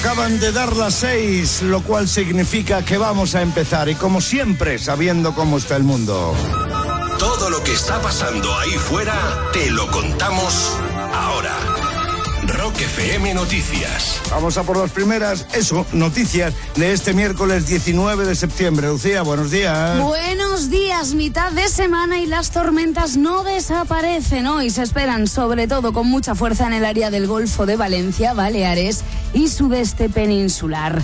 Acaban de dar las seis, lo cual significa que vamos a empezar y como siempre sabiendo cómo está el mundo. Todo lo que está pasando ahí fuera te lo contamos FM Noticias. Vamos a por las primeras, eso, noticias de este miércoles 19 de septiembre. Lucía, buenos días. Buenos días, mitad de semana y las tormentas no desaparecen hoy. Se esperan sobre todo con mucha fuerza en el área del Golfo de Valencia, Baleares y sudeste peninsular.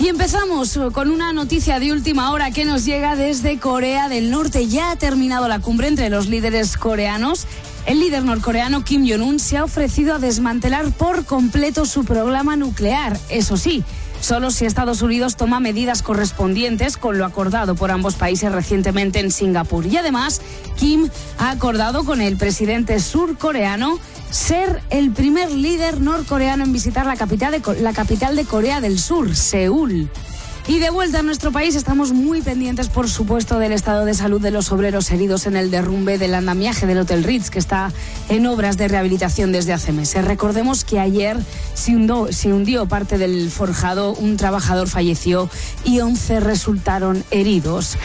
Y empezamos con una noticia de última hora que nos llega desde Corea del Norte. Ya ha terminado la cumbre entre los líderes coreanos. El líder norcoreano Kim Jong-un se ha ofrecido a desmantelar por completo su programa nuclear. Eso sí, solo si Estados Unidos toma medidas correspondientes con lo acordado por ambos países recientemente en Singapur. Y además, Kim ha acordado con el presidente surcoreano ser el primer líder norcoreano en visitar la capital de, la capital de Corea del Sur, Seúl. Y de vuelta a nuestro país estamos muy pendientes, por supuesto, del estado de salud de los obreros heridos en el derrumbe del andamiaje del Hotel Ritz, que está en obras de rehabilitación desde hace meses. Recordemos que ayer se hundió, se hundió parte del forjado, un trabajador falleció y 11 resultaron heridos.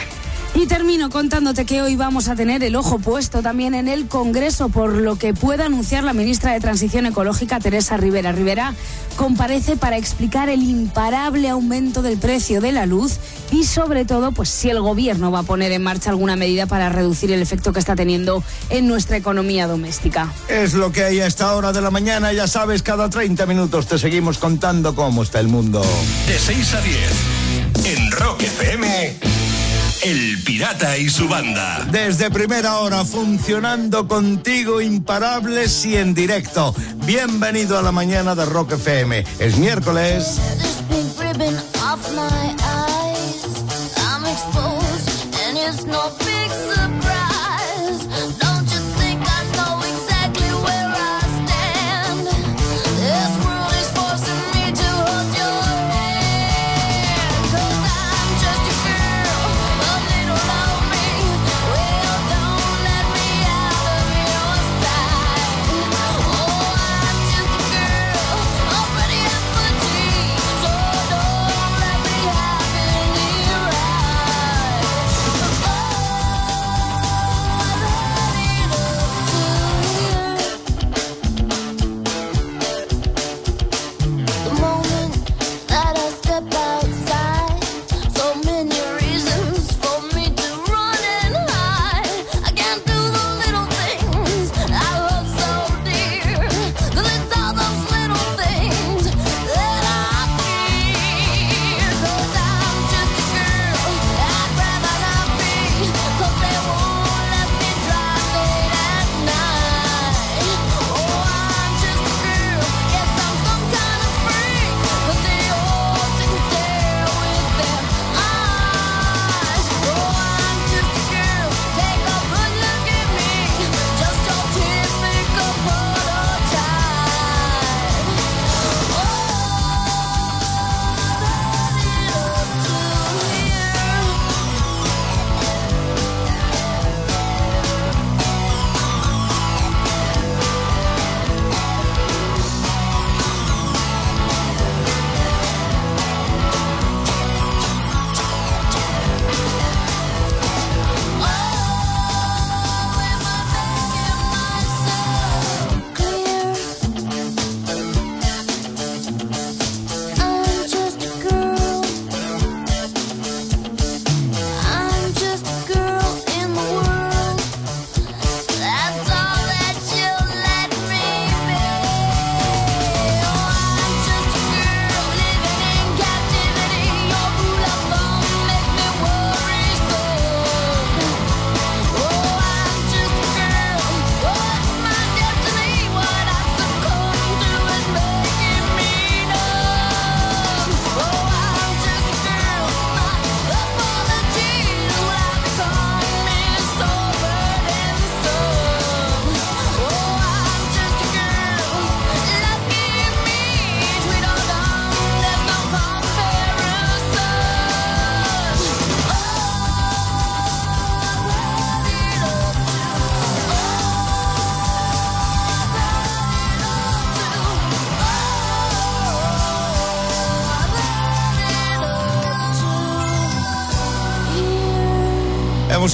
Y termino contándote que hoy vamos a tener el ojo puesto también en el Congreso por lo que puede anunciar la ministra de Transición Ecológica, Teresa Rivera. Rivera comparece para explicar el imparable aumento del precio de la luz y sobre todo pues si el gobierno va a poner en marcha alguna medida para reducir el efecto que está teniendo en nuestra economía doméstica. Es lo que hay a esta hora de la mañana, ya sabes, cada 30 minutos te seguimos contando cómo está el mundo. De 6 a 10 en Rock FM. El Pirata y su banda. Desde primera hora funcionando contigo imparables y en directo. Bienvenido a la mañana de Rock FM. Es miércoles.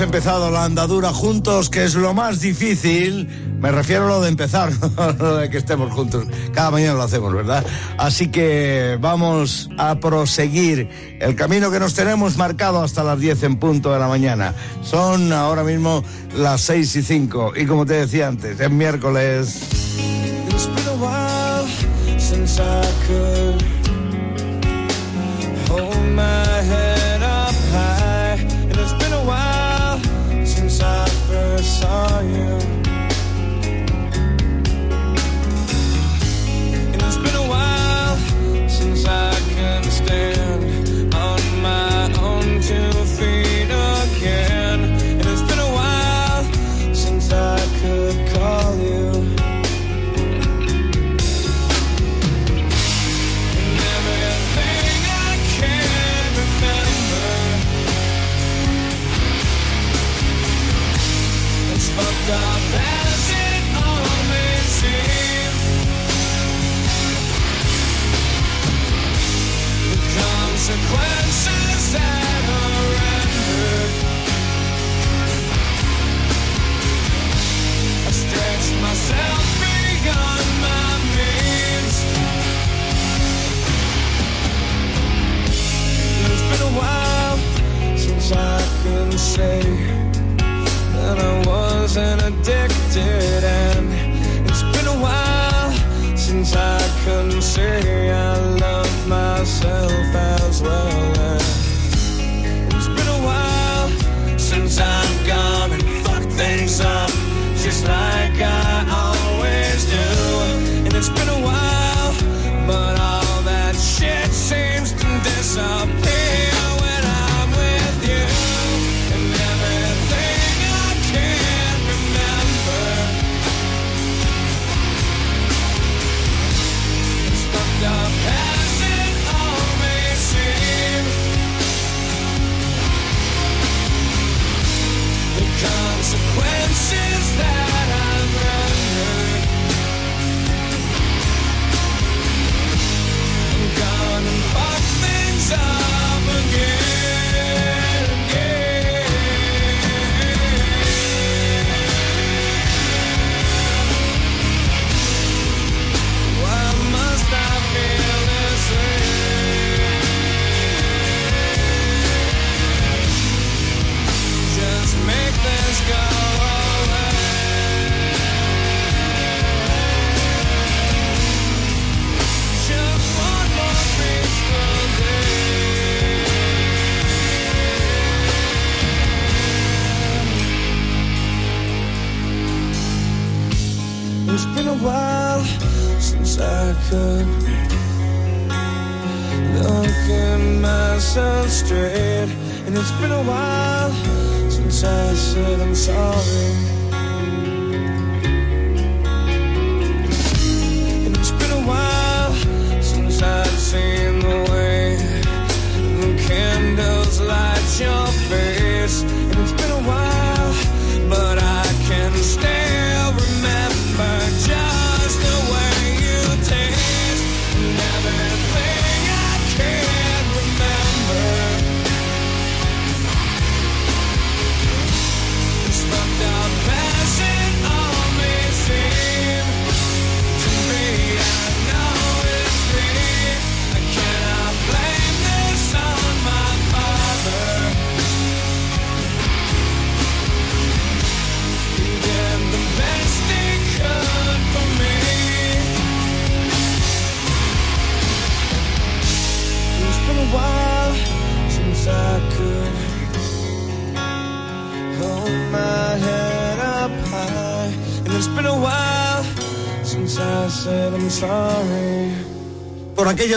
Empezado la andadura juntos, que es lo más difícil. Me refiero a lo de empezar, lo de que estemos juntos. Cada mañana lo hacemos, ¿verdad? Así que vamos a proseguir el camino que nos tenemos marcado hasta las 10 en punto de la mañana. Son ahora mismo las 6 y 5. Y como te decía antes, es miércoles. Saw you. And it's been a while since I can stand on my own two say that I wasn't addicted and it's been a while since I couldn't say I love myself as well and it's been a while since I've gone and fucked things up just like I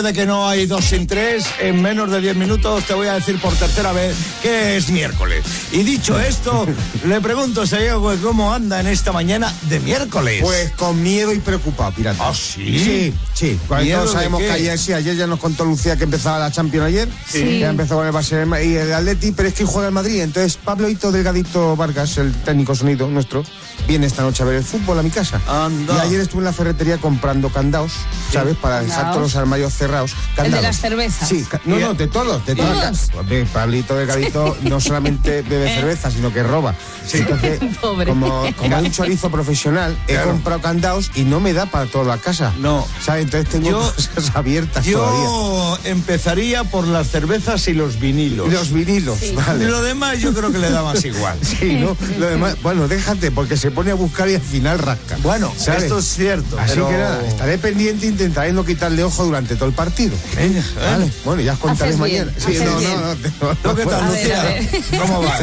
de que no hay dos sin tres, en menos de diez minutos te voy a decir por tercera vez que es miércoles. Y dicho esto, le pregunto a Diego cómo anda en esta mañana de miércoles. Pues con miedo y preocupado, pirata. ¿Ah, sí? Sí, sí. Cuando ¿Miedo todos sabemos que ayer, sí, ayer ya nos contó Lucía que empezaba la Champions ayer. Sí. Ya empezó con el Barcelona y el Atleti, pero es que juega el Madrid. Entonces, Pablo Hito Delgadito Vargas, el técnico sonido nuestro, viene esta noche a ver el fútbol a mi casa. Anda. Y ayer estuve en la ferretería comprando candaos, ¿sabes? Para dejar todos los armarios cerrados. El de candados. las cervezas. Sí, no, no, de todos, de todas. ¿Todos? Hombre, Pablito Delgadito no solamente bebe cerveza, sino que roba. Entonces, Pobre. como, como un chorizo profesional, he Claro. comprado candados y no me da para toda la casa. No. ¿Sabes? Entonces tengo Yo- cosas abiertas todavía. Yo empezaría por las cervezas y los vinilos. Los vinilos, vale. Lo demás yo creo que le da más igual. Sí, ¿no? Lo demás, bueno, déjate, porque se pone a buscar y al final rasca. Bueno, ¿sabes? esto es cierto. Así pero- que nada, estaré pendiente e intentaré no quitarle ojo durante todo el partido. Vale, bueno, ya os contaré bien, mañana. Sí, no, no, no. ¿Cómo va?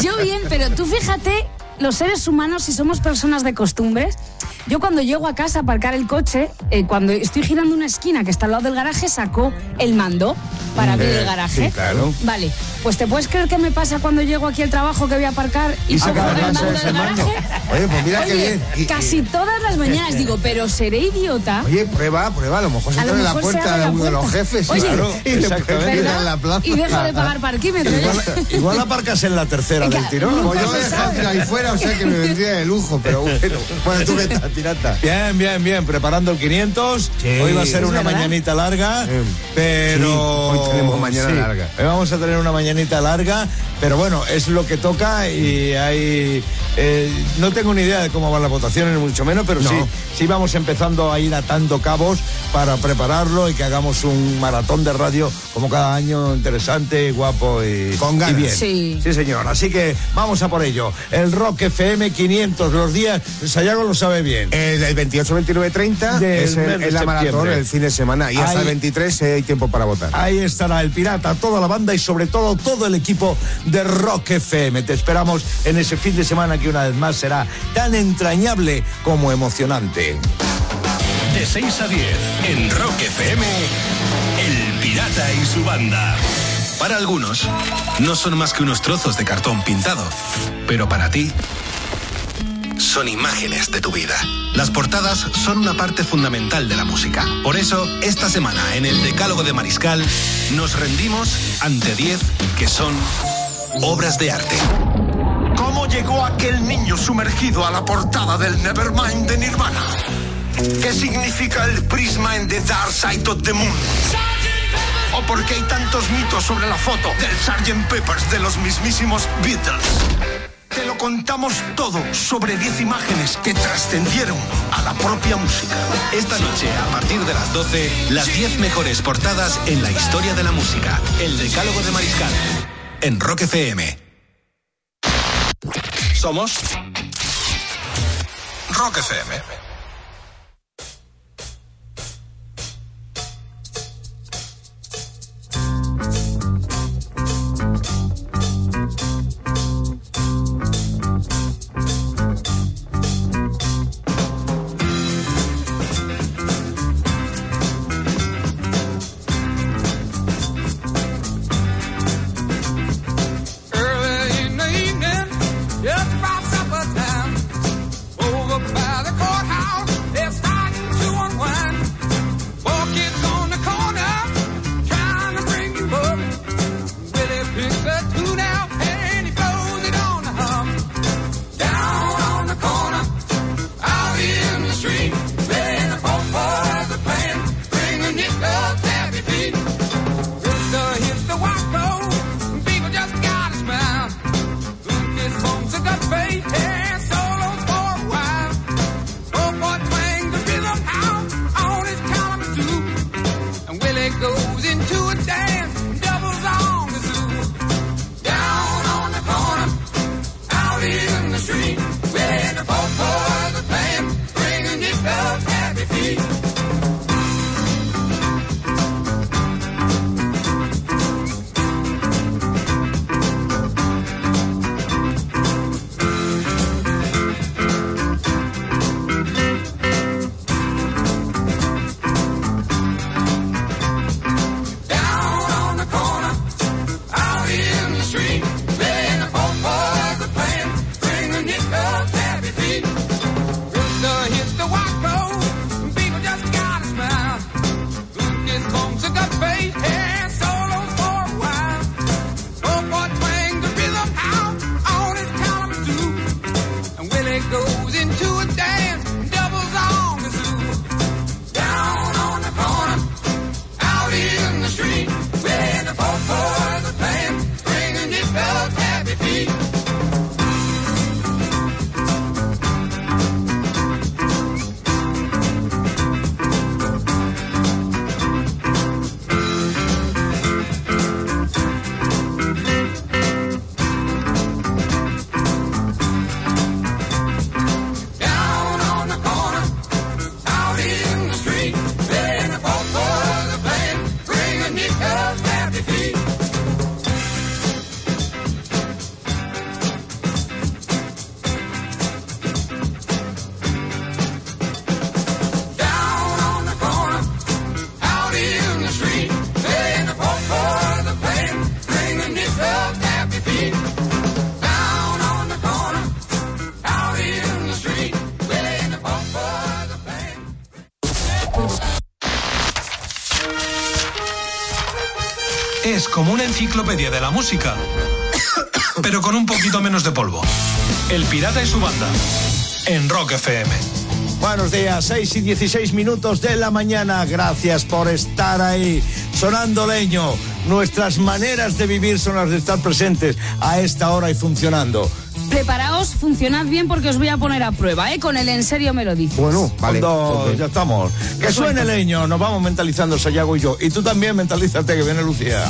Yo bien, pero tú fíjate, los seres humanos, si somos personas de costumbres, yo cuando llego a casa a aparcar el coche, eh, cuando estoy girando una esquina que está al lado del garaje, saco el mando para abrir el garaje. sí, claro. Vale, pues te puedes creer qué me pasa cuando llego aquí al trabajo que voy a aparcar y, Y el mando del garaje. Oye, pues mira qué Oye, bien. Y- y- casi todas las mañanas digo, pero seré idiota. Oye, prueba, prueba, a lo mejor se A lo entra en la mejor se puerta abre de la uno de los jefes. Oye, claro, y te en la plaza. Y dejo de pagar parquímetro. Igual, igual aparcas en la tercera del tirón. Pues yo sabe. dejar ahí fuera, o sea que me vendría de lujo, pero bueno. Bueno, tú qué tal, tirata. Bien, bien, bien, preparando el 500. Sí. Hoy va a ser ¿Es una verdad? mañanita larga, Sí. pero... Sí, hoy tenemos mañana larga. Hoy vamos a tener una mañanita larga, pero bueno, es lo que toca y hay... eh, no tengo ni idea de cómo van las votaciones, ni mucho menos, pero No. sí, sí vamos empezando a ir atando cabos para prepararlo y que hagamos un maratón de radio como cada año interesante, guapo y, Con ganas. y bien. Sí. sí, señor. Así que vamos a por ello. El Rock FM 500, los días, Sayago lo sabe bien. El, el 28, 29, 30 Del es, el- es la maratón, el fin de semana. Y hasta Ahí- el 23 hay tiempo para votar. Ahí estará el pirata, toda la banda y sobre todo todo el equipo de Rock FM. Te esperamos en ese fin de semana que una vez más será tan entrañable como emocionante. De 6 a 10 en Rock FM, El Pirata y su banda. Para algunos, no son más que unos trozos de cartón pintado, pero para ti son imágenes de tu vida. Las portadas son una parte fundamental de la música. Por eso, esta semana en el Decálogo de Mariscal, nos rendimos ante 10 que son obras de arte. ¿Cómo llegó aquel niño sumergido a la portada del Nevermind de Nirvana? ¿Qué significa el prisma en The Dark Side of the Moon? ¿O por qué hay tantos mitos sobre la foto del Sgt. Peppers de los mismísimos Beatles? Te lo contamos todo sobre 10 imágenes que trascendieron a la propia música. Esta noche, a partir de las 12, las 10 mejores portadas en la historia de la música. El Decálogo de Mariscal. En Rock FM. Somos Rock FM. Enciclopedia de la música, pero con un poquito menos de polvo. El Pirata y su banda, en Rock FM. Buenos días, 6 y 16 minutos de la mañana. Gracias por estar ahí. Sonando leño. Nuestras maneras de vivir son las de estar presentes a esta hora y funcionando. Preparaos, funcionad bien porque os voy a poner a prueba, ¿eh? Con el en serio me lo dices. Bueno, vale. Cuando ok. ya estamos. Que suene leño, nos vamos mentalizando Sayago y yo. Y tú también mentalízate que viene Lucía.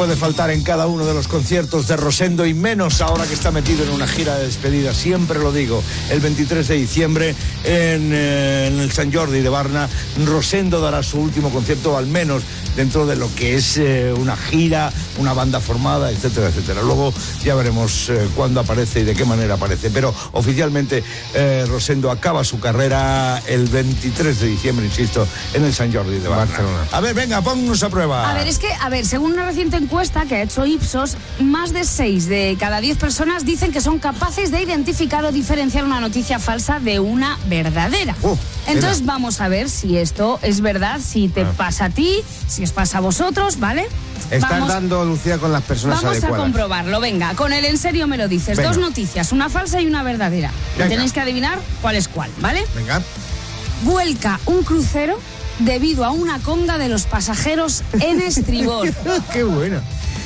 Puede faltar en cada uno de los conciertos de Rosendo y menos ahora que está metido en una gira de despedida. Siempre lo digo, el 23 de diciembre en, eh, en el San Jordi de Barna, Rosendo dará su último concierto, al menos dentro de lo que es eh, una gira, una banda formada, etcétera, etcétera. Luego ya veremos eh, cuándo aparece y de qué manera aparece. Pero oficialmente eh, Rosendo acaba su carrera el 23 de diciembre, insisto, en el San Jordi de. Barcelona. A ver, venga, ponnos a prueba. A ver, es que, a ver, según una reciente encuesta que ha hecho Ipsos, más de 6 de cada 10 personas dicen que son capaces de identificar o diferenciar una noticia falsa de una verdadera. Uh, Entonces vamos a ver si esto es verdad, si te Ah. pasa a ti, si os pasa a vosotros, ¿vale? Estás vamos, dando, Lucía, con las personas vamos a comprobarlo, venga, con el en serio me lo dices. Venga. Dos noticias, una falsa y una verdadera. Venga. tenéis que adivinar cuál es cuál, ¿vale? Venga. Vuelca un crucero debido a una conga de los pasajeros en estribor. Qué buena.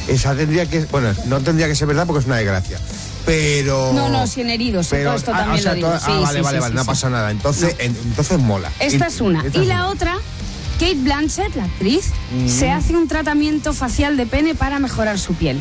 Esa tendría que. Bueno, no tendría que ser verdad porque es una desgracia. Pero. No, no, sin heridos, Pero, todo esto ah, también o sea, lo digo. todo- Sí, ah, vale, sí, vale, sí, vale, no pasa nada. Entonces, en- entonces mola. Esta es una. esta Y es la otra, Kate Blanchett, la actriz, se hace un tratamiento facial de pene para mejorar su piel.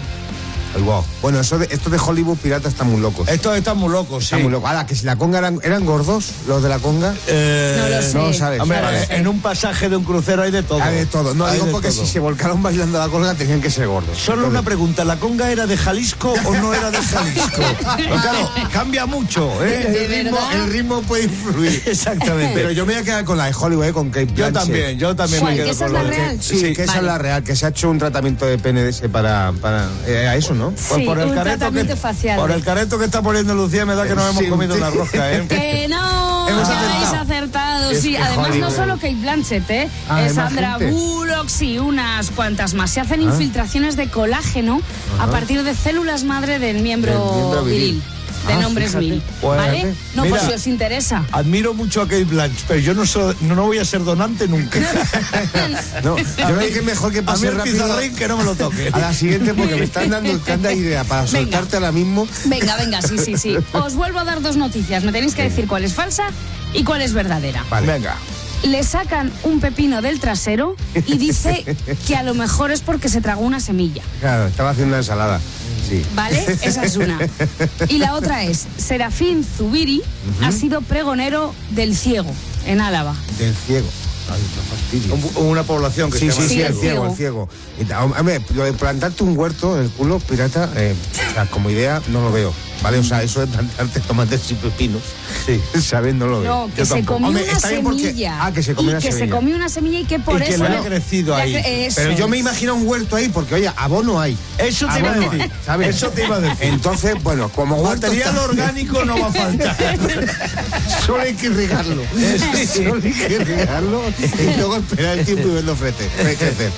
Bueno, eso de, esto de Hollywood pirata está muy locos. Estos están muy locos, sí. Está muy loco. Ahora, que si la conga eran, eran gordos, los de la conga. Eh, No lo sé. no sabes. Hombre, Vale. en un pasaje de un crucero hay de todo. Hay de todo. No Hay digo porque todo. si se volcaron bailando la conga tenían que ser gordos. Solo una pregunta, ¿la conga era de Jalisco o no era de Jalisco? Pues claro, cambia mucho, ¿eh? ¿De el, ritmo, verdad? el ritmo puede influir. Exactamente. Pero yo me voy a quedar con la de Hollywood, eh, con Kate Yo Blanchett. también, yo también ¿Cuál? me ¿Que quedo esa con es la real? Sí, Sí, que esa es la real, que se ha hecho un tratamiento de ese para, para eh, a eso, ¿no? Pues Sí, por el un careto tratamiento que, facial. Por el careto que está poniendo Lucía me da que nos hemos Sí. comido una rosca, ¿eh? Que no, Hemos que acertado. acertado. Es sí, además no solo Kate Blanchett, ¿eh? Ah, Eh, Sandra. Bullock, sí, unas cuantas más. Se hacen infiltraciones de colágeno a partir de células madre del miembro, Del miembro viril. viril. De Ah, nombre fíjate. Smil. Pues, ¿Vale? No, mira. por si os interesa. Admiro mucho a Kate Blanch, pero yo no, soy- no, no voy a ser donante nunca. No, yo creo que es mejor que a mí pase el rápido que no me lo toque. a la siguiente porque me están dando tanta idea para Venga. soltarte ahora mismo. Venga, venga, sí, sí, sí. Os vuelvo a dar dos noticias. Me tenéis que decir cuál es falsa y cuál es verdadera. Vale. Venga. Le sacan un pepino del trasero y dice que a lo mejor es porque se tragó una semilla. Claro, estaba haciendo una ensalada. Sí. ¿Vale? Esa es una. Y la otra es, Serafín Zubiri ha sido pregonero del ciego en Álava. Del ciego. Ay, Una población que Sí, se llama sí, sí, Sí, el el ciego, el ciego. Y ta- hombre, lo de plantarte un huerto en el culo, pirata, eh, o sea, como idea no lo veo. ¿Vale? O sea, eso de plantarte tomates y pepinos, Sí. ¿sabes? No lo veo. No, que se comió Hombre, una porque- semilla. Ah, que se comió y una que semilla. se comió una semilla y que por Y que eso... le ha crecido ahí. eso Pero yo me imagino un huerto ahí porque, oye, abono hay. Eso te iba a Abono decir. Eso te iba a decir. Entonces, bueno, como huerto Material está- orgánico no va a faltar. Solo hay que regarlo. Solo hay que regarlo y luego esperar el tiempo y verlo frete- crecer.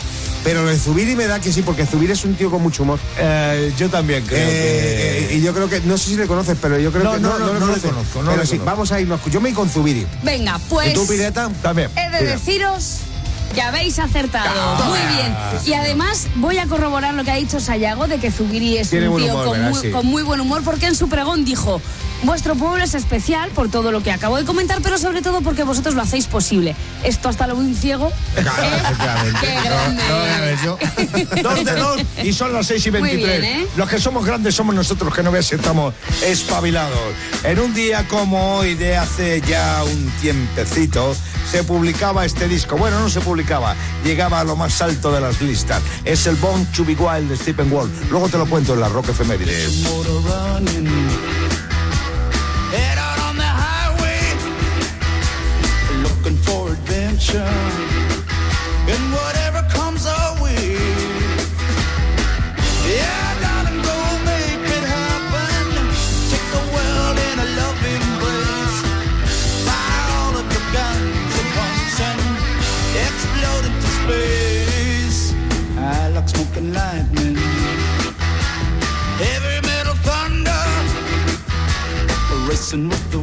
Pero lo de Zubiri me da que sí, porque Zubiri es un tío con mucho humor. Eh, yo también creo Eh, que... y yo creo que, no sé si le conoces, pero yo creo No, que no, no, lo no le conoces. conozco, no Pero le sí, conozco. vamos a irnos. Yo me voy con Zubiri. Venga, pues... ¿Y tú, Pireta? También. He de Mira. deciros que habéis acertado. Muy bien. Y además voy a corroborar lo que ha dicho Sayago de que Zubiri es Tiene un tío humor, con, ¿verdad? muy, Sí. con muy buen humor porque en su pregón dijo, vuestro pueblo es especial por todo lo que acabo de comentar, pero sobre todo porque vosotros lo hacéis posible. Esto hasta lo un ciego. Claro, ¿eh? Qué grande. no, Dos de dos y son las 6 y Muy 23. bien, ¿eh? Los que somos grandes somos nosotros que no ves si estamos espabilados. En un día como hoy de hace ya un tiempecito se publicaba este disco. Bueno, no se publicaba, llegaba a lo más alto de las listas. Es el to Be Wild de Stephen Wall. Luego te lo cuento en la Rock Efemérides. And whatever comes our way. Yeah, go make it happen. Take the world in a loving embrace. Fire all of your guns at once and explode into space. I like smoking lightning. Heavy metal thunder Racing with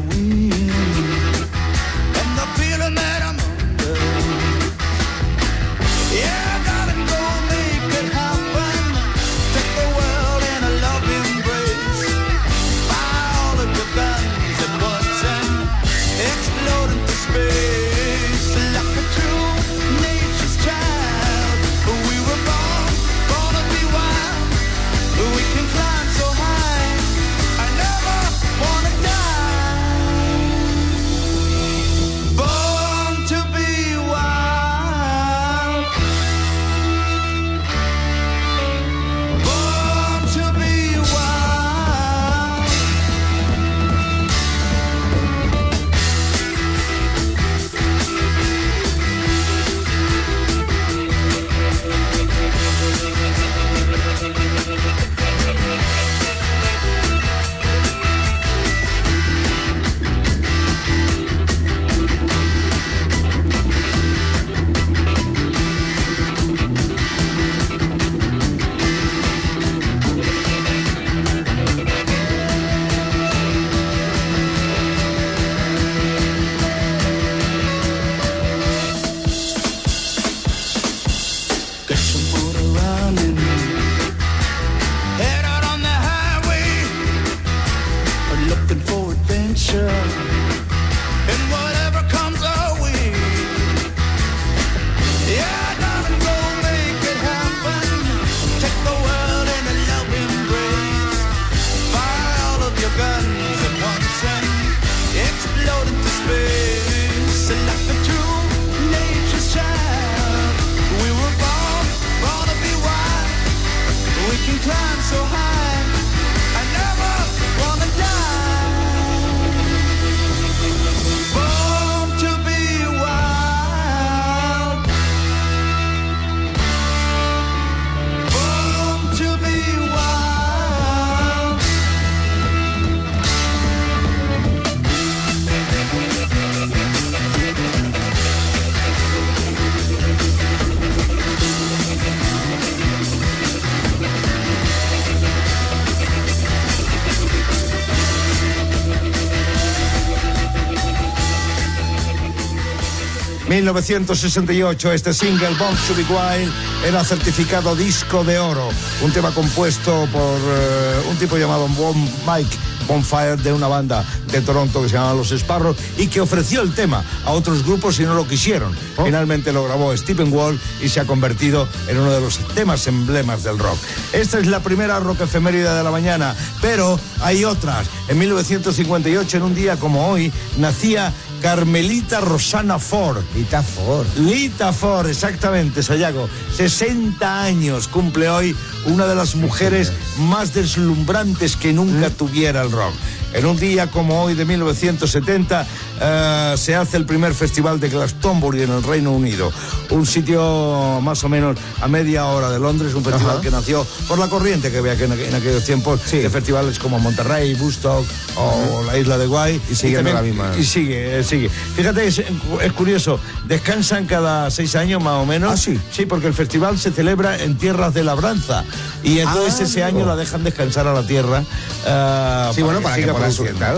1968, este single, Born to Be Wild, era certificado disco de oro. Un tema compuesto por eh, un tipo llamado Bon Mike Bonfire de una banda de Toronto que se llama Los Sparrows y que ofreció el tema a otros grupos y no lo quisieron. Finalmente lo grabó Stephen Wall y se ha convertido en uno de los temas emblemas del rock. Esta es la primera rock efeméride de la mañana, pero hay otras. En 1958, en un día como hoy, nacía Carmelita Rosana Ford. Lita Ford. Lita Ford, exactamente, Sayago. 60 años cumple hoy una de las mujeres más deslumbrantes que nunca tuviera el rock. En un día como hoy de 1970 eh, se hace el primer festival de Glastonbury en el Reino Unido. Un sitio más o menos a media hora de Londres, un festival Ajá. que nació por la corriente que había que en, aqu- en aquellos tiempos de festivales como Monterrey, Woodstock o la isla de Guay. Y siguiendo la misma. Y sigue, eh, sigue. Fíjate, es, es curioso, descansan cada seis años más o menos. ¿Ah, sí? Sí, porque el festival se celebra en tierras de labranza. Y entonces Ah, ese año la dejan descansar a la tierra. ah, Sí, bueno, para que pueda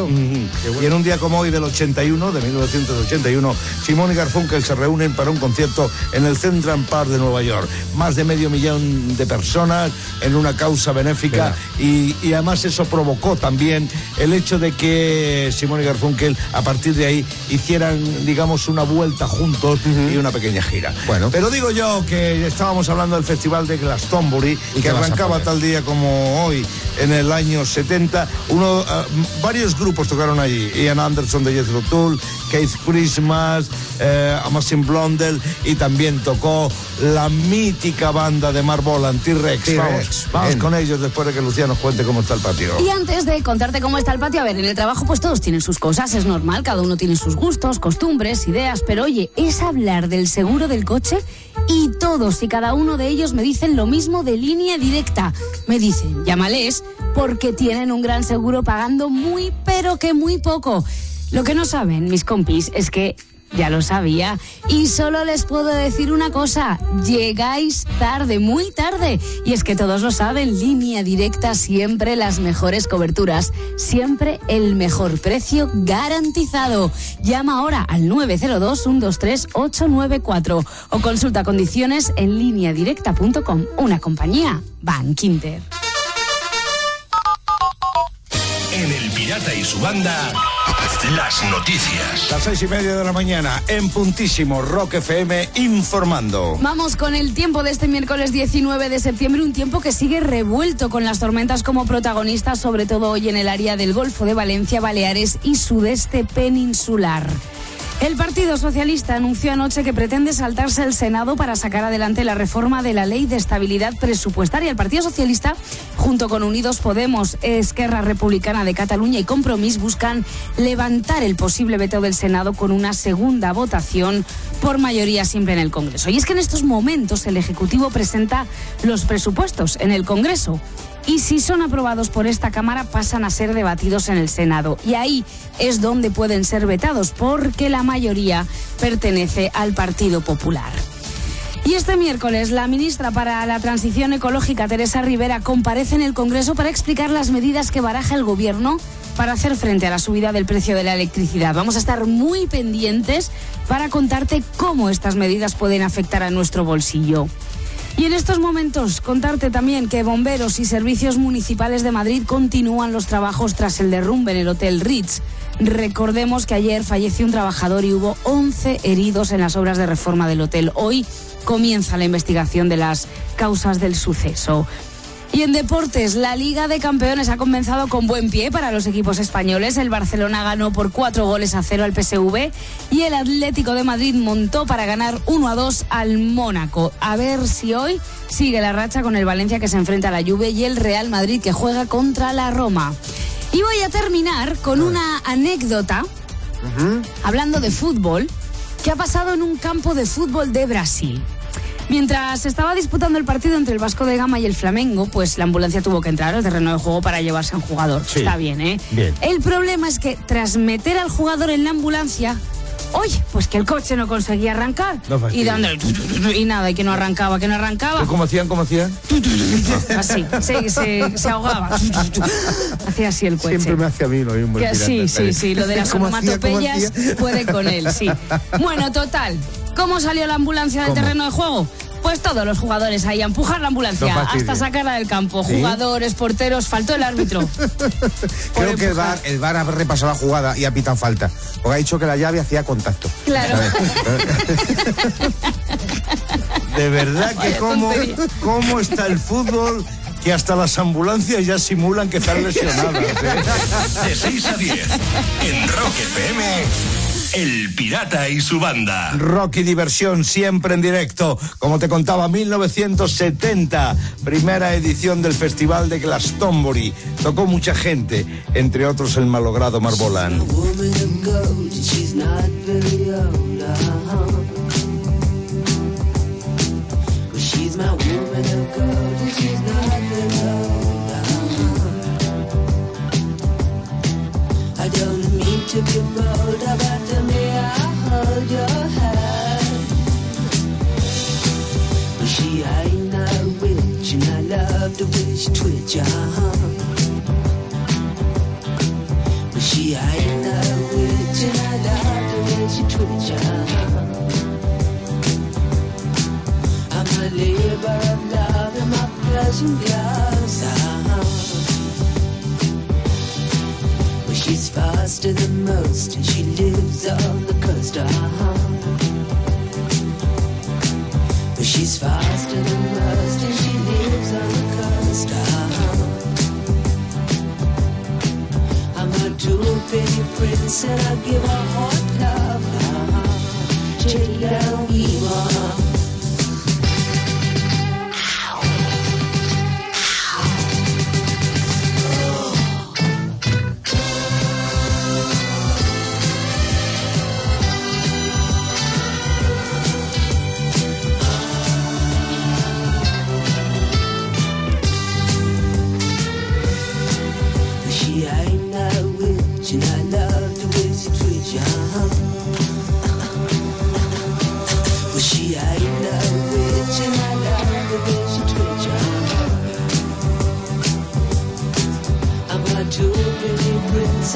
Ujú. Y en un día como hoy del 81, de 1981, Simón y Garfunkel se reúnen para un concierto en el Central Park de Nueva York. Más de medio millón de personas en una causa benéfica y, y además eso provocó también el hecho de que Simón y Garfunkel a partir de ahí hicieran, digamos, una vuelta juntos y una pequeña gira. Bueno. Pero digo yo que estábamos hablando del festival de Glastonbury ¿Y que arrancaba tal día como hoy, en el año 70. Uno, ah, varios grupos tocaron allí. Ian Anderson de Jethro Tull, Keith Christmas, eh, Amazing Blondel y también tocó la mítica banda de Marbolan, T-Rex. Vamos, vamos con ellos después de que Luciano nos cuente cómo está el patio. Y antes de contarte cómo está el patio, a ver, en el trabajo pues todos tienen sus cosas, es normal, cada uno tiene sus gustos, costumbres, ideas, pero oye, es hablar del seguro del coche y todos y cada uno de ellos me dicen lo mismo de línea directa. Me dicen, llámales porque tienen un gran seguro pagando muy, pero que muy poco. Lo que no saben, mis compis, es que ya lo sabía. Y solo les puedo decir una cosa, llegáis tarde, muy tarde. Y es que todos lo saben, línea directa, siempre las mejores coberturas, siempre el mejor precio garantizado. Llama ahora al 902-123-894 o consulta condiciones en lineadirecta.com, una compañía Bank. Y su banda, las noticias. Las seis y media de la mañana, en puntísimo Rock FM, informando. Vamos con el tiempo de este miércoles 19 de septiembre, un tiempo que sigue revuelto con las tormentas como protagonistas, sobre todo hoy en el área del Golfo de Valencia, Baleares y sudeste peninsular. El Partido Socialista anunció anoche que pretende saltarse el Senado para sacar adelante la reforma de la Ley de Estabilidad Presupuestaria. El Partido Socialista, junto con Unidos Podemos, Esquerra Republicana de Cataluña y Compromís, buscan levantar el posible veto del Senado con una segunda votación por mayoría simple en el Congreso. Y es que en estos momentos el Ejecutivo presenta los presupuestos en el Congreso y si son aprobados por esta Cámara pasan a ser debatidos en el Senado. Y ahí es donde pueden ser vetados porque la mayoría pertenece al Partido Popular. Y este miércoles la ministra para la Transición Ecológica, Teresa Rivera, comparece en el Congreso para explicar las medidas que baraja el Gobierno para hacer frente a la subida del precio de la electricidad. Vamos a estar muy pendientes para contarte cómo estas medidas pueden afectar a nuestro bolsillo. Y en estos momentos contarte también que bomberos y servicios municipales de Madrid continúan los trabajos tras el derrumbe en el Hotel Ritz. Recordemos que ayer falleció un trabajador y hubo 11 heridos en las obras de reforma del hotel. Hoy comienza la investigación de las causas del suceso. Y en deportes, la Liga de Campeones ha comenzado con buen pie para los equipos españoles. El Barcelona ganó por cuatro goles a cero al PSV y el Atlético de Madrid montó para ganar 1 a 2 al Mónaco. A ver si hoy sigue la racha con el Valencia que se enfrenta a la Juve y el Real Madrid que juega contra la Roma. Y voy a terminar con una anécdota hablando de fútbol que ha pasado en un campo de fútbol de Brasil. Mientras se estaba disputando el partido entre el Vasco de Gama y el Flamengo, pues la ambulancia tuvo que entrar al terreno de juego para llevarse a un jugador. Sí. Está bien, ¿eh? Bien. El problema es que tras meter al jugador en la ambulancia, oye, pues que el coche no conseguía arrancar. No y dándole y nada, y que no arrancaba, que no arrancaba. ¿Cómo hacían? ¿Cómo hacían? Así, se, se, se ahogaba. Hacía así el coche. Siempre me hace a mí lo mismo. sí, sí, sí, lo de las ¿Cómo hacía, cómo onomatopeyas puede con él, sí. Bueno, total, ¿Cómo salió la ambulancia del ¿Cómo? terreno de juego? Pues todos los jugadores ahí a empujar la ambulancia No hasta sacarla del campo. ¿Sí? Jugadores, porteros, faltó el árbitro. Creo que el. VAR, el VAR ha repasado la jugada y ha pitado falta. Porque ha dicho que la llave hacía contacto. Claro. De verdad que Vaya cómo, tontería. cómo está el fútbol que hasta las ambulancias ya simulan que están lesionadas. ¿eh? De 6 a 10 en Rock FM, El Pirata y su banda. Rock y diversión siempre en directo. Como te contaba, 1970, primera edición del Festival de Glastonbury. Tocó mucha gente, entre otros el malogrado Marbolán. I don't mean to be bold, hand. She ain't no witch, and I love the she twitch. Uh-huh. But she ain't no witch and I love the she twitch uh-huh. I'm a labor of love in my. Faster than most and she lives on the coast uh-huh. But she's faster than most and she lives on the coast uh-huh. I'm a pretty prince and I give a hot love. Uh-huh. Chilla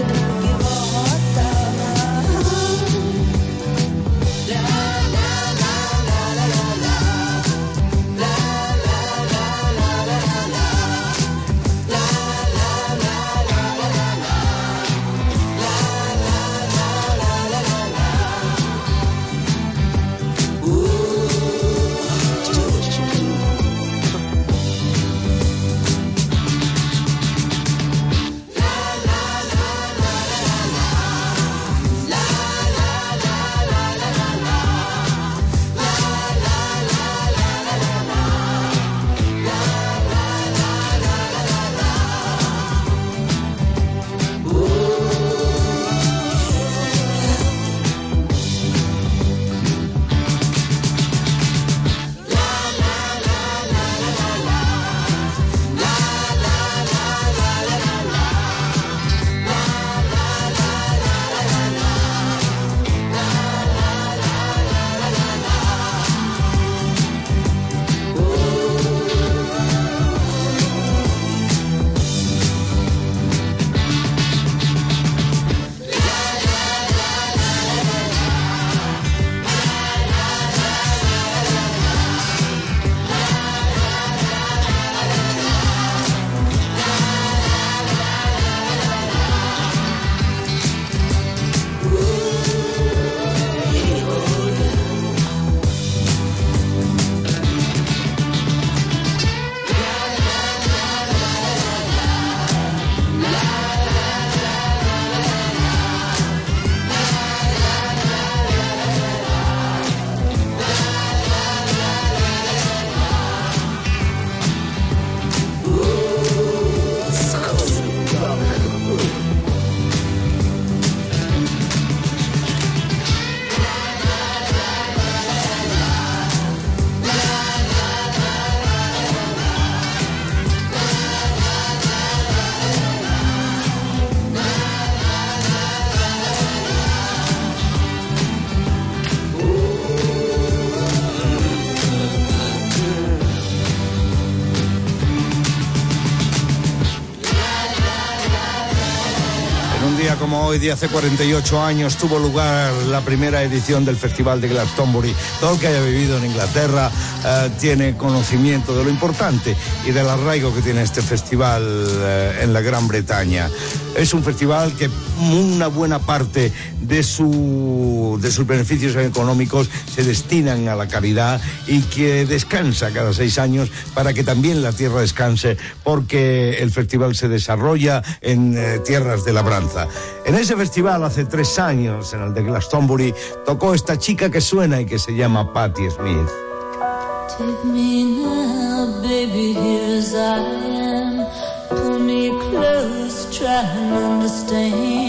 prince and hoy, de hace 48 años, tuvo lugar la primera edición del Festival de Glastonbury. Todo el que haya vivido en Inglaterra eh, tiene conocimiento de lo importante y del arraigo que tiene este festival eh, en la Gran Bretaña. Es un festival que una buena parte de, su, de sus beneficios económicos se destinan a la caridad y que descansa cada seis años para que también la tierra descanse, porque el festival se desarrolla en eh, tierras de labranza. En ese festival, hace tres años, en el de Glastonbury, tocó esta chica que suena y que se llama Patti Smith. Take me now, baby, here as I am. Pull me close, try and understand.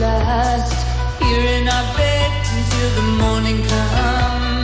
Lust. Here in our bed until the morning comes.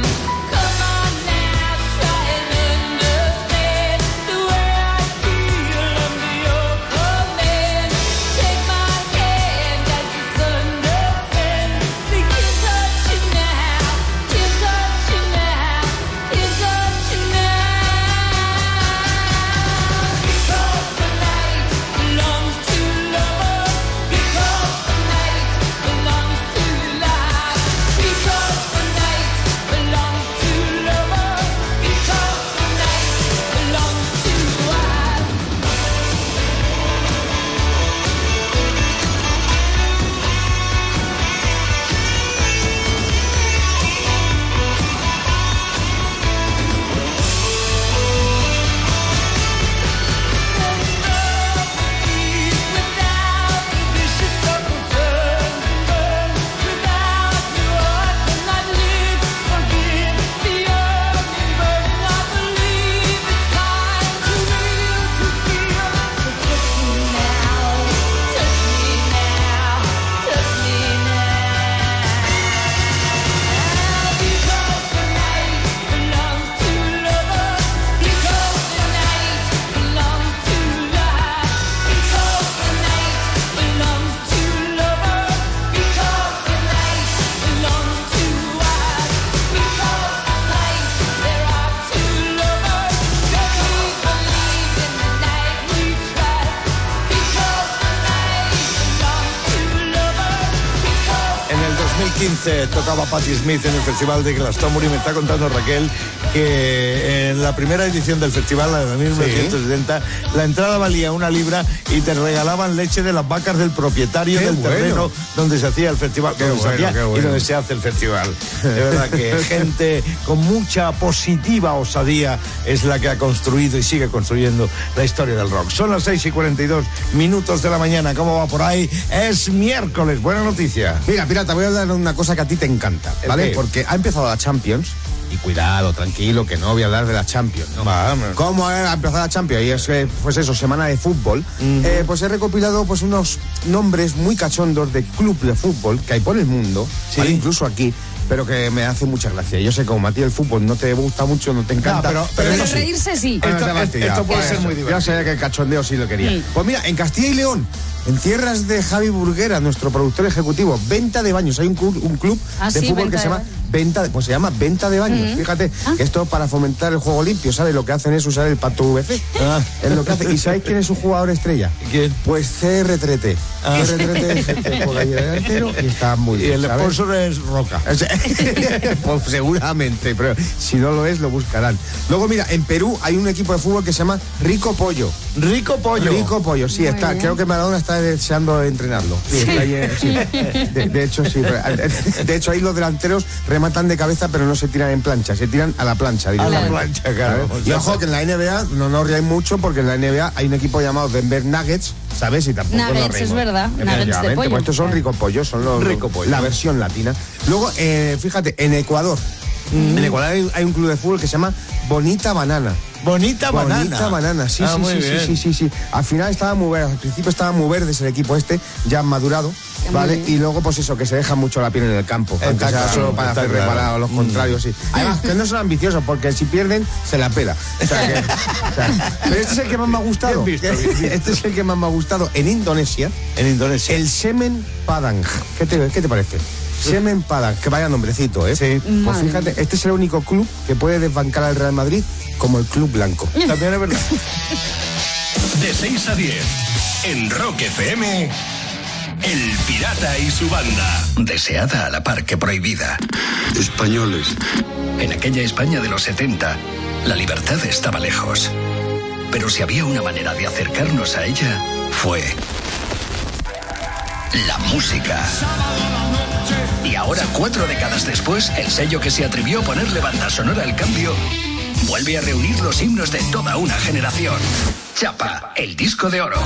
Patti Smith en el Festival de Glastonbury. Me está contando Raquel que en la primera edición del festival, la de 1970, la entrada valía una libra y te regalaban leche de las vacas del propietario Qué del bueno. terreno donde se hacía el festival, Qué donde se bueno, hacía bueno. y donde se hace el festival. De verdad que gente con mucha positiva osadía es la que ha construido y sigue construyendo la historia del rock. Son las 6 y 42 minutos de la mañana. ¿Cómo va por ahí? Es miércoles. Buena noticia. Mira, Pirata, voy a hablar de una cosa que a ti te encanta, ¿El ¿vale? Porque ha empezado la Champions. Y cuidado, tranquilo, que no voy a hablar de la Champions. ¿no? Vamos. ¿Cómo ha empezado la Champions? Y es que, pues eso, semana de fútbol. Eh, pues he recopilado pues unos nombres muy cachondos de club de fútbol que hay por el mundo, Sí. ¿vale? incluso aquí, pero que me hace mucha gracia. Yo sé que como a ti el fútbol no te gusta mucho, no te encanta. pero- Pero sí. reírse sí. Bueno, Esto- puede ser muy divertido. Yo sabía que el cachondeo sí lo quería. Pues mira, en Castilla y León, en tierras de Javi Burguera, nuestro productor ejecutivo, venta de baños. Hay un club, un club Ah, de sí, fútbol venta que se de llama baños. venta, de- pues se llama venta de baños. Fíjate que esto para fomentar el juego limpio, ¿sabes? Lo que hacen es usar el pato VC. Ah. Es lo que hace. ¿Y sabéis quién es su jugador estrella? ¿Quién? Pues CR3T. Ah. CR3T es el que juega ahí delantero y está muy Y bien. el ¿sabes? sponsor es Roca. Pues seguramente, pero si no lo es, lo buscarán. Luego, mira, en Perú hay un equipo de fútbol que se llama Rico Pollo. Rico Pollo. Rico Pollo, sí, Muy está. bien. Creo que Maradona está deseando entrenarlo. Sí, eh, sí. De, de hecho, sí. De hecho, ahí los delanteros rematan de cabeza, pero no se tiran en plancha, se tiran a la plancha. A la directamente. plancha, claro. Y ojo que en la NBA no nos reáis mucho porque en la NBA hay un equipo llamado Denver Nuggets, ¿sabes? Y tampoco nos Nuggets, reímos. es verdad, nuggets de pollo. pues estos son rico pollos, son los, Rico pollo. la versión latina. Luego, eh, fíjate, en Ecuador, Mm. en Ecuador hay, hay un club de fútbol que se llama Bonita Banana. Bonita banana. Bonita banana, sí, Ah, sí, sí, bien. sí, sí, sí, sí. Al final estaba muy verde, al principio estaba muy verde ese equipo este, ya madurado, ¿vale? Y luego, pues eso, que se deja mucho la piel en el campo, Está aunque sea claro, solo para hacer claro. reparar a los Mm. contrarios, sí. Además, que no son ambiciosos, porque si pierden, se la pela. O sea, que- o sea, pero este es el que más me ha gustado. Visto. Este es el que más me ha gustado. En Indonesia, En Indonesia. el semen padang. ¿Qué te, qué te parece? Semen padang, que vaya nombrecito, ¿eh? Sí. Pues Madre fíjate, este es el único club que puede desbancar al Real Madrid como el club blanco. También es verdad. De 6 a 10, en Rock FM, El Pirata y su banda. Deseada a la par que prohibida. Españoles. En aquella España de los 70, la libertad estaba lejos. Pero si había una manera de acercarnos a ella, fue la música. Y ahora, cuatro décadas después, el sello que se atrevió a ponerle banda sonora al cambio vuelve a reunir los himnos de toda una generación. Chapa, el disco de oro.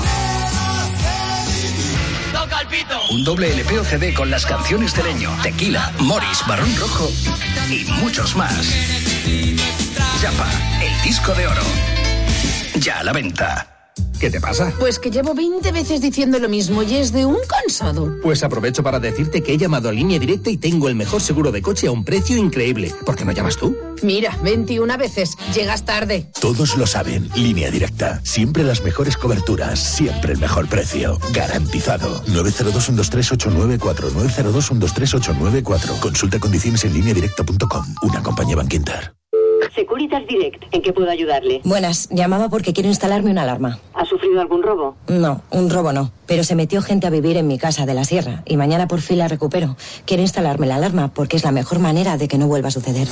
Un doble LP o CD con las canciones de Leño, Tequila, Morris, Barón Rojo y muchos más. Chapa, el disco de oro. Ya a la venta. ¿Qué te pasa? Pues que llevo 20 veces diciendo lo mismo y es de un cansado. Pues aprovecho para decirte que he llamado a línea directa y tengo el mejor seguro de coche a un precio increíble. ¿Por qué no llamas tú? Mira, 21 veces. Llegas tarde. Todos lo saben. Línea directa. Siempre las mejores coberturas. Siempre el mejor precio. Garantizado. 902-123-894. 902-123-894. Consulta condiciones en lineadirecta.com. Una compañía Banquinter. Securitas Direct, ¿en qué puedo ayudarle? Buenas, llamaba porque quiero instalarme una alarma. ¿Ha sufrido algún robo? No, un robo no, pero se metió gente a vivir en mi casa de la sierra y mañana por fin la recupero. Quiero instalarme la alarma porque es la mejor manera de que no vuelva a suceder.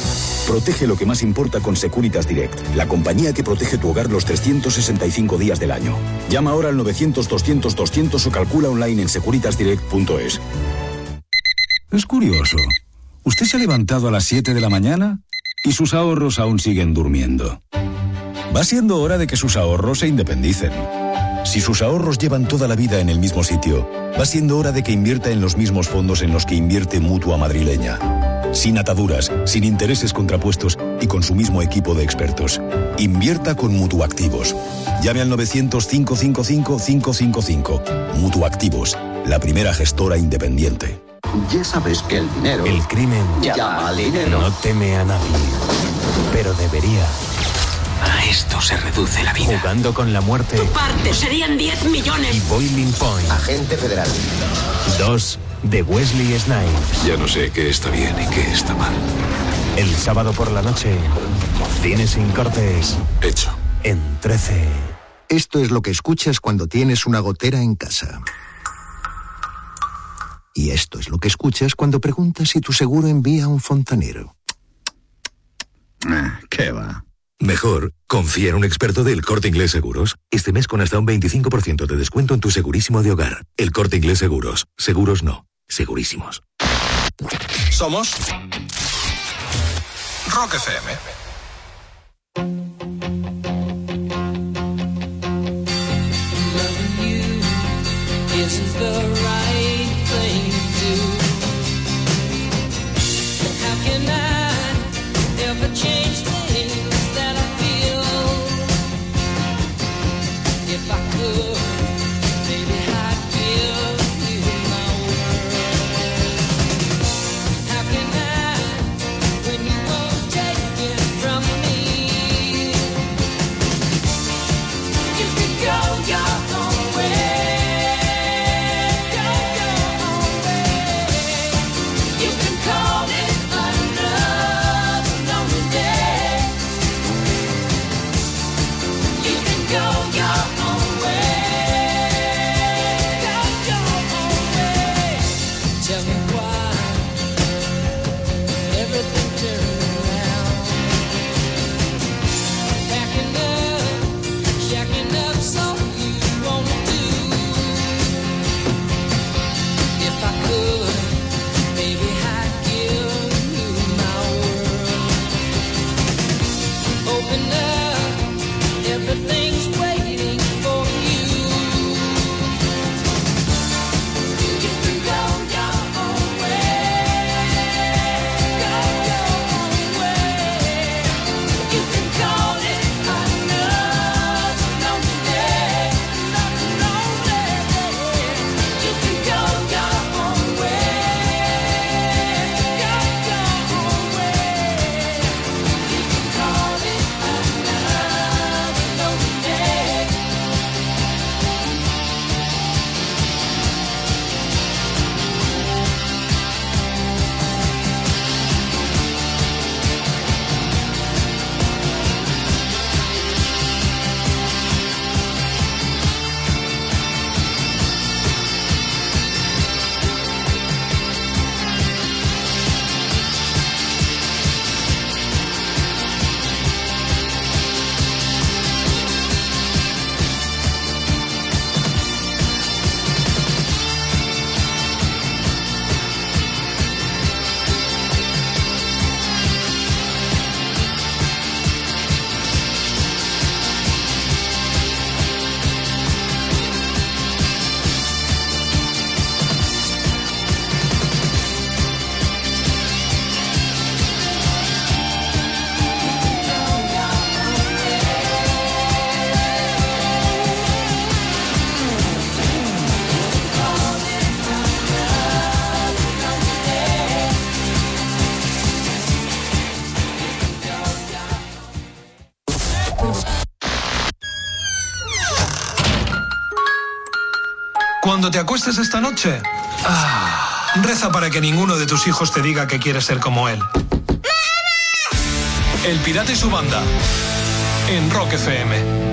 Protege lo que más importa con Securitas Direct, la compañía que protege tu hogar los 365 días del año. Llama ahora al 900-200-200 o calcula online en securitasdirect.es. Es curioso. Usted se ha levantado a las 7 de la mañana y sus ahorros aún siguen durmiendo. Va siendo hora de que sus ahorros se independicen. Si sus ahorros llevan toda la vida en el mismo sitio, va siendo hora de que invierta en los mismos fondos en los que invierte Mutua Madrileña. Sin ataduras, sin intereses contrapuestos y con su mismo equipo de expertos. Invierta con Mutuactivos. Llame al 900-555-555. Mutuactivos, la primera gestora independiente. Ya sabes que el dinero. El crimen llama al dinero. no teme a nadie, pero debería. A esto se reduce la vida. Jugando con la muerte Parte, serían 10 millones. y Boiling Point. Agente federal. 2 de Wesley Snipes. Ya no sé qué está bien y qué está mal. El sábado por la noche, cine sin cortes Hecho. en 13. Esto es lo que escuchas cuando tienes una gotera en casa. Y esto es lo que escuchas cuando preguntas si tu seguro envía a un fontanero. Ah, ¿Qué va? Mejor, confía en un experto del Corte Inglés Seguros. Este mes con hasta un 25% de descuento en tu segurísimo de hogar. El Corte Inglés Seguros. Seguros no. Segurísimos. Somos Rock FM. Loving you isn't the Cuando te acuestes esta noche, ah, reza para que ninguno de tus hijos te diga que quieres ser como él. El Pirata y su banda. En Rock FM.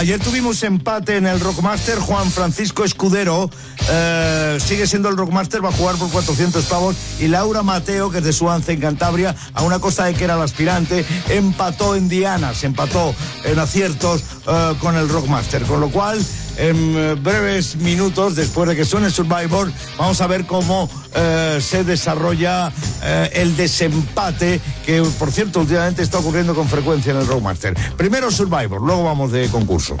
Ayer tuvimos empate en el Rockmaster. Juan Francisco Escudero eh, sigue siendo el Rockmaster, va a jugar por 400 pavos. Y Laura Mateo, que es de Suanza, en Cantabria, a una costa de que era el aspirante, empató en Dianas, empató en aciertos eh, con el Rockmaster. Con lo cual, en eh, breves minutos, después de que suene Survivor, vamos a ver cómo se desarrolla eh, el desempate, que por cierto últimamente está ocurriendo con frecuencia en el Rockmaster. Primero Survivor, luego vamos de concurso.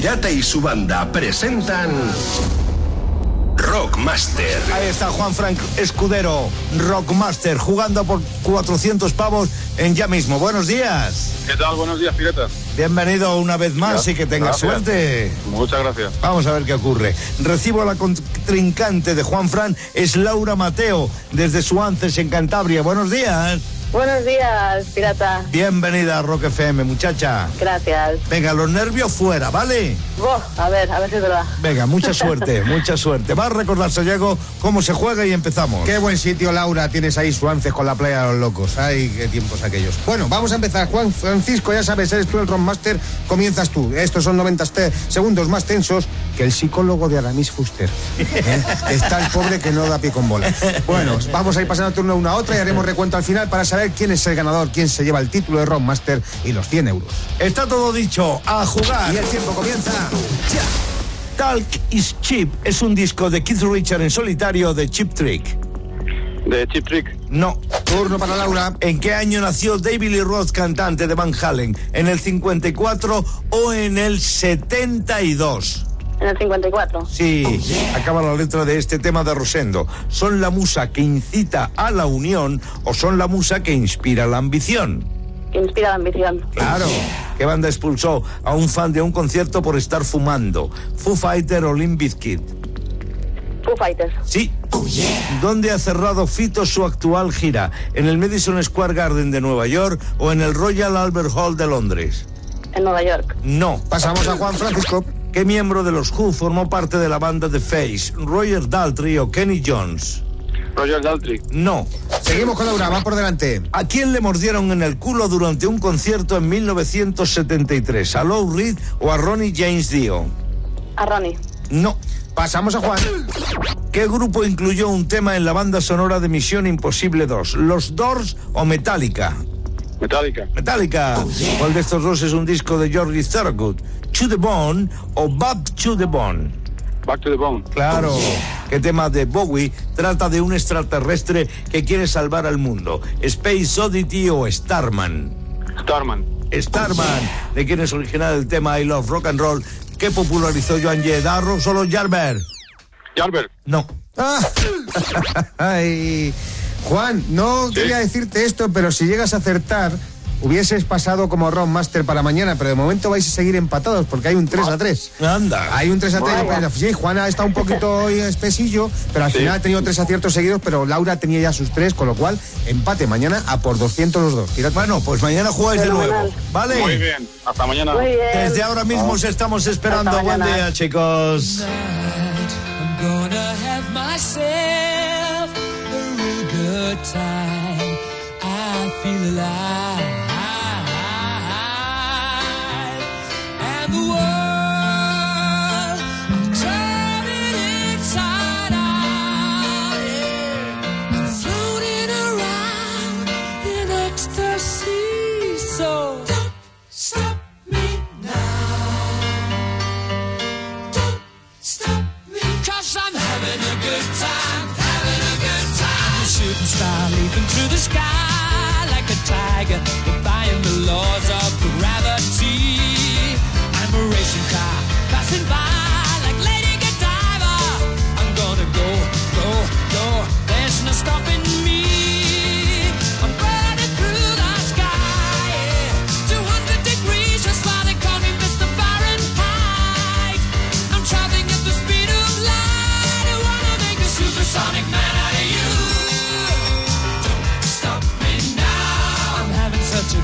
Pirata y su banda presentan Rockmaster. Ahí está Juan Frank Escudero, Rockmaster, jugando por 400 pavos en ya mismo. Buenos días. ¿Qué tal? Buenos días, pirata. Bienvenido una vez más y que tengas Gracias. suerte. Muchas gracias. Vamos a ver qué ocurre. Recibo a la contrincante de Juan Fran, es Laura Mateo, desde Suances, en Cantabria. Buenos días. Buenos días, pirata. Bienvenida a Rock FM, muchacha. Gracias. Venga, los nervios fuera, ¿vale? Buah, a ver, a ver si es verdad. Venga, mucha suerte, mucha suerte. Va a recordar, Sayago, cómo se juega y empezamos. Qué buen sitio, Laura, tienes ahí Suances con la playa de los locos. Ay, qué tiempos aquellos. Bueno, vamos a empezar. Juan Francisco, ya sabes, eres tú el Rockmaster, comienzas tú. Estos son 90 te- segundos más tensos que el psicólogo de Aramis Fuster. ¿Eh? Está el pobre que no da pie con bola. Bueno, vamos a ir pasando turno una a otra y haremos recuento al final para saber quién es el ganador, quién se lleva el título de Rockmaster y los 100 euros. Está todo dicho, a jugar. Y el tiempo comienza ya. Talk is Cheap es un disco de Keith Richard en solitario de Chip Trick. ¿De Chip Trick? No. Turno para Laura. ¿En qué año nació David Lee Roth, cantante de Van Halen? ¿En el 54 o en el 72? En el 54. Sí, acaba la letra de este tema de Rosendo. ¿Son la musa que incita a la unión o son la musa que inspira la ambición? Que inspira la ambición. Claro. ¿Qué banda expulsó a un fan de un concierto por estar fumando? ¿Foo Fighter o Limp Bizkit? Foo Fighters. Sí. ¿Dónde ha cerrado Fito su actual gira? ¿En el Madison Square Garden de Nueva York o en el Royal Albert Hall de Londres? En Nueva York. No. Pasamos a Juan Francisco. ¿Qué miembro de los Who formó parte de la banda The Face? ¿Roger Daltrey o Kenny Jones? Roger Daltrey. No. Seguimos con Laura, va por delante. ¿A quién le mordieron en el culo durante un concierto en 1973? ¿A Lou Reed o a Ronnie James Dio? A Ronnie. No. Pasamos a Juan. ¿Qué grupo incluyó un tema en la banda sonora de Misión Imposible 2? ¿Los Doors o Metallica? Metallica. Metallica. ¿Cuál de estos dos es un disco de Georgie Thorogood? ¿To the Bone o Back to the Bone? Back to the Bone. Claro. ¿Qué tema de Bowie trata de un extraterrestre que quiere salvar al mundo? ¿Space Oddity o Starman? Starman. Starman. ¿De quién es original el tema I Love Rock and Roll? ¿Qué popularizó Joan Jett? ¿Darro solo Jarber? Jarber. No. Ah. Ay. Juan, no quería decirte esto, pero si llegas a acertar, hubieses pasado como Ron Master para mañana, pero de momento vais a seguir empatados porque hay un 3 a 3. Anda. Hay un 3 a 3. Vaya. Sí, Juana está un poquito hoy espesillo, pero al Sí. final ha tenido tres aciertos seguidos, pero Laura tenía ya sus tres, con lo cual empate mañana a por 200 los dos. Tirad- Bueno, pues mañana jugáis de nuevo. ¿Vale? Muy bien. Hasta mañana. Muy bien. Desde ahora mismo os estamos esperando. Hasta Buen mañana. día, chicos. I'm gonna have myself a real good time. I feel alive. Through the sky like a tiger, defying the laws of gravity. I'm a racing car passing by like Lady Godiva. I'm gonna go, go, go. There's no stopping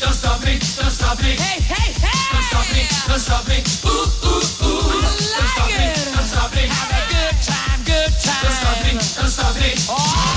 Don't stop me, don't stop me. Hey, hey, hey! Don't stop me, don't stop me. Ooh, ooh, ooh. don't stop me, don't stop me. Have a good time, good time. Don't stop me, don't stop me. Supersonic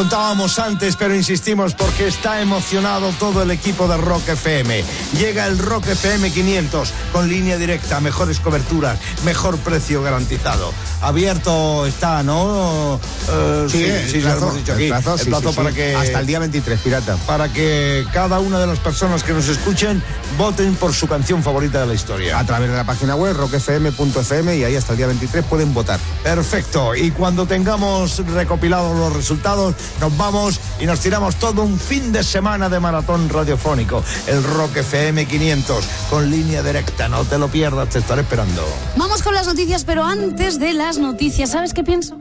contábamos antes, pero insistimos porque está emocionado todo el equipo de Rock FM. Llega el Rock FM 500 con línea directa, mejores coberturas, mejor precio garantizado. Abierto está, ¿no? Eh, Sí, el sí, lo hemos dicho el aquí. plazo, El plazo sí, para sí. que Hasta el día 23, pirata. para que cada una de las personas que nos escuchen voten por su canción favorita de la historia. A través de la página web rockfm.fm y ahí hasta el día 23 pueden votar. Perfecto. Y cuando tengamos recopilados los resultados, nos vamos y nos tiramos todo un fin de semana de maratón radiofónico. El Rock FM 500 con línea directa. No te lo pierdas, te estaré esperando. Vamos con las noticias, pero antes de noticias, ¿sabes qué pienso?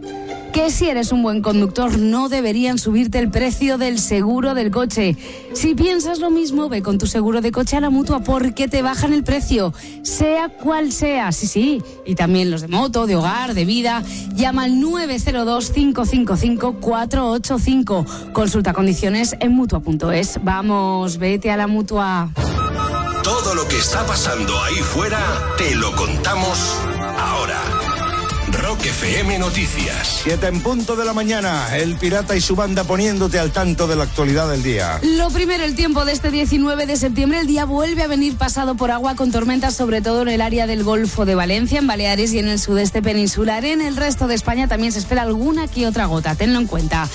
Que si eres un buen conductor no deberían subirte el precio del seguro del coche. Si piensas lo mismo, ve con tu seguro de coche a la mutua porque te bajan el precio, sea cual sea. Sí, sí. Y también los de moto, de hogar, de vida. Llama al 902-555-485. Consulta condiciones en mutua.es. Vamos, vete a la mutua. Todo lo que está pasando ahí fuera, te lo contamos ahora. Rock FM Noticias. Siete en punto de la mañana. El pirata y su banda poniéndote al tanto de la actualidad del día. Lo primero, el tiempo de este 19 de septiembre, el día vuelve a venir pasado por agua con tormentas, sobre todo en el área del Golfo de Valencia, en Baleares y en el sudeste peninsular. En el resto de España también se espera alguna que otra gota, tenlo en cuenta.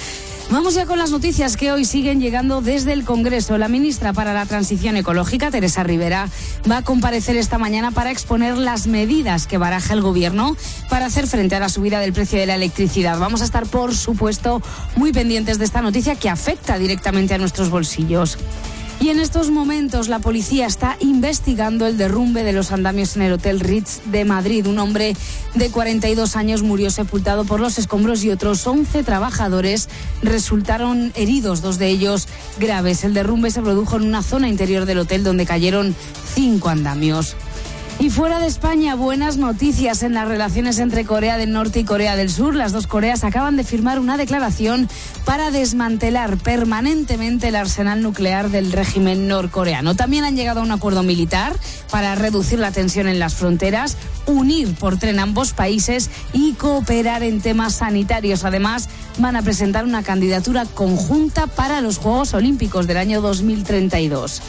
Vamos ya con las noticias que hoy siguen llegando desde el Congreso. La ministra para la Transición Ecológica, Teresa Rivera, va a comparecer esta mañana para exponer las medidas que baraja el Gobierno para hacer frente a la subida del precio de la electricidad. Vamos a estar, por supuesto, muy pendientes de esta noticia que afecta directamente a nuestros bolsillos. Y en estos momentos la policía está investigando el derrumbe de los andamios en el Hotel Ritz de Madrid. Un hombre de 42 años murió sepultado por los escombros y otros 11 trabajadores resultaron heridos, dos de ellos graves. El derrumbe se produjo en una zona interior del hotel donde cayeron cinco andamios. Y fuera de España, buenas noticias en las relaciones entre Corea del Norte y Corea del Sur. Las dos Coreas acaban de firmar una declaración para desmantelar permanentemente el arsenal nuclear del régimen norcoreano. También han llegado a un acuerdo militar para reducir la tensión en las fronteras, unir por tren ambos países y cooperar en temas sanitarios. Además, van a presentar una candidatura conjunta para los Juegos Olímpicos del año 2032.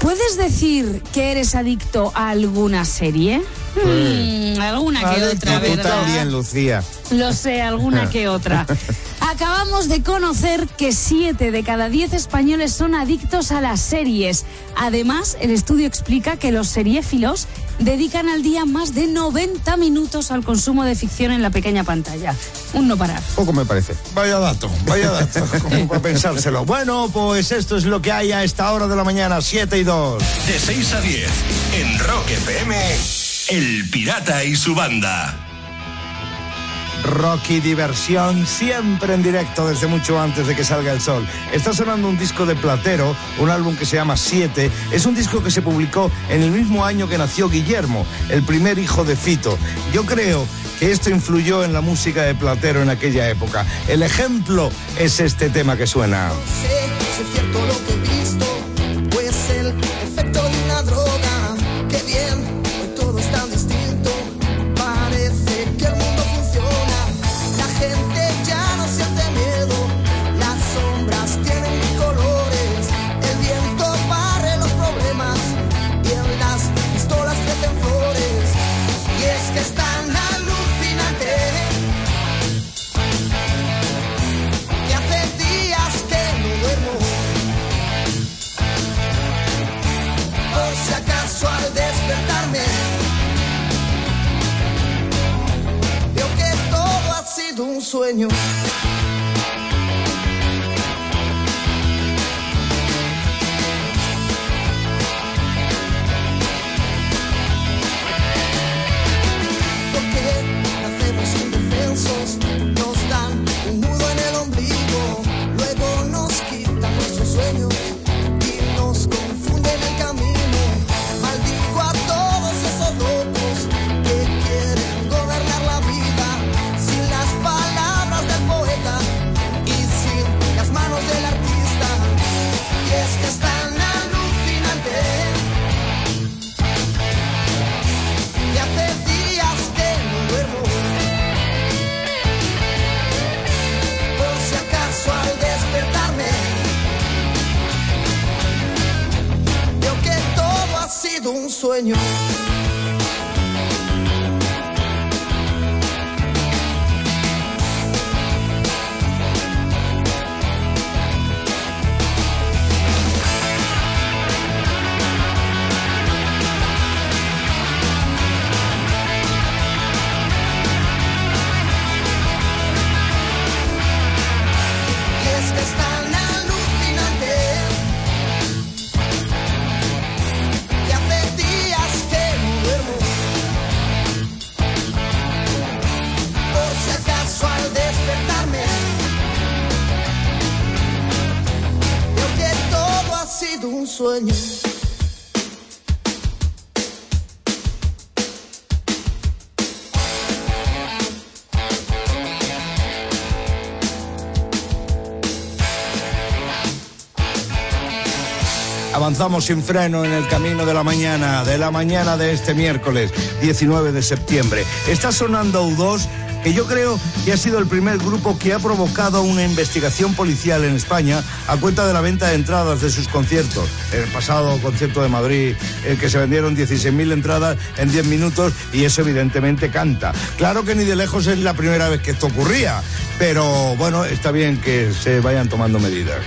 ¿Puedes decir que eres adicto a alguna serie? Hmm, alguna que Adicto otra, tú ¿verdad? también, Lucía. Lo sé, alguna que otra. Acabamos de conocer que 7 de cada 10 españoles son adictos a las series. Además, el estudio explica que los seriéfilos dedican al día más de 90 minutos al consumo de ficción en la pequeña pantalla. Un no parar. Poco me parece. Vaya dato, vaya dato, como para pensárselo. Bueno, pues esto es lo que hay a esta hora de la mañana, 7 y 2. De 6 a 10, en Rock FM, El Pirata y su banda. Rocky Diversión, siempre en directo desde mucho antes de que salga el sol. Está sonando un disco de Platero, un álbum que se llama Siete. Es un disco que se publicó en el mismo año que nació Guillermo, el primer hijo de Fito. Yo creo que esto influyó en la música de Platero en aquella época. El ejemplo es este tema que suena. Sido un sueño. sido un sueño. Sueño. Avanzamos sin freno en el camino de la mañana, de la mañana de este miércoles 19 de septiembre. Está sonando U2, que yo creo que ha sido el primer grupo que ha provocado una investigación policial en España a cuenta de la venta de entradas de sus conciertos. El pasado concierto de Madrid, el que se vendieron 16.000 entradas en 10 minutos y eso evidentemente canta. Claro que ni de lejos es la primera vez que esto ocurría, pero bueno, está bien que se vayan tomando medidas.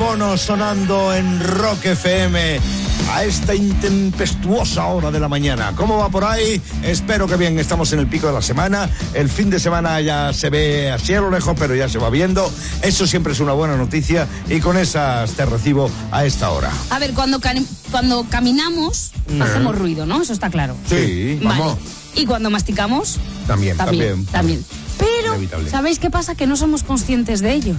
Bono sonando en Rock FM a esta intempestuosa hora de la mañana. ¿Cómo va por ahí? Espero que bien, estamos en el pico de la semana. El fin de semana ya se ve así a lo lejos, pero ya se va viendo. Eso siempre es una buena noticia y con esas te recibo a esta hora. A ver, cuando, cuando caminamos, Mm. hacemos ruido, ¿no? Eso está claro. Sí, Vale. Y cuando masticamos, También, también. también. Pero, Inevitable. ¿sabéis qué pasa? Que no somos conscientes de ellos.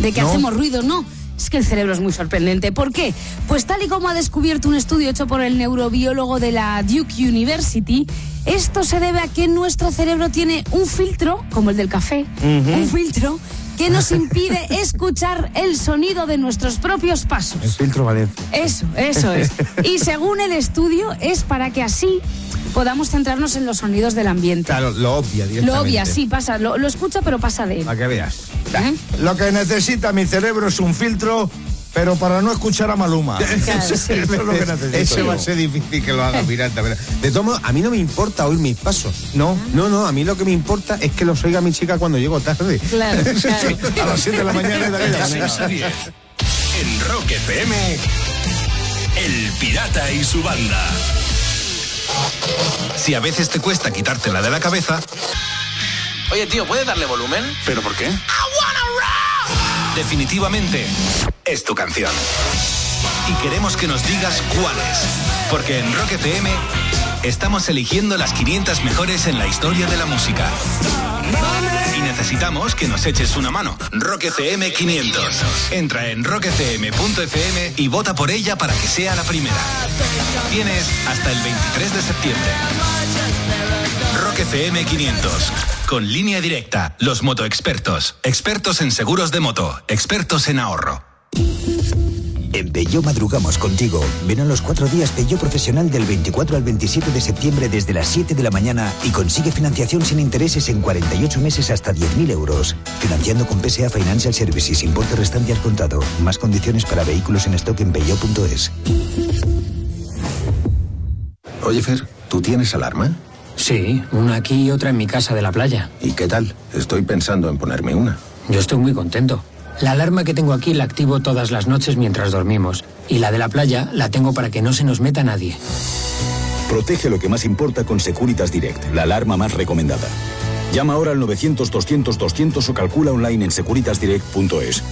De que ¿No? hacemos ruido, no. Es que el cerebro es muy sorprendente. ¿Por qué? Pues tal y como ha descubierto un estudio hecho por el neurobiólogo de la Duke University, esto se debe a que nuestro cerebro tiene un filtro, como el del café, un filtro que nos impide escuchar el sonido de nuestros propios pasos. El filtro Valencia. Eso, eso es. Y según el estudio, es para que así podamos centrarnos en los sonidos del ambiente. Claro, lo obvia Lo directamente. obvia, sí, pasa, lo, lo escucha, pero pasa de él. Para que veas. Lo que necesita mi cerebro es un filtro pero para no escuchar a Maluma. Eso es lo que necesito Eso va a ser difícil que lo haga pirata. pero- De todos modos, a mí no me importa oír mis pasos. No, no, no. A mí lo que me importa es que los oiga mi chica cuando llego tarde. Claro, claro. a las 7 de la mañana y de aquella De manera. 6 a 10. En Rock FM, El Pirata y su banda. Si a veces te cuesta quitártela de la cabeza, Oye, tío, ¿puedes darle volumen? ¿pero por qué? Definitivamente es tu canción. Y queremos que nos digas cuál es. Porque en Rock FM estamos eligiendo las 500 mejores en la historia de la música. Y necesitamos que nos eches una mano. Rock FM 500. Entra en rockfm.fm y vota por ella para que sea la primera. Tienes hasta el 23 de septiembre. Rock FM 500. Con línea directa, los motoexpertos. Expertos en seguros de moto. Expertos en ahorro. En Peugeot madrugamos contigo. Ven a los cuatro días Peugeot Profesional del 24 al 27 de septiembre desde las 7 de la mañana y consigue financiación sin intereses en 48 meses hasta 10.000 euros. Financiando con PSA Financial Services, importe restante al contado. Más condiciones para vehículos en stock en peugeot.es. Oye, Fer, ¿tú tienes alarma? Sí, una aquí y otra en mi casa de la playa. ¿Y qué tal? Estoy pensando en ponerme una. Yo estoy muy contento. La alarma que tengo aquí la activo todas las noches mientras dormimos. Y la de la playa la tengo para que no se nos meta nadie. Protege lo que más importa con Securitas Direct, la alarma más recomendada. Llama ahora al 900-200-200 o calcula online en securitasdirect.es.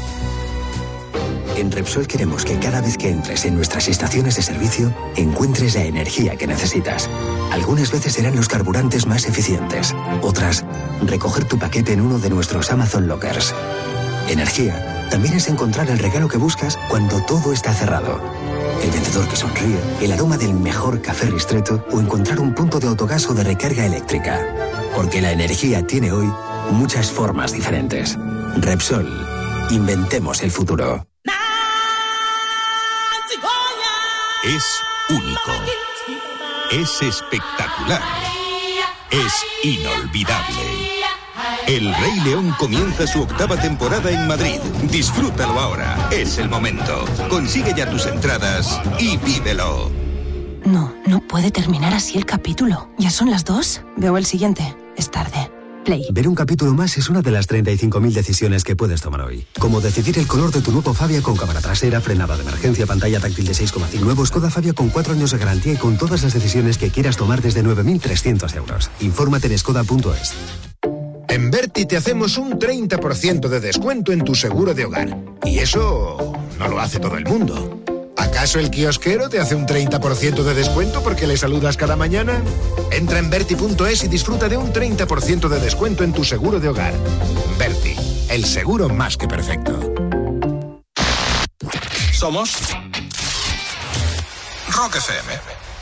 En Repsol queremos que cada vez que entres en nuestras estaciones de servicio encuentres la energía que necesitas. Algunas veces serán los carburantes más eficientes, otras, recoger tu paquete en uno de nuestros Amazon Lockers. Energía también es encontrar el regalo que buscas cuando todo está cerrado. El vendedor que sonríe, el aroma del mejor café ristreto o encontrar un punto de autogas o de recarga eléctrica. Porque la energía tiene hoy muchas formas diferentes. Repsol, inventemos el futuro. Es único. Es espectacular. Es inolvidable. El Rey León comienza su octava temporada en Madrid. Disfrútalo ahora. Es el momento. Consigue ya tus entradas y vívelo. No, no puede terminar así el capítulo. ¿Ya son las dos? Veo el siguiente. Es tarde. Play. Ver un capítulo más es una de las 35.000 decisiones que puedes tomar hoy. Como decidir el color de tu nuevo Fabia con cámara trasera, frenada de emergencia, pantalla táctil de 6,5. Nuevo Skoda Fabia con 4 años de garantía y con todas las decisiones que quieras tomar desde 9.300 euros. Infórmate en skoda.es. En Berti te hacemos un 30% de descuento en tu seguro de hogar. Y eso no lo hace todo el mundo. ¿Acaso el kiosquero te hace un 30% de descuento porque le saludas cada mañana? Entra en Berti.es y disfruta de un 30% de descuento en tu seguro de hogar. Berti, el seguro más que perfecto. Somos Rock FM.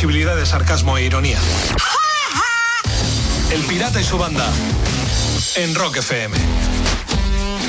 Posibilidad de sarcasmo e ironía. El pirata y su banda. En Rock FM.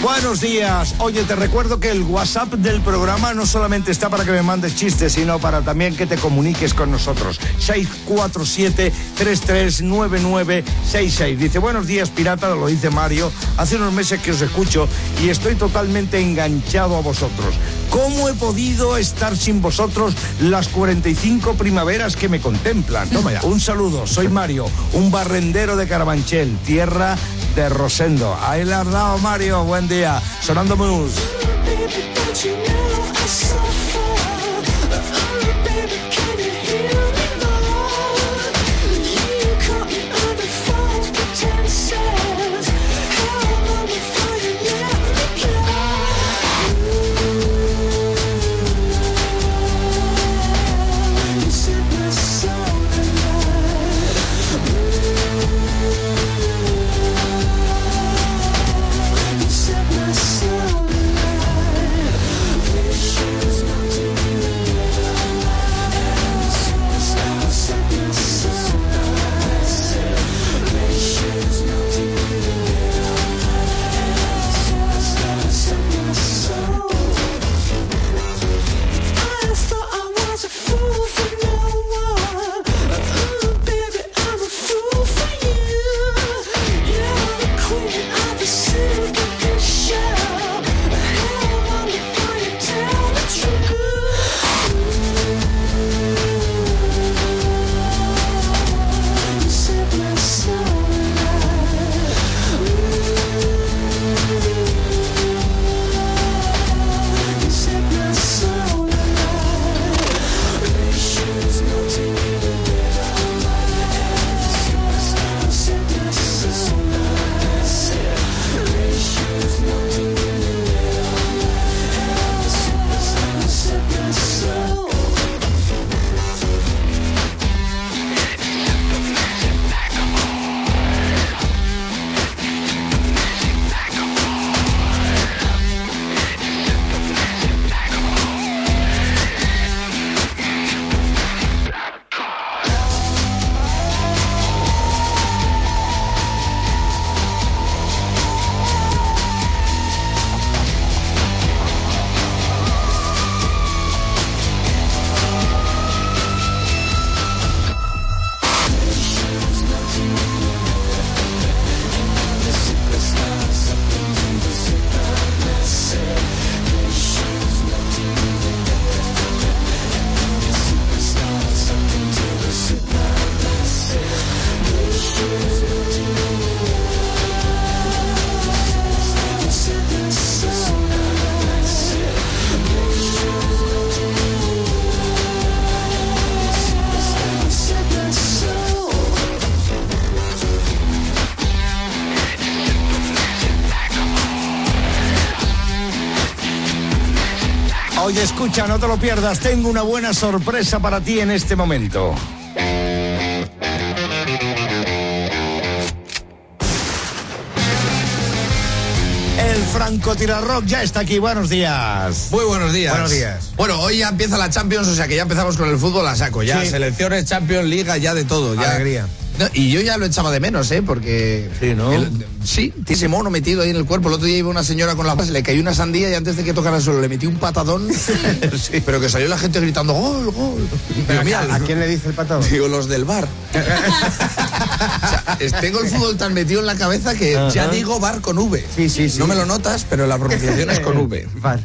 Buenos días. Oye, te recuerdo que el WhatsApp del programa no solamente está para que me mandes chistes, sino para también que te comuniques con nosotros. 647-339966. Dice, buenos días, pirata, lo dice Mario. Hace unos meses que os escucho y estoy totalmente enganchado a vosotros. ¿Cómo he podido estar sin vosotros las 45 primaveras que me contemplan? Toma ya. Un saludo, soy Mario, un barrendero de Carabanchel, tierra de Rosendo. Ahí le has dado, Mario, buen día. Sonando mus. Escucha, no te lo pierdas. Tengo una buena sorpresa para ti en este momento. El francotirarrock ya está aquí. Buenos días. Muy buenos días. Buenos días. Bueno, hoy ya empieza la Champions, o sea que ya empezamos con el fútbol a saco. Ya Sí. selecciones, Champions, Liga, ya de todo. Ya. Alegría. No, y yo ya lo echaba de menos, ¿eh? Porque. Sí, ¿no? el- sí, tiene ese mono metido ahí en el cuerpo. El otro día iba una señora con la base, le cayó una sandía y antes de que tocara el suelo le metí un patadón. Pero que salió la gente gritando gol, gol. Digo, mira, ¿A quién le dice el patado? Digo, los del bar. o sea, es- tengo el fútbol tan metido en la cabeza que ya Ajá. digo bar con V. Sí, sí, sí. No me lo notas, pero la pronunciación es con V. Vale.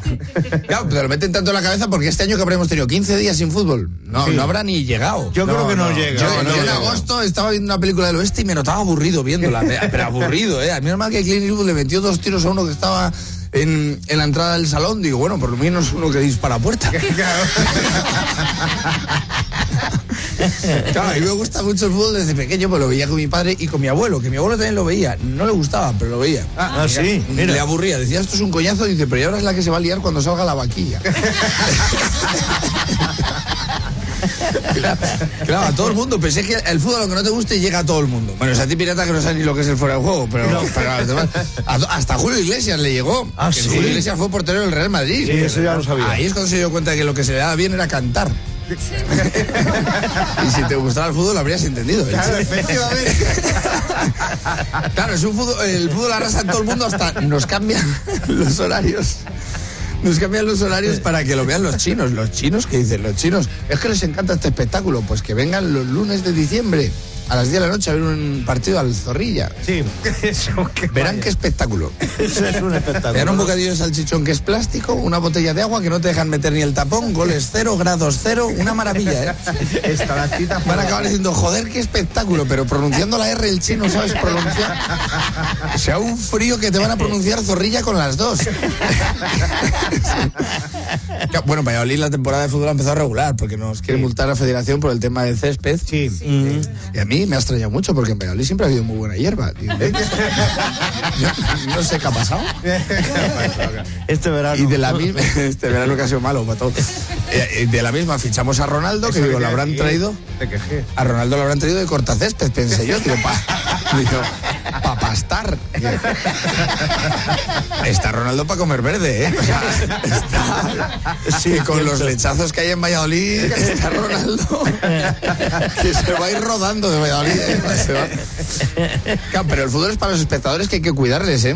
Claro, pero lo meten tanto en la cabeza porque este año que habremos tenido 15 días sin fútbol, no, Sí. no habrá ni llegado. Yo creo que no, llega. Yo, no, no yo en agosto estaba viendo una película del oeste y me notaba aburrido viéndola, pero aburrido, ¿eh? A mí normal que Clint Eastwood le metió dos tiros a uno que estaba en, en la entrada del salón. Digo, bueno, por lo menos uno que dispara a puerta. Claro, a mí me gusta mucho el fútbol desde pequeño, pues lo veía con mi padre y con mi abuelo, que mi abuelo también lo veía. No le gustaba, pero lo veía. Ah, sí, mira. Le aburría. Decía, esto es un coñazo. Dice, pero ya ahora es la que se va a liar cuando salga la vaquilla. Claro, claro, a todo el mundo. Pensé que el fútbol, aunque no te guste, llega a todo el mundo. Bueno, es a ti pirata que no sabes ni lo que es el fuera de juego, pero, pero a los demás- a to- hasta Julio Iglesias le llegó. Ah, ¿sí? Julio Iglesias fue portero del Real Madrid. Sí, eso ya lo sabía. Ahí es cuando se dio cuenta que lo que se le daba bien era cantar. y si te gustara el fútbol lo habrías entendido. ¿eh? Claro, efectivamente. Claro, es un fútbol, el fútbol arrasa en todo el mundo hasta nos cambian los horarios. Nos cambian los horarios para que lo vean los chinos. Los chinos, ¿qué dicen? Los chinos, es que les encanta este espectáculo. Pues que vengan los lunes de diciembre a las 10 de la noche a ver un partido al Zorrilla. Sí, eso que Verán qué espectáculo. Eso es un espectáculo. Verán un bocadillo de salchichón que es plástico, una botella de agua que no te dejan meter ni el tapón, goles cero, grados cero, una maravilla, ¿eh? Esta la cita Van a acabar diciendo, joder, qué espectáculo, pero pronunciando la R el chino, ¿sabes pronunciar? O sea, un frío que te van a pronunciar zorrilla con las dos. Bueno, Valladolid la temporada de fútbol ha empezado a regular porque nos quiere multar la federación por el tema del césped. Sí, Mm. Y a mí me ha extrañado mucho porque en Valladolid siempre ha habido muy buena hierba. Yo no sé qué ha pasado. Este verano. Y de la misma, este verano que ha sido malo para todos. Eh, eh, De la misma fichamos a Ronaldo, que digo, lo habrán traído. A Ronaldo lo habrán traído de cortacésped, pensé yo, pa, digo, pa pastar. Está Ronaldo para comer verde, ¿eh? O sea, está- sí, con los lechazos que hay en Valladolid, está Ronaldo que se va a ir rodando de Valladolid. ¿eh? Se va. Claro, pero el fútbol es para los espectadores que hay que cuidarles, ¿eh?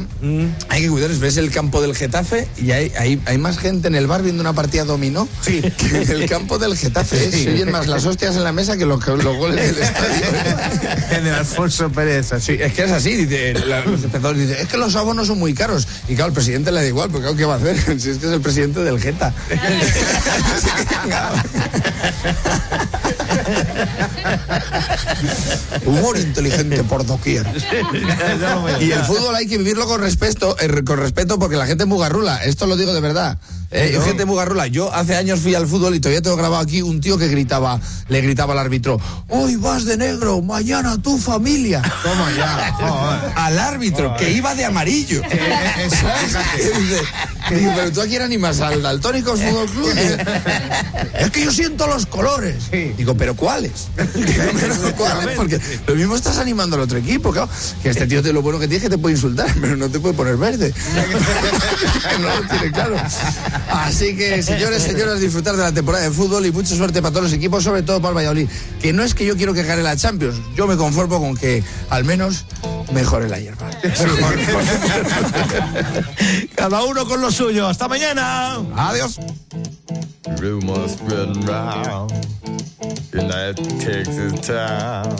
Hay que cuidarles. Ves el campo del Getafe y hay, hay, hay más gente en el bar viendo una partida dominó que en el campo del Getafe. ¿eh? Se oyen más las hostias en la mesa que los, goles del estadio. ¿eh? En el Alfonso Pérez, así. Sí, es que es así, dice, la- los espectadores dicen, es que los abonos son muy caros. Y claro, el presidente le da igual, porque claro, ¿qué va a hacer? Si es que es el presidente del Geta. Humor inteligente por doquier. Y el fútbol hay que vivirlo con respeto, eh, con respeto porque la gente es muy garrula. Esto lo digo de verdad. Eh, gente muy garrula. Yo hace años fui al fútbol y todavía tengo grabado aquí un tío que gritaba, le gritaba al árbitro, hoy vas de negro, mañana tu familia. Toma ya. Joder. Al árbitro, que iba de amarillo. Dice, pero tú a quién animas al Daltónicos Fútbol Club. Es que yo siento los colores. Digo, ¿pero cuáles? Digo, "¿Pero cuáles? Porque lo mismo estás animando al otro equipo, claro. Que este tío te lo bueno que tiene es que te puede insultar, pero no te puede poner verde. no lo tiene claro. Así que, señores, señoras, disfrutar de la temporada de fútbol y mucha suerte para todos los equipos, sobre todo para el Valladolid. Que no es que yo quiero que gane la Champions, yo me conformo con que al menos mejore la hierba. Cada uno con lo suyo. Hasta mañana. Adiós. Rumors spreading round in that Texas town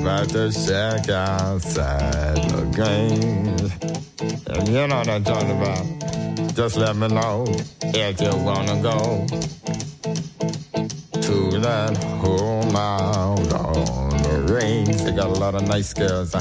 about the shack outside the game. And you know what I'm talking about. Just let me know if you wanna go to that home out on the. They got a lot of nice girls.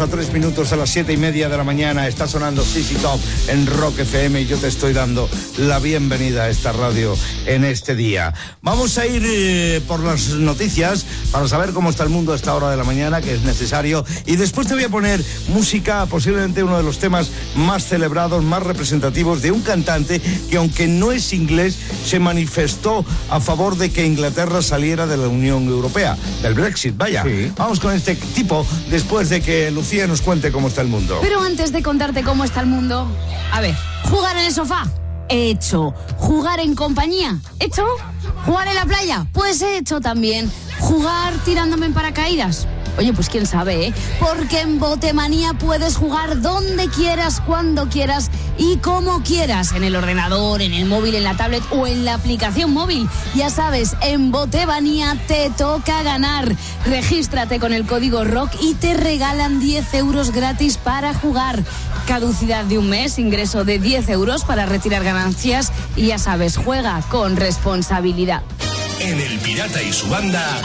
A tres minutos de las siete y media de la mañana. Está sonando CC Top en Rock FM y yo te estoy dando la bienvenida a esta radio en este día. Vamos a ir eh, por las noticias para saber cómo está el mundo a esta hora de la mañana, que es necesario. Y después te voy a poner música, posiblemente uno de los temas más celebrados, más representativos de un cantante que, aunque no es inglés, se manifestó a favor de que Inglaterra saliera de la Unión Europea, del Brexit. Vaya, vamos con este tipo después de que Lucía nos cuente cómo está el mundo. Pero antes de contarte cómo está el mundo, a ver, jugar en el sofá, hecho. Jugar en compañía, hecho. Jugar en la playa, pues hecho también. Jugar tirándome en paracaídas. Oye, pues quién sabe, ¿eh? Porque en Botemanía puedes jugar donde quieras, cuando quieras y como quieras. En el ordenador, en el móvil, en la tablet o en la aplicación móvil. Ya sabes, en Botemanía te toca ganar. Regístrate con el código ROCK y te regalan 10 euros gratis para jugar. Caducidad de un mes, ingreso de 10 euros para retirar ganancias y ya sabes, juega con responsabilidad. En El Pirata y su banda,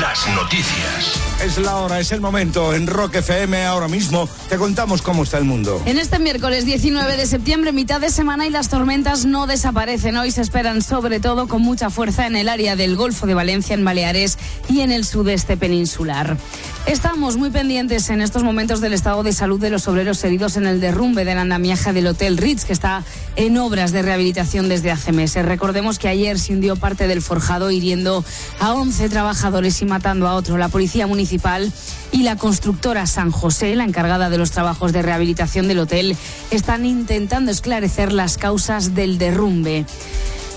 las noticias. Es la hora, es el momento. En Rock FM ahora mismo te contamos cómo está el mundo. En este miércoles 19 de septiembre, mitad de semana y las tormentas no desaparecen. Hoy se esperan sobre todo con mucha fuerza en el área del Golfo de Valencia, en Baleares y en el sudeste peninsular. Estamos muy pendientes en estos momentos del estado de salud de los obreros heridos en el derrumbe del andamiaje del Hotel Ritz, que está en obras de rehabilitación desde hace meses. Recordemos que ayer se hundió parte del forjado hiriendo a 11 trabajadores y matando a otro. La policía municipal y la constructora San José, la encargada de los trabajos de rehabilitación del hotel, están intentando esclarecer las causas del derrumbe.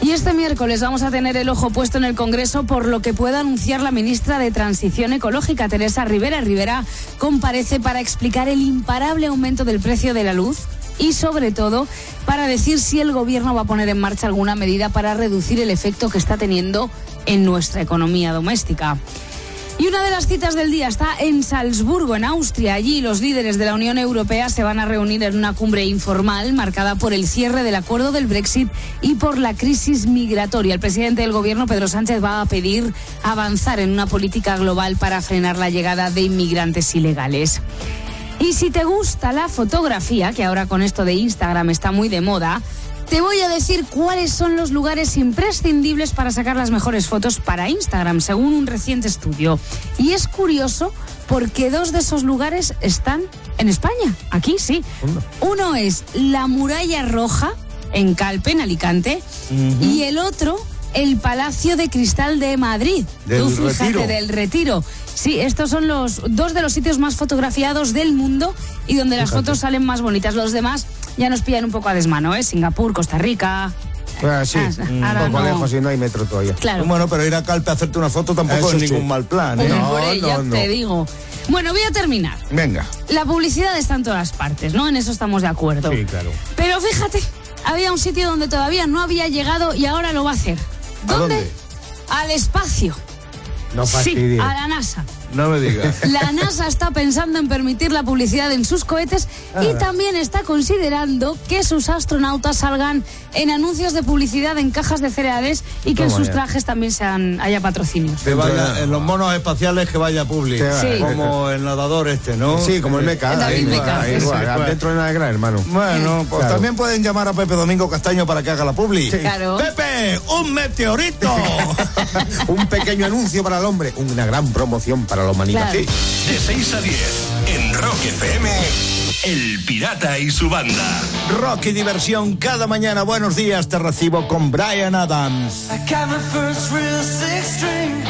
Y este miércoles vamos a tener el ojo puesto en el Congreso por lo que pueda anunciar la ministra de Transición Ecológica, Teresa Rivera. Rivera comparece para explicar el imparable aumento del precio de la luz y sobre todo para decir si el gobierno va a poner en marcha alguna medida para reducir el efecto que está teniendo en nuestra economía doméstica. Y una de las citas del día está en Salzburgo, en Austria. Allí los líderes de la Unión Europea se van a reunir en una cumbre informal marcada por el cierre del acuerdo del Brexit y por la crisis migratoria. El presidente del gobierno, Pedro Sánchez, va a pedir avanzar en una política global para frenar la llegada de inmigrantes ilegales. Y si te gusta la fotografía, que ahora con esto de Instagram está muy de moda, te voy a decir cuáles son los lugares imprescindibles para sacar las mejores fotos para Instagram, según un reciente estudio. Y es curioso porque dos de esos lugares están en España, aquí sí. Uno es la Muralla Roja, en Calpe, en Alicante, y el otro, el Palacio de Cristal de Madrid. Del Tú fíjate, Retiro. del Retiro. Sí, estos son los dos de los sitios más fotografiados del mundo y donde las fotos salen más bonitas. Los demás ya nos pillan un poco a desmano, ¿eh? Singapur, Costa Rica. Ah, sí, Ah, un poco no. lejos y no hay metro todavía. Claro. Bueno, pero ir a Calpe a hacerte una foto tampoco Eso es sí. ningún mal plan, ¿eh? Hombre, ya te digo. Bueno, voy a terminar. Venga. La publicidad está en todas partes, ¿no? En eso estamos de acuerdo. Sí, claro. Pero fíjate, había un sitio donde todavía no había llegado y ahora lo va a hacer. ¿A dónde? Al espacio. No sí, fastidies. a la NASA. No me digas. La NASA está pensando en permitir la publicidad en sus cohetes y también está considerando que sus astronautas salgan en anuncios de publicidad en cajas de cereales y que en sus ya. trajes también sean haya patrocinios. Que vaya, en los monos espaciales que vaya público. Sí. Como el nadador este, ¿no? Sí, como el meca. El David Meca, sí, igual, sí. Dentro de nada gran, hermano. Bueno, pues Claro. también pueden llamar a Pepe Domingo Castaño para que haga la publi. Claro. Pepe, un meteorito. Un pequeño anuncio para el hombre, una gran promoción para la humanidad. Claro. De 6 a 10, en Rock FM, El Pirata y su banda. Rock y diversión cada mañana. Buenos días, te recibo con Brian Adams. I got my first real six string,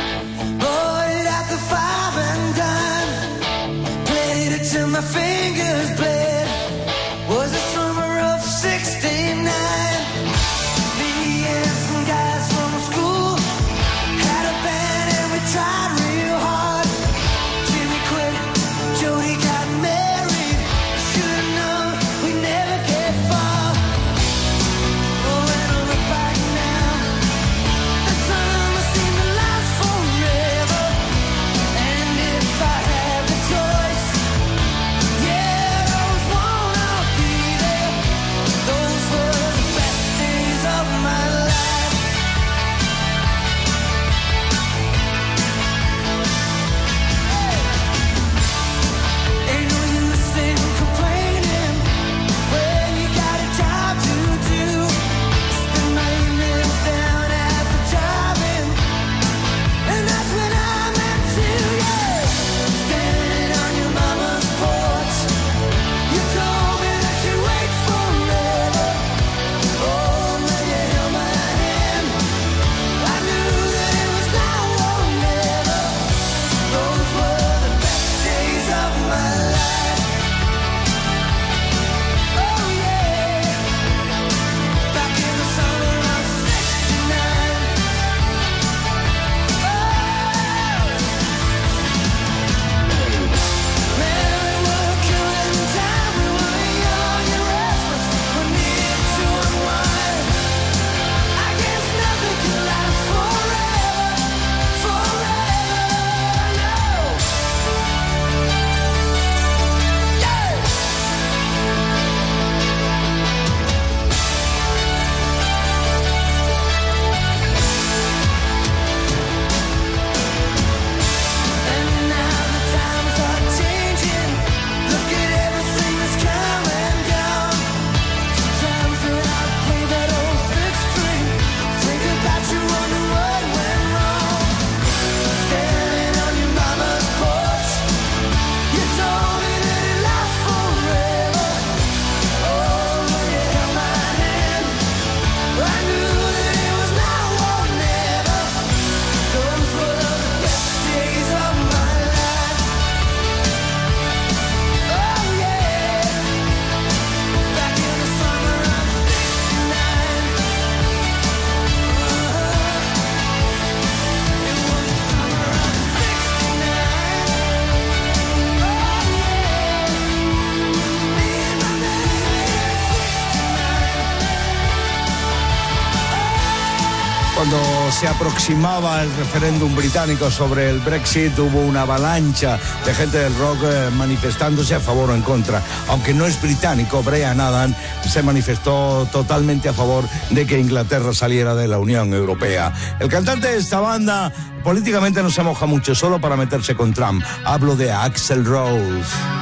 se aproximaba el referéndum británico sobre el Brexit, hubo una avalancha de gente del rock eh, manifestándose a favor o en contra. Aunque no es británico, Brian Adam se manifestó totalmente a favor de que Inglaterra saliera de la Unión Europea. El cantante de esta banda políticamente no se moja mucho, solo para meterse con Trump. Hablo de Axel Rose.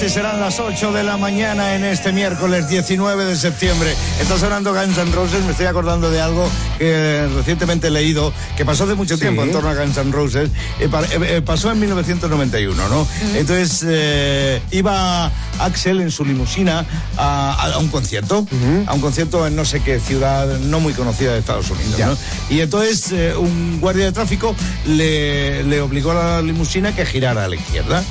20 minutos y serán las 8 de la mañana en este miércoles 19 de septiembre. Está sonando Guns N' Roses, me estoy acordando de algo que recientemente he leído, que pasó hace mucho Sí. tiempo en torno a Guns N' Roses. Eh, eh, eh, pasó en 1991, ¿no? Entonces eh, iba Axel en su limusina a, a- un concierto, a un concierto en no sé qué ciudad no muy conocida de Estados Unidos, ¿no? Y entonces eh, un guardia de tráfico le, le obligó a la limusina que girara a la izquierda.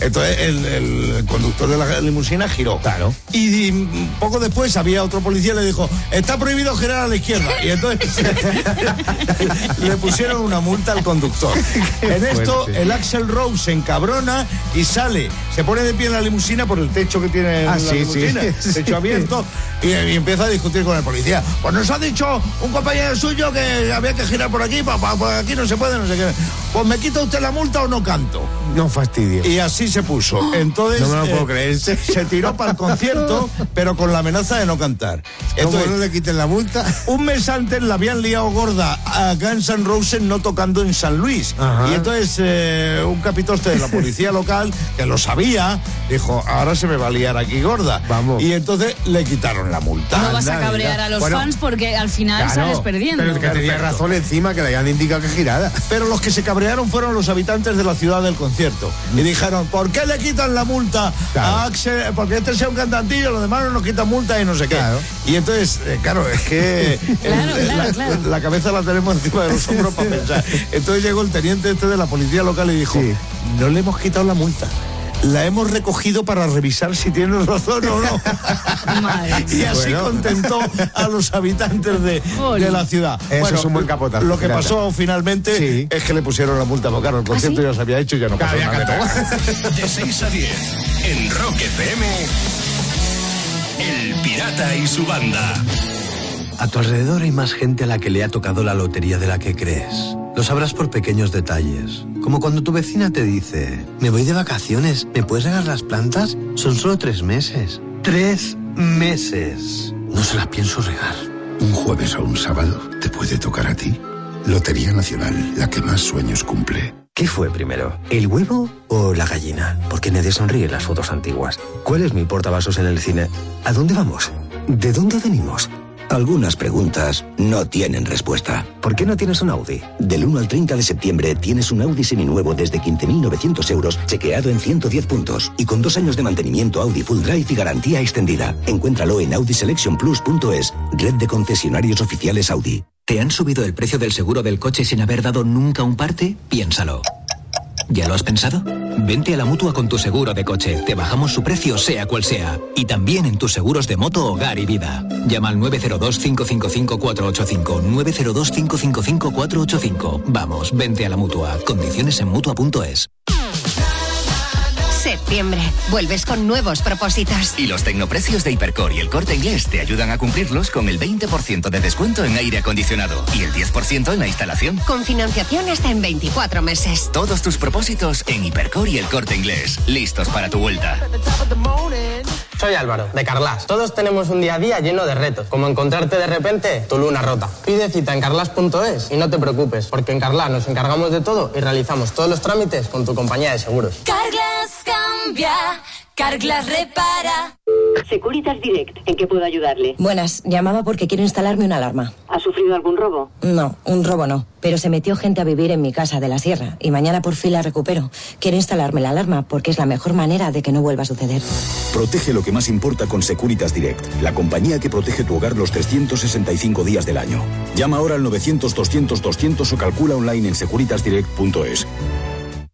Entonces el, el conductor de la limusina giró. Claro. Y, y poco después había otro policía y le dijo, está prohibido girar a la izquierda. Y entonces le pusieron una multa al conductor. En esto el Axel Rose se encabrona y sale, se pone de pie en la limusina por el techo que tiene Ah, la sí, limusina, sí. techo abierto, y, y empieza a discutir con el policía. Pues nos ha dicho un compañero suyo que había que girar por aquí, pa, pa- por aquí no se puede, no sé qué. Pues me quita usted la multa o no canto. No fastidio. Y así se puso. Entonces No me lo eh, puedo creer. Se, se tiró para el concierto, pero con la amenaza de no cantar. Entonces, no le quiten la multa. un mes antes la habían liado gorda a Guns N' Roses no tocando en San Luis. Ajá. Y entonces eh, un capitoste de la policía local, que lo sabía, dijo, ahora se me va a liar aquí gorda. Vamos. Y entonces le quitaron la multa. No vas a cabrear mira. a los Bueno, fans porque al final Claro, sales perdiendo. Pero que tenía razón encima que le habían indicado que girara. Pero los que se cabrearon fueron los habitantes de la ciudad del concierto. Y dijeron, ¿por qué le quitan la multa Claro. a Axel? Porque este sea un cantantillo, los demás no nos quitan multa y no sé qué. Claro. Y entonces, eh, claro, es que Claro, el- claro, la, cabeza la tenemos encima de los hombros para pensar. Entonces llegó el teniente este de la policía local y dijo, Sí. no le hemos quitado la multa. La hemos recogido para revisar si tienes razón o no. Y así Bueno. contentó a los habitantes de, de la ciudad. Eso es un buen capotazo, Lo que pasó finalmente Sí. es que le pusieron la multa, porque claro, el concierto ya se había hecho y ya no pasó nada. De 6 a 10 en Rock FM. El Pirata y su banda. A tu alrededor hay más gente a la que le ha tocado la lotería de la que crees. Lo sabrás por pequeños detalles. Como cuando tu vecina te dice, me voy de vacaciones, ¿me puedes regar las plantas? Son solo tres meses. ¡Tres meses! No se las pienso regar. Un jueves o un sábado te puede tocar a ti. Lotería Nacional, la que más sueños cumple. ¿Qué fue primero? ¿El huevo o la gallina? Porque nadie sonríe en las fotos antiguas. ¿Cuál es mi portavasos en el cine? ¿A dónde vamos? ¿De dónde venimos? Algunas preguntas no tienen respuesta. ¿Por qué no tienes un Audi? Del 1 al 30 de septiembre tienes un Audi seminuevo desde 15.900 euros, chequeado en 110 puntos y con dos años de mantenimiento Audi Full Drive y garantía extendida. Encuéntralo en audiselectionplus.es, red de concesionarios oficiales Audi. ¿Te han subido el precio del seguro del coche sin haber dado nunca un parte? Piénsalo. ¿Ya lo has pensado? Vente a la mutua con tu seguro de coche. Te bajamos su precio, sea cual sea. Y también en tus seguros de moto, hogar y vida. Llama al 902-555-485. 902-555-485. Vamos, vente a la mutua. Condiciones en mutua.es. Septiembre. Vuelves con nuevos propósitos. Y los tecnoprecios de Hipercor y el corte inglés te ayudan a cumplirlos con el 20% de descuento en aire acondicionado y el 10% en la instalación. Con financiación hasta en 24 meses. Todos tus propósitos en Hipercor y el corte inglés. Listos para tu vuelta. Soy Álvaro, de Carlas. Todos tenemos un día a día lleno de retos, como encontrarte de repente tu luna rota. Pide cita en carlas.es y no te preocupes, porque en Carlas nos encargamos de todo y realizamos todos los trámites con tu compañía de seguros. Carglass cambia, Carglass repara. Securitas Direct, ¿en qué puedo ayudarle? Buenas, llamaba porque quiero instalarme una alarma. ¿Ha sufrido algún robo? No, un robo no, pero se metió gente a vivir en mi casa de la sierra y mañana por fin la recupero. Quiero instalarme la alarma porque es la mejor manera de que no vuelva a suceder. Protege lo que más importa con Securitas Direct, la compañía que protege tu hogar los 365 días del año. Llama ahora al 900-200-200 o calcula online en securitasdirect.es.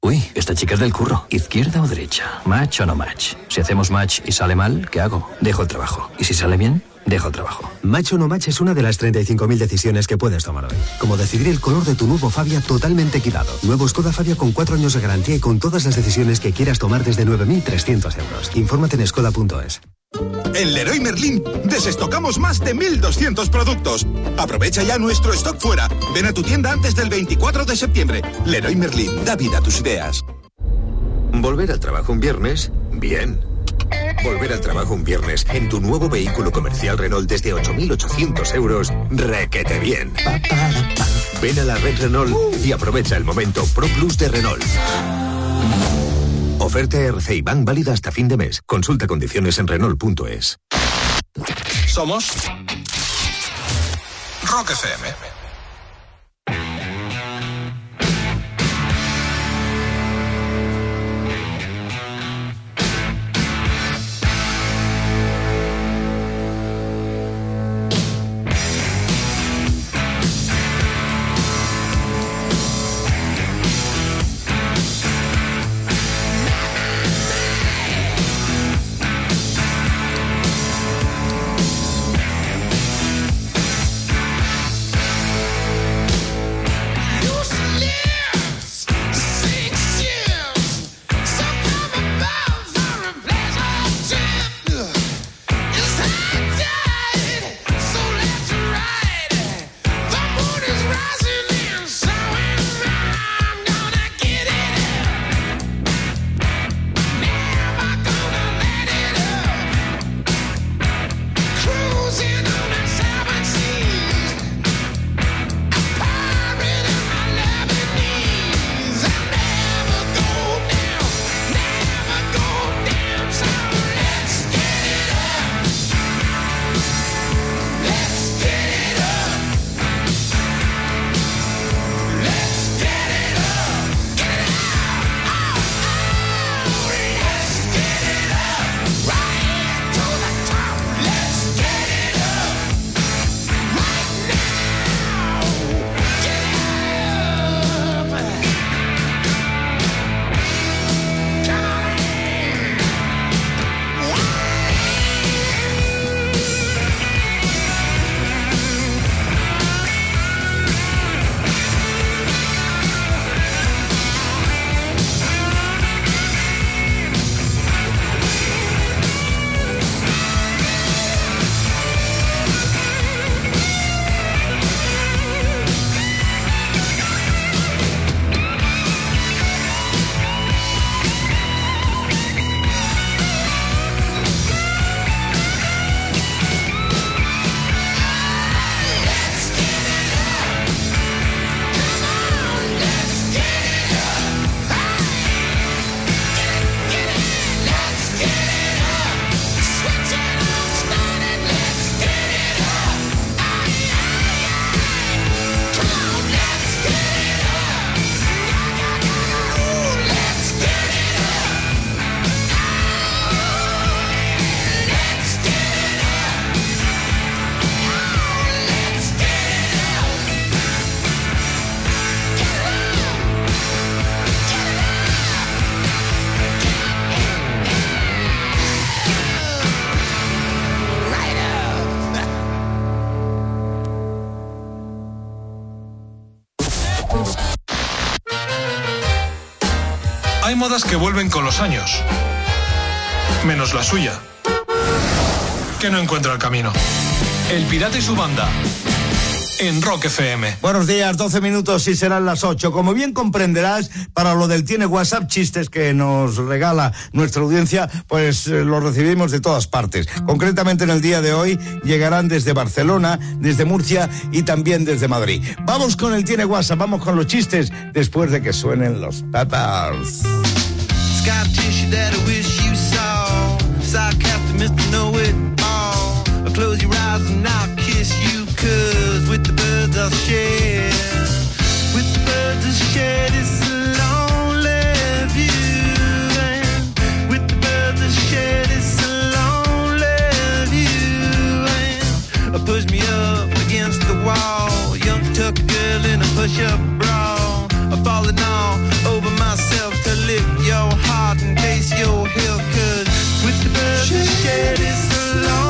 Uy, esta chica es del curro. ¿Izquierda o derecha? ¿Match o no match? Si hacemos match y sale mal, ¿qué hago? Dejo el trabajo. ¿Y si sale bien? Dejo el trabajo. Match o no match es una de las 35.000 decisiones que puedes tomar hoy. Como decidir el color de tu nuevo Fabia totalmente equipado. Nuevo Skoda Fabia con 4 años de garantía y con todas las decisiones que quieras tomar desde 9.300 euros. Infórmate en skoda.es. En Leroy Merlin desestocamos más de 1.200 productos. Aprovecha ya nuestro stock fuera. Ven a tu tienda antes del 24 de septiembre. Leroy Merlin, da vida a tus ideas. Volver al trabajo un viernes, bien. Volver al trabajo un viernes en tu nuevo vehículo comercial Renault desde 8.800 euros, requete bien. Ven a la red Renault y aprovecha el momento Pro Plus de Renault. Oferta RCI Bank válida hasta fin de mes. Consulta condiciones en Renault.es. Somos Rock FM. Modas que vuelven con los años. Menos la suya. Que no encuentra el camino. El Pirata y su banda. En Rock FM. Buenos días, 12 minutos y serán las 8. Como bien comprenderás, para lo del tiene WhatsApp, chistes que nos regala nuestra audiencia, pues eh, los recibimos de todas partes. Concretamente en el día de hoy llegarán desde Barcelona, desde Murcia y también desde Madrid. Vamos con el tiene WhatsApp, vamos con los chistes después de que suenen los Peppers. Sky tissue that I wish you saw. Sarcastic Mr. Know It All. I'll close your eyes and I'll kiss you, cause with the birds I'll share. With the birds I'll share this lonely view. And with the birds I'll share this lonely view. And push me up against the wall. Young tuck girl in a push-up bra. Falling all over myself to lift your heart and taste your hill. Cause with the birds share this lonely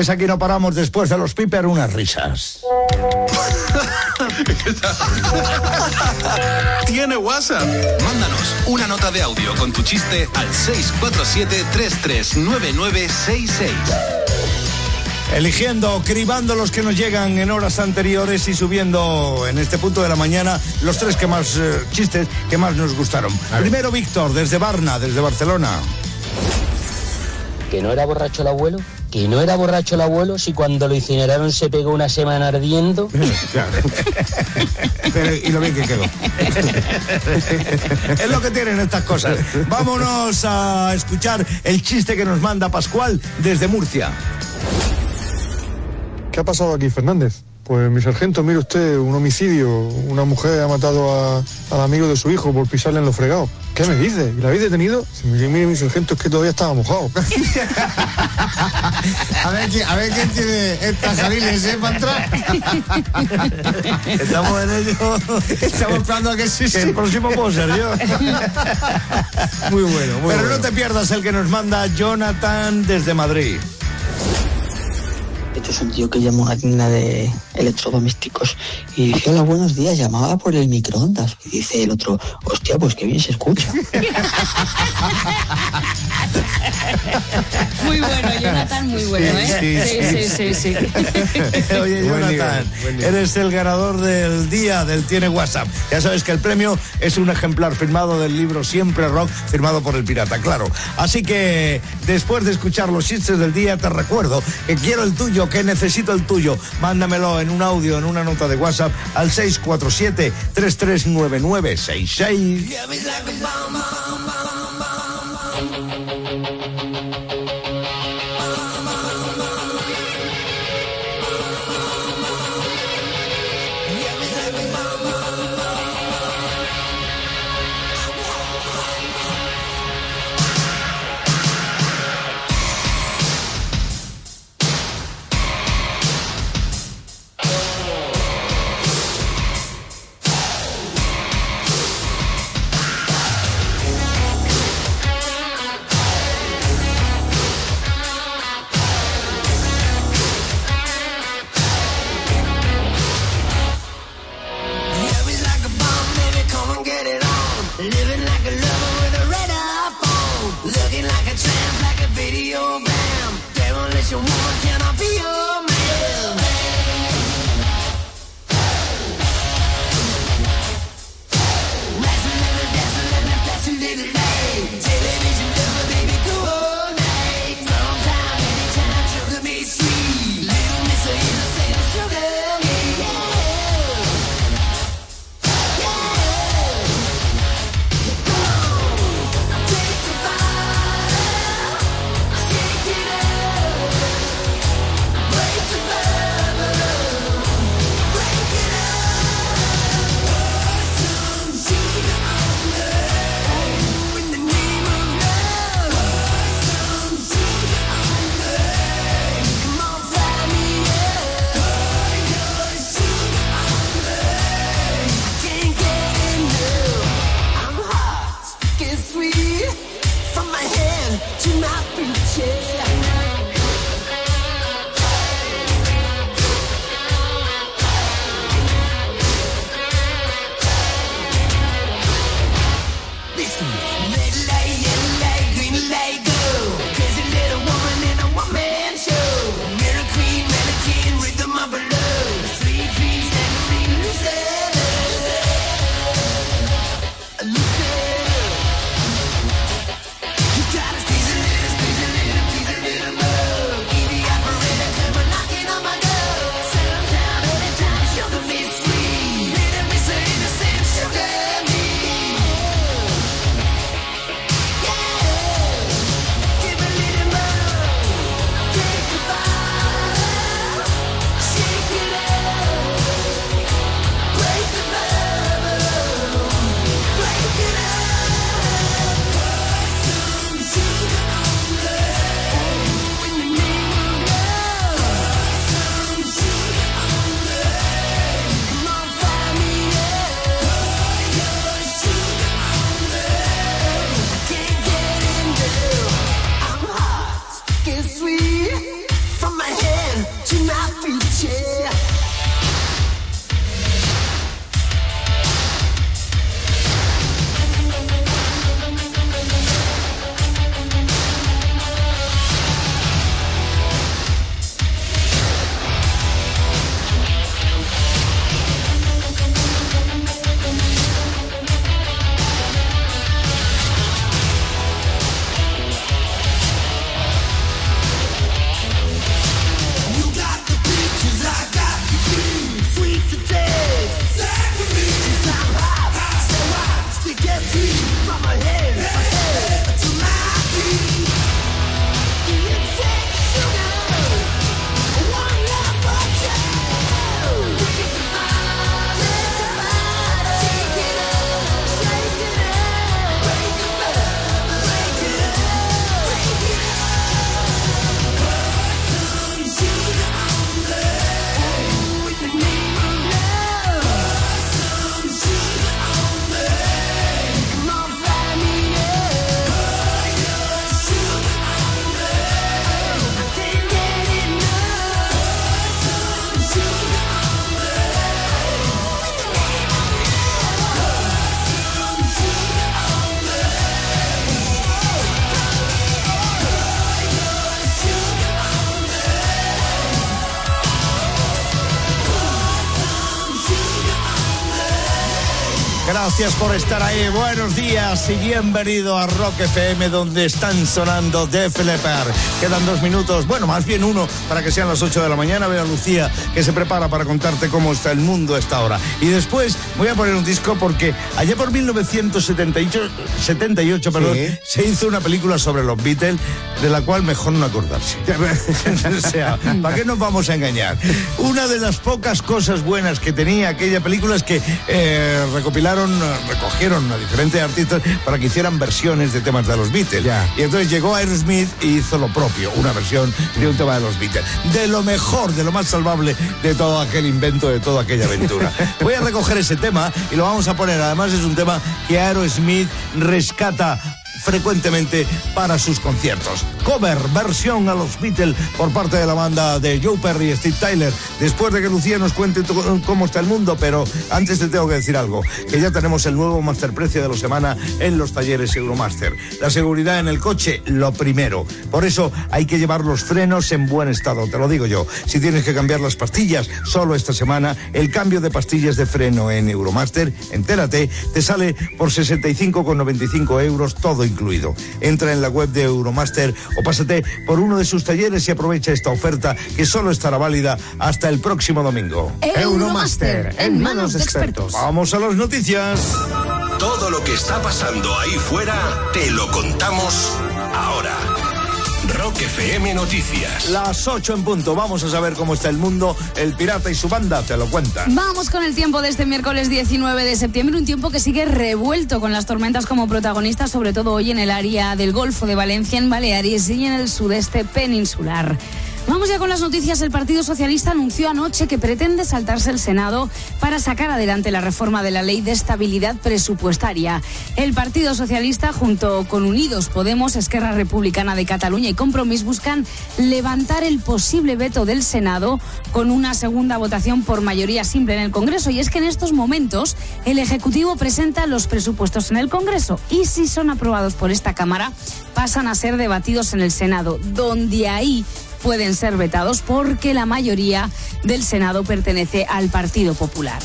ves, aquí no paramos después de los Piper unas risas. Tiene WhatsApp. Mándanos una nota de audio con tu chiste al 647-339966. Eligiendo, cribando los que nos llegan en horas anteriores y subiendo en este punto de la mañana los tres que más eh, chistes que más nos gustaron. Primero Víctor, desde Barna, desde Barcelona. ¿Que no era borracho el abuelo? ¿Que no era borracho el abuelo si cuando lo incineraron se pegó una semana ardiendo? Pero, y lo bien que quedó. es lo que tienen estas cosas. Vámonos a escuchar el chiste que nos manda Pascual desde Murcia. ¿Qué ha pasado aquí, Fernández? Pues mi sargento, mire usted, un homicidio. Una mujer ha matado a- al amigo de su hijo por pisarle en los fregados. ¿Qué me dice? ¿Y la habéis detenido? Si mire, mire, mi sargento, es que todavía estaba mojado. A ver, quién- a ver quién tiene estas jariles, ¿eh? Para entrar. Estamos en ello. Estamos esperando a que sí, el próximo puedo ser yo. Muy bueno, muy Pero bueno. no te pierdas el que nos manda Jonathan desde Madrid. Este es un tío que llama a una tienda de electrodomésticos y dice, hola, buenos días, llamaba por el microondas. Y dice el otro, hostia, pues qué bien se escucha. Muy bueno, Jonathan, muy bueno, ¿eh? Sí, sí, sí, sí. Oye, Buen Jonathan, nivel, buen nivel. eres el ganador del día del Tiene WhatsApp. Ya sabes que el premio es un ejemplar firmado del libro Siempre Rock, firmado por el Pirata, claro. Así que después de escuchar los chistes del día, te recuerdo que quiero el tuyo, que necesito el tuyo. Mándamelo en un audio, en una nota de WhatsApp al 647 339966. Gracias por estar ahí. Buenos días y bienvenido a Rock FM, donde están sonando Def Leppard. Quedan dos minutos, bueno, más bien uno, para que sean las 8 de la mañana. Veo a Lucía que se prepara para contarte cómo está el mundo a esta hora. Y después voy a poner un disco porque allá por 1978, 78, perdón, se hizo una película sobre los Beatles, de la cual mejor no acordarse. o sea, ¿para qué nos vamos a engañar? Una de las pocas cosas buenas que tenía aquella película es que eh, recopilaron, recogieron a diferentes artistas para que hicieran versiones de temas de los Beatles. Y entonces llegó Aerosmith y hizo lo propio, una versión de un tema de los Beatles. De lo mejor, de lo más salvable de todo aquel invento, de toda aquella aventura. Voy a recoger ese tema y lo vamos a poner. Además es un tema que Aerosmith rescata frecuentemente para sus conciertos. Cover, versión a los Beatles por parte de la banda de Joe Perry y Steve Tyler. Después de que Lucía nos cuente cómo está el mundo, pero antes te tengo que decir algo, que ya tenemos el nuevo Master Precio de la semana en los talleres Euromaster. La seguridad en el coche, lo primero. Por eso hay que llevar los frenos en buen estado, te lo digo yo. Si tienes que cambiar las pastillas, solo esta semana, el cambio de pastillas de freno en Euromaster, entérate, te sale por 65,95 euros todo incluido. Entra en la web de Euromaster o pásate por uno de sus talleres y aprovecha esta oferta que solo estará válida hasta el próximo domingo. Euromaster, en manos de expertos. Vamos a las noticias. Todo lo que está pasando ahí fuera, te lo contamos ahora. Rock FM Noticias. Las 8 en punto. Vamos a saber cómo está el mundo. El pirata y su banda te lo cuentan. Vamos con el tiempo de este miércoles 19 de septiembre, un tiempo que sigue revuelto con las tormentas como protagonistas, sobre todo hoy en el área del Golfo de Valencia, en Baleares y en el sudeste peninsular. Vamos ya con las noticias. El Partido Socialista anunció anoche que pretende saltarse el Senado para sacar adelante la reforma de la Ley de Estabilidad Presupuestaria. El Partido Socialista, junto con Unidos Podemos, Esquerra Republicana de Cataluña y Compromís, buscan levantar el posible veto del Senado con una segunda votación por mayoría simple en el Congreso. Y es que en estos momentos el Ejecutivo presenta los presupuestos en el Congreso y si son aprobados por esta Cámara pasan a ser debatidos en el Senado, donde ahí pueden ser vetados porque la mayoría del Senado pertenece al Partido Popular.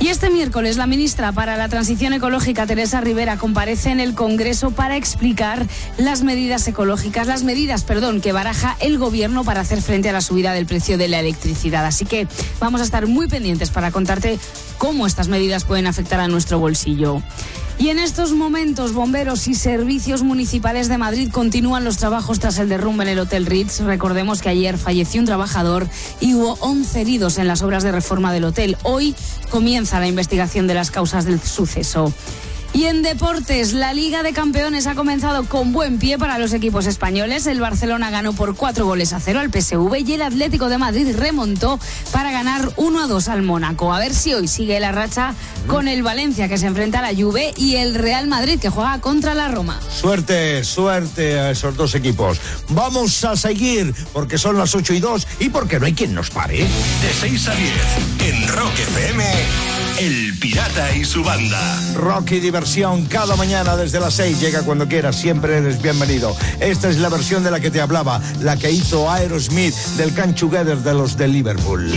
Y este miércoles la ministra para la Transición Ecológica, Teresa Rivera, comparece en el Congreso para explicar las medidas ecológicas, las medidas, perdón, que baraja el gobierno para hacer frente a la subida del precio de la electricidad. Así que vamos a estar muy pendientes para contarte cómo estas medidas pueden afectar a nuestro bolsillo. Y en estos momentos, bomberos y servicios municipales de Madrid continúan los trabajos tras el derrumbe en el Hotel Ritz. Recordemos que ayer falleció un trabajador y hubo 11 heridos en las obras de reforma del hotel. Hoy comienza la investigación de las causas del suceso. Y en deportes, la Liga de Campeones ha comenzado con buen pie para los equipos españoles. El Barcelona ganó por cuatro goles a cero al PSV y el Atlético de Madrid remontó para ganar 1 a 2 al Mónaco. A ver si hoy sigue la racha con el Valencia que se enfrenta a la Juve y el Real Madrid que juega contra la Roma. Suerte, suerte a esos dos equipos. Vamos a seguir porque son las 8 y 2 y porque no hay quien nos pare. De 6 a 10 en Rock FM, El Pirata y su banda. Rock y diversión cada mañana desde las 6. Llega cuando quieras, siempre eres bienvenido. Esta es la versión de la que te hablaba, la que hizo Aerosmith del Can Together de los de Liverpool.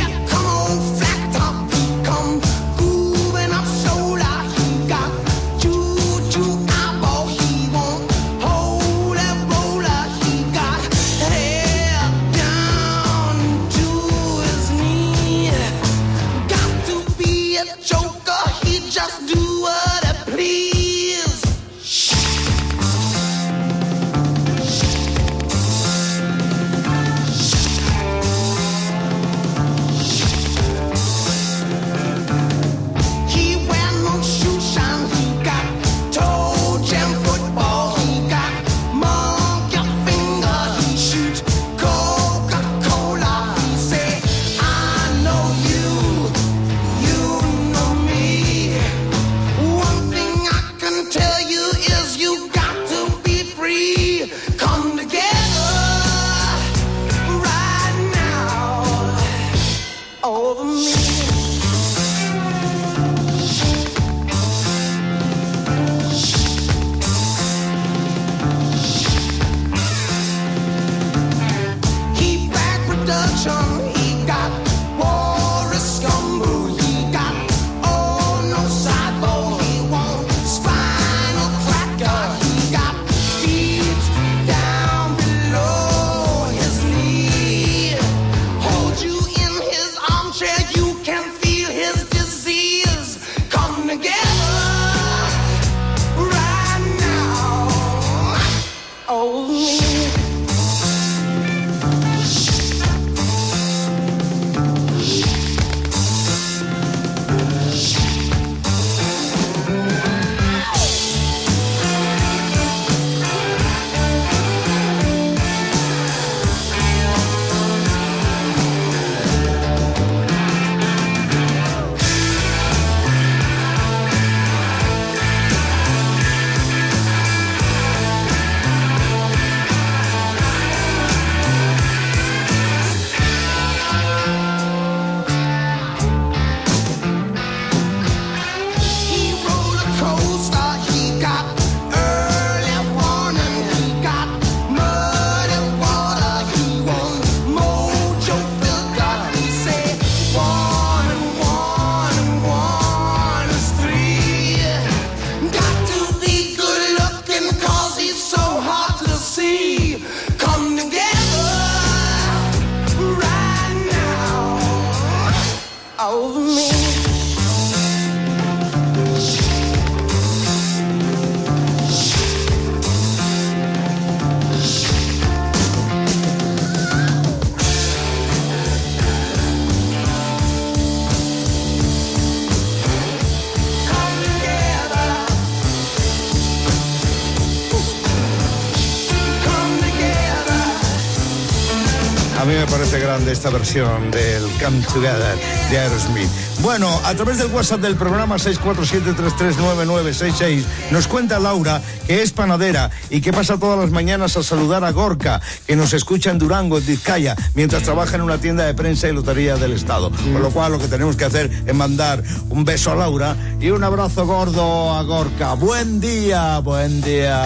Esta versión del Come Together de Aerosmith. Bueno, a través del WhatsApp del programa 647339966 nos cuenta Laura que es panadera y que pasa todas las mañanas a saludar a Gorka, que nos escucha en Durango, en Vizcaya, mientras trabaja en una tienda de prensa y lotería del Estado. Con lo cual lo que tenemos que hacer es mandar un beso a Laura y un abrazo gordo a Gorka. Buen día, buen día.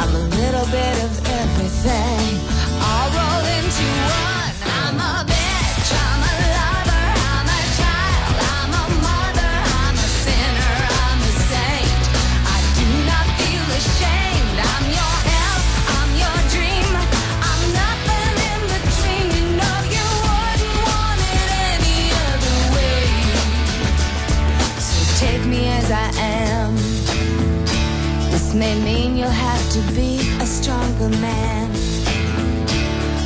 I'm a little bit of everything. All rolled into one. I'm a bitch. I'm a lover. I'm a child. I'm a mother. I'm a sinner. I'm a saint. I do not feel ashamed. I'm your help. I'm your dream. I'm nothing in between. You know you wouldn't want it any other way. So take me as I am. This may mean you'll have to be a stronger man.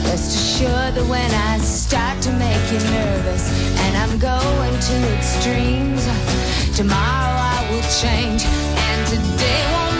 Rest assured that when I start to make you nervous and I'm going to extremes, tomorrow I will change and today won't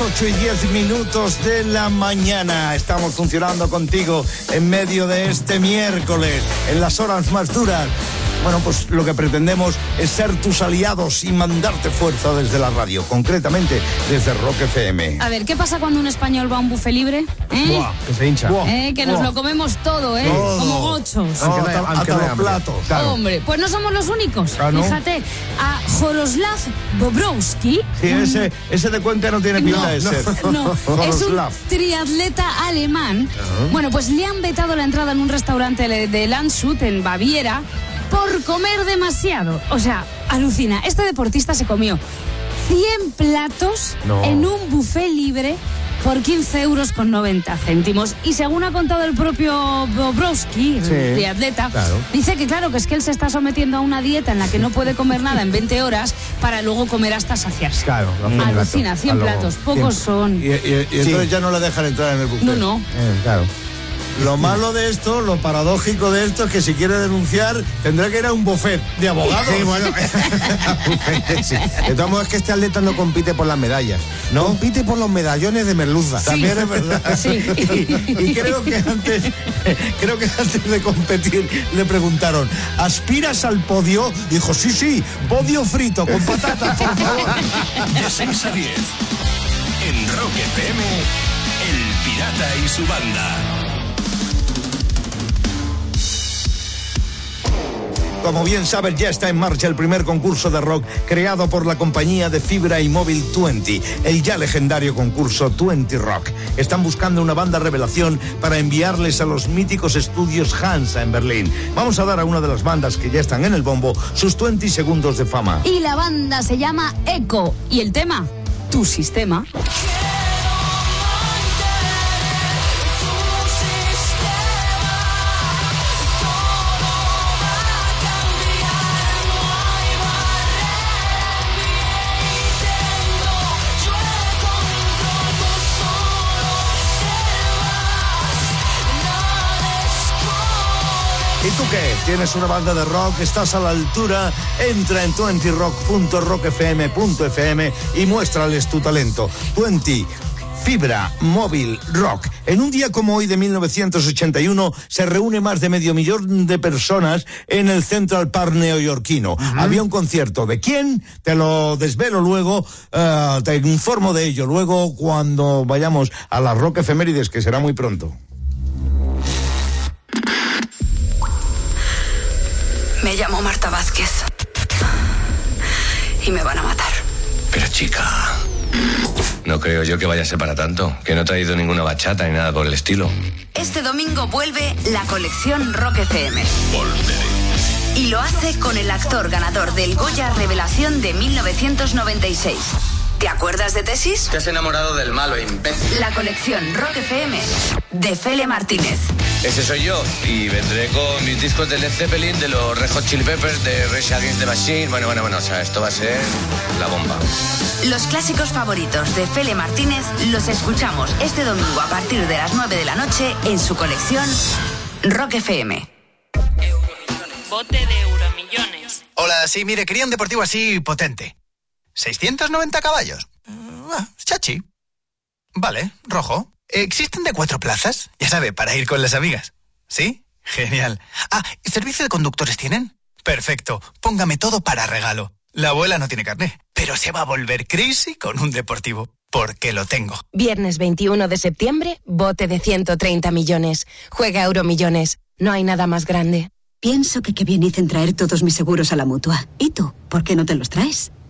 las 8 y 10 minutos de la mañana. Estamos funcionando contigo en medio de este miércoles, en las horas más duras. Bueno, pues lo que pretendemos es ser tus aliados y mandarte fuerza desde la radio, concretamente desde Rock FM. A ver, ¿qué pasa cuando un español va a un buffet libre? ¿Eh? Buah, que se hincha. Eh, que nos Buah. lo comemos todo, ¿eh? Todo. Como gochos. Aunque no hasta aunque no los platos. Claro. Hombre, pues no somos los únicos. ¿no? Fíjate, Joroslav Bobrowski. Sí, ese, ese de cuenta no tiene pinta de ser. No, es un triatleta alemán. Bueno, pues le han vetado la entrada en un restaurante de de Landshut, en Baviera, por comer demasiado. O sea, alucina. Este deportista se comió 100 platos No. en un buffet libre por 15 euros con 90 céntimos. Y según ha contado el propio Bobrovsky, el Sí, triatleta, claro. dice que claro, que es que él se está sometiendo a una dieta en la que no puede comer nada en 20 horas para luego comer hasta saciarse. Claro, Alucina, 100 platos, pocos son. Y, y- y entonces ya no le dejan entrar en el buffet. No, no. Eh, claro. Lo malo de esto, lo paradójico de esto es que si quiere denunciar tendrá que ir a un buffet de abogados. Sí, bueno. Sí. De todos modos, es que este atleta no compite por las medallas. No. Compite por los medallones de merluza. También es verdad. Y, y creo que antes, creo que antes de competir le preguntaron, ¿aspiras al podio? Dijo, sí, sí, podio frito con patatas, por favor. De 6 a 10. En Rock FM, El Pirata y su banda. Como bien sabes, ya está en marcha el primer concurso de rock creado por la compañía de fibra y móvil 20, el ya legendario concurso 20 Rock. Están buscando una banda revelación para enviarles a los míticos estudios Hansa en Berlín. Vamos a dar a una de las bandas que ya están en el bombo sus 20 segundos de fama. Y la banda se llama Echo. ¿Y el tema? Tu sistema. Tú qué? ¿Tienes una banda de rock? ¿Estás a la altura? Entra en 20rock.rockfm.fm y muéstrales tu talento. 20 Fibra Móvil Rock. En un día como hoy de 1981 se reúne más de medio millón de personas en el Central Park neoyorquino. Había un concierto. ¿De quién? Te lo desvelo luego, eh, te informo de ello luego cuando vayamos a las Rock Efemérides, que será muy pronto. Llamo Marta Vázquez. Y me van a matar. Pero chica, no creo yo que vaya a ser para tanto. Que no he traído ninguna bachata ni nada por el estilo. Este domingo vuelve la colección Rock FM. Y lo hace con el actor ganador del Goya Revelación de 1996. ¿Te acuerdas de Tesis? Te has enamorado del malo, imbécil. La colección Rock FM de Fele Martínez. Ese soy yo. Y vendré con mis discos de Led Zeppelin, de los Red Hot Chili Peppers, de Rage Against the Machine. Bueno, bueno, bueno. O sea, esto va a ser la bomba. Los clásicos favoritos de Fele Martínez los escuchamos este domingo a partir de las 9 de la noche en su colección Rock FM. Bote de euromillones. Hola, sí, mire, quería un deportivo así potente. 690 caballos. Ah, chachi. Vale, rojo. ¿Existen de cuatro plazas? Ya sabe, para ir con las amigas. ¿Sí? Genial. Ah, ¿servicio de conductores tienen? Perfecto. Póngame todo para regalo. La abuela no tiene carné, pero se va a volver crazy con un deportivo. Porque lo tengo. Viernes 21 de septiembre, bote de 130 millones. Juega Euromillones. No hay nada más grande. Pienso que qué bien hice en traer todos mis seguros a la mutua. ¿Y tú? ¿Por qué no te los traes?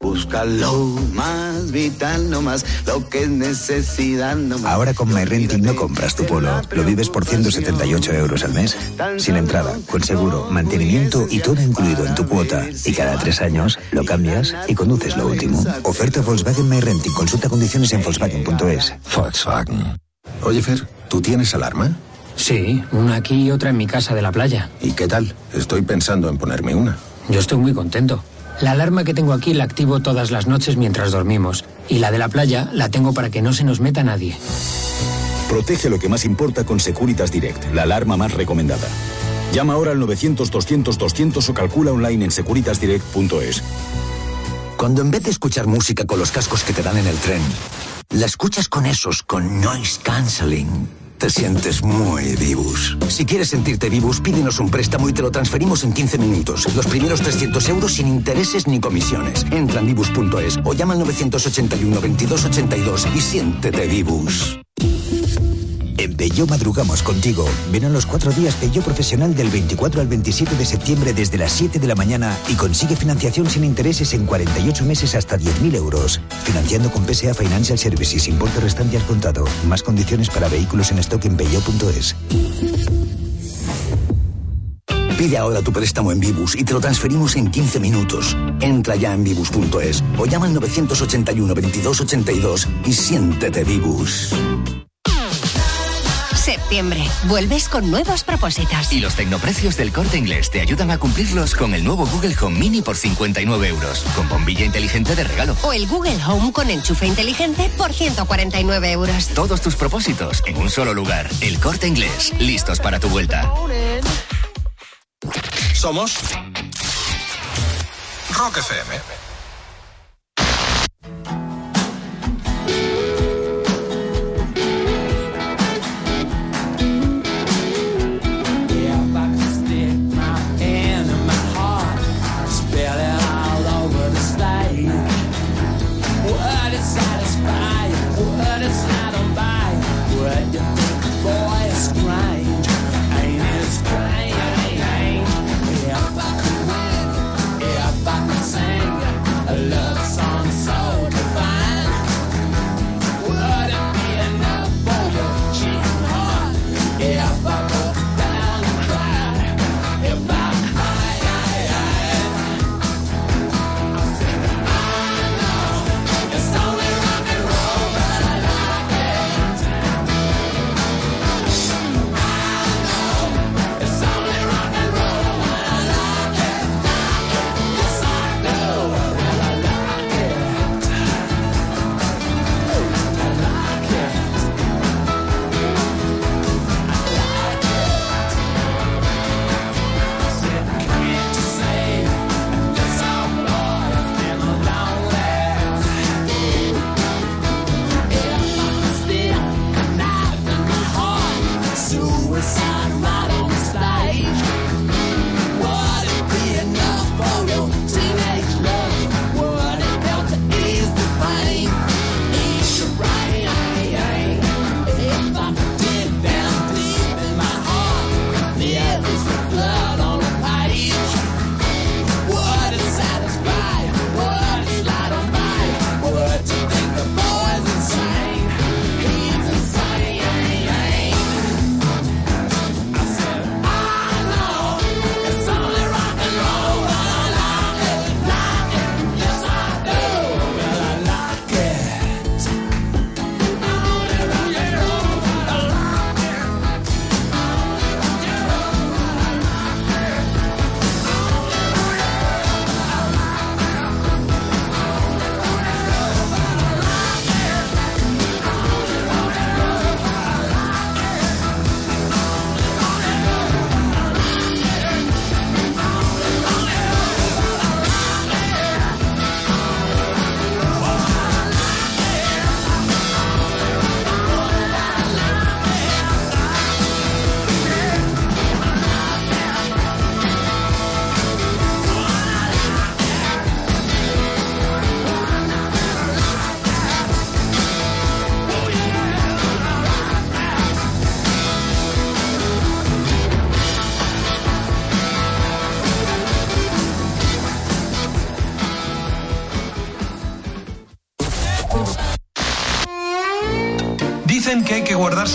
Búscalo más vital, no más lo que es necesidad, no más. Ahora con MyRenting no compras tu polo, lo vives por 178 euros al mes. Sin entrada, con seguro, mantenimiento y todo incluido en tu cuota. Y cada tres años lo cambias y conduces lo último. Oferta Volkswagen MyRenting. Consulta condiciones en Volkswagen.es. Volkswagen. Oye, Fer, ¿tú tienes alarma? Sí, una aquí y otra en mi casa de la playa. ¿Y qué tal? Estoy pensando en ponerme una. Yo estoy muy contento. La alarma que tengo aquí la activo todas las noches mientras dormimos. Y la de la playa la tengo para que no se nos meta nadie. Protege lo que más importa con Securitas Direct, la alarma más recomendada. Llama ahora al 900-200-200 o calcula online en securitasdirect.es. Cuando en vez de escuchar música con los cascos que te dan en el tren, la escuchas con esos, con noise cancelling, te sientes muy vivus. Si quieres sentirte vivus, pídenos un préstamo y te lo transferimos en 15 minutos. Los primeros 300 euros sin intereses ni comisiones. Entra en vivus.es o llama al 981 2282 y siéntete vivus. En Peugeot madrugamos contigo. Ven a los cuatro días Peugeot profesional del 24 al 27 de septiembre desde las 7 de la mañana y consigue financiación sin intereses en 48 meses hasta 10.000 euros. Financiando con PSA Financial Services, importe restante al contado. Más condiciones para vehículos en stock en peugeot.es. Pide ahora tu préstamo en Vibus y te lo transferimos en 15 minutos. Entra ya en Vibus.es o llama al 981 2282 y siéntete Vibus. Septiembre. Vuelves con nuevos propósitos. Y los tecnoprecios del corte inglés te ayudan a cumplirlos con el nuevo Google Home Mini por 59 euros, con bombilla inteligente de regalo. O el Google Home con enchufe inteligente por 149 euros. Todos tus propósitos en un solo lugar. El corte inglés. Listos para tu vuelta. Somos Rock FM.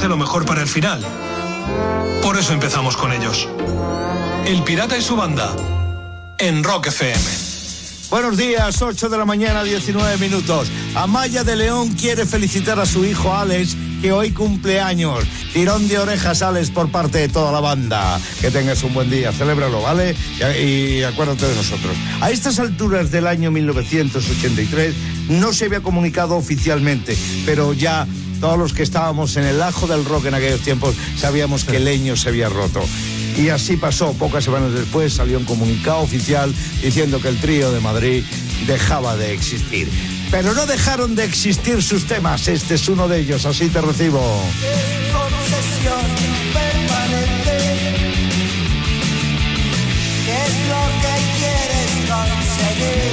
Lo mejor para el final. Por eso empezamos con ellos. El Pirata y su banda. En Rock FM. Buenos días, 8 de la mañana, 19 minutos. Amaya de León quiere felicitar a su hijo Alex, que hoy cumple años. Tirón de orejas, Alex, por parte de toda la banda. Que tengas un buen día, celébralo, ¿vale? Y, y acuérdate de nosotros. A estas alturas del año 1983 no se había comunicado oficialmente, pero ya todos los que estábamos en el ajo del rock en aquellos tiempos sabíamos que Leño se había roto. Y así pasó, pocas semanas después salió un comunicado oficial diciendo que el trío de Madrid dejaba de existir. Pero no dejaron de existir sus temas, este es uno de ellos, así te recibo. ¿Qué es lo que quieres conseguir?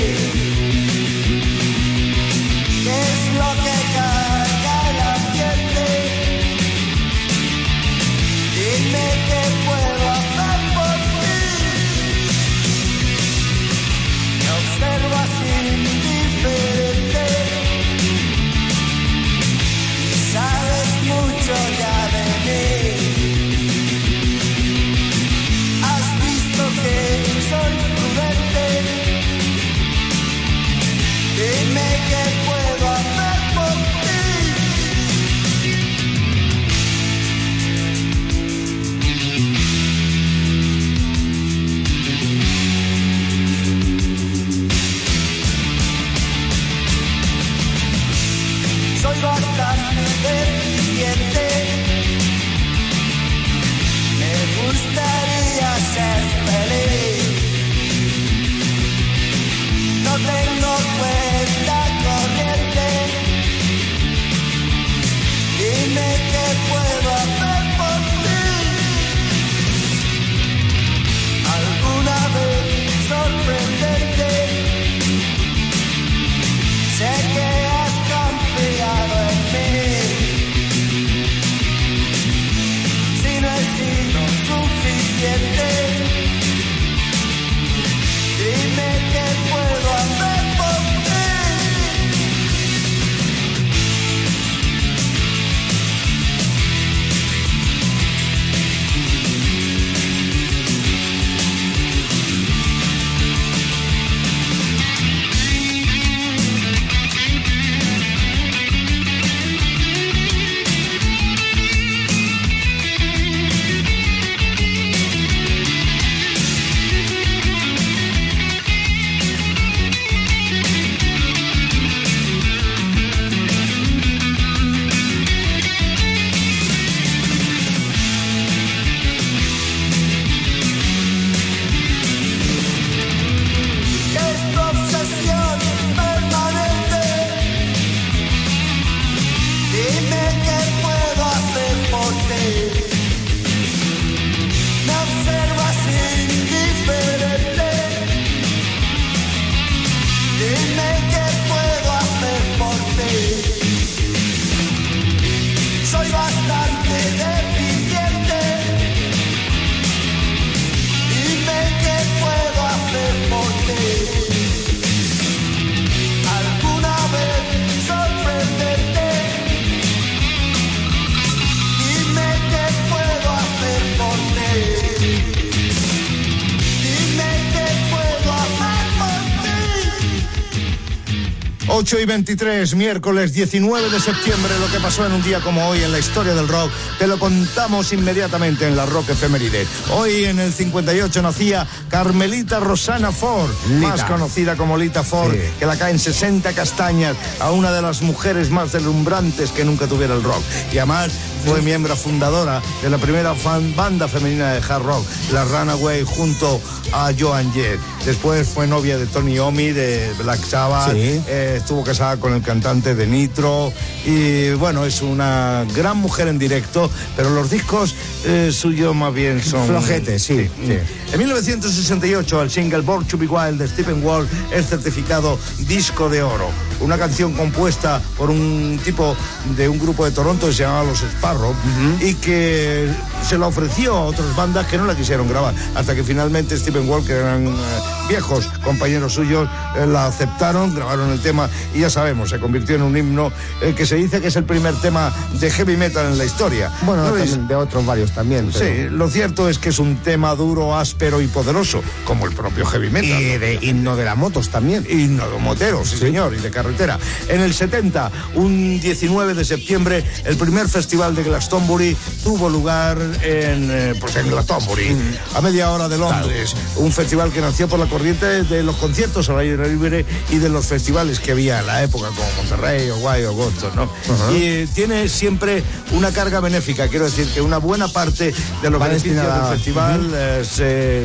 8 y 23, miércoles 19 de septiembre, lo que pasó en un día como hoy en la historia del rock, te lo contamos inmediatamente en la Rock Efeméride. Hoy en el 58 nacía Carmelita Rosana Ford, más conocida como Lita Ford, que la caen 60 castañas a una de las mujeres más deslumbrantes que nunca tuviera el rock. Y además fue miembro fundadora de la primera fan- banda femenina de hard rock, la Runaway, junto a Joan Jett. Después fue novia de Tony Iommi de Black Sabbath, Sí. eh, estuvo casada con el cantante de Nitro y bueno, es una gran mujer en directo, pero los discos eh, suyos más bien son... Flojetes, sí, sí. En 1968 el single Born to Be Wild de Stephen Wall es certificado disco de oro. Una canción compuesta por un tipo de un grupo de Toronto que se llamaba Los Sparrow y que se la ofreció a otras bandas que no la quisieron grabar. Hasta que finalmente Stephen que eran eh, viejos compañeros suyos, eh, la aceptaron, grabaron el tema y ya sabemos, se convirtió en un himno eh, que se dice que es el primer tema de heavy metal en la historia. Bueno, No también de otros varios también. pero- Sí, lo cierto es que es un tema duro, áspero y poderoso, como el propio heavy metal. Y de himno de las motos también. Himno de moteros, sí, señor, y de carretera. En el 70, un 19 de septiembre, el primer festival de Glastonbury tuvo lugar en, eh, pues en Glastonbury, a media hora de Londres. Un festival que nació por la corriente de los conciertos al aire libre y de los festivales que había en la época, como Monterrey, Guay o Boston, ¿no? Y eh, tiene siempre una carga benéfica, quiero decir que una buena parte de los Va beneficios destinada- del festival eh, se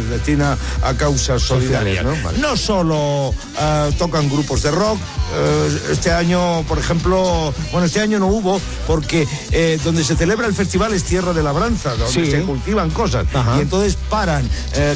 destina a causas solidarias. ¿no? Vale. No solo eh, tocan grupos de rock, eh, este año, por ejemplo, bueno, este año no hubo porque eh, donde se celebra el festival es Tierra de Labranza, donde Sí. se cultivan cosas. Y entonces paran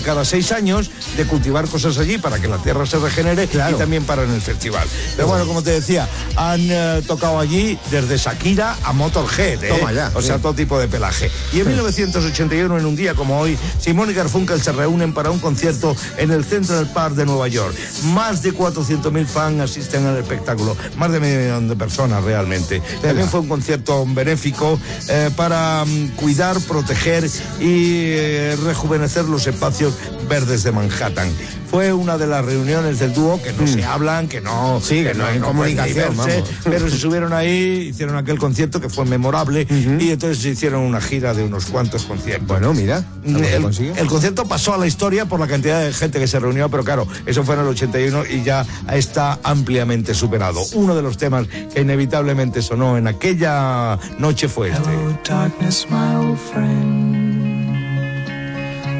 cada seis años de cultivar cosas allí para que la tierra se regenere y también paran el festival. Pero bueno, como te decía, han eh, tocado allí desde Shakira a Motorhead, ¿eh? Toma ya, o sea, sí. todo tipo de pelaje. Y en 1981, en un día como hoy, Simón y Garfunkel se reúnen para un concierto en el Central Park de Nueva York. Más de 400.000 fans asisten al espectáculo, más de medio millón de personas realmente. También fue un concierto benéfico eh, para mm, cuidar, proteger y eh, rejuvenecer los espacios verdes de Manhattan. Fue una de las reuniones del dúo que no se hablan, que no, Mm. Sí, que no hay pueden comunicación, verse, pero se subieron ahí, hicieron aquel concierto que fue memorable y entonces se hicieron una gira de unos cuantos conciertos. Bueno, mira, que el concierto pasó a la historia por la cantidad de gente que se reunió, pero claro, eso fue en el 81 y ya está ampliamente superado. Uno de los temas que inevitablemente sonó en aquella noche fue este. Hello, darkness, my old friend.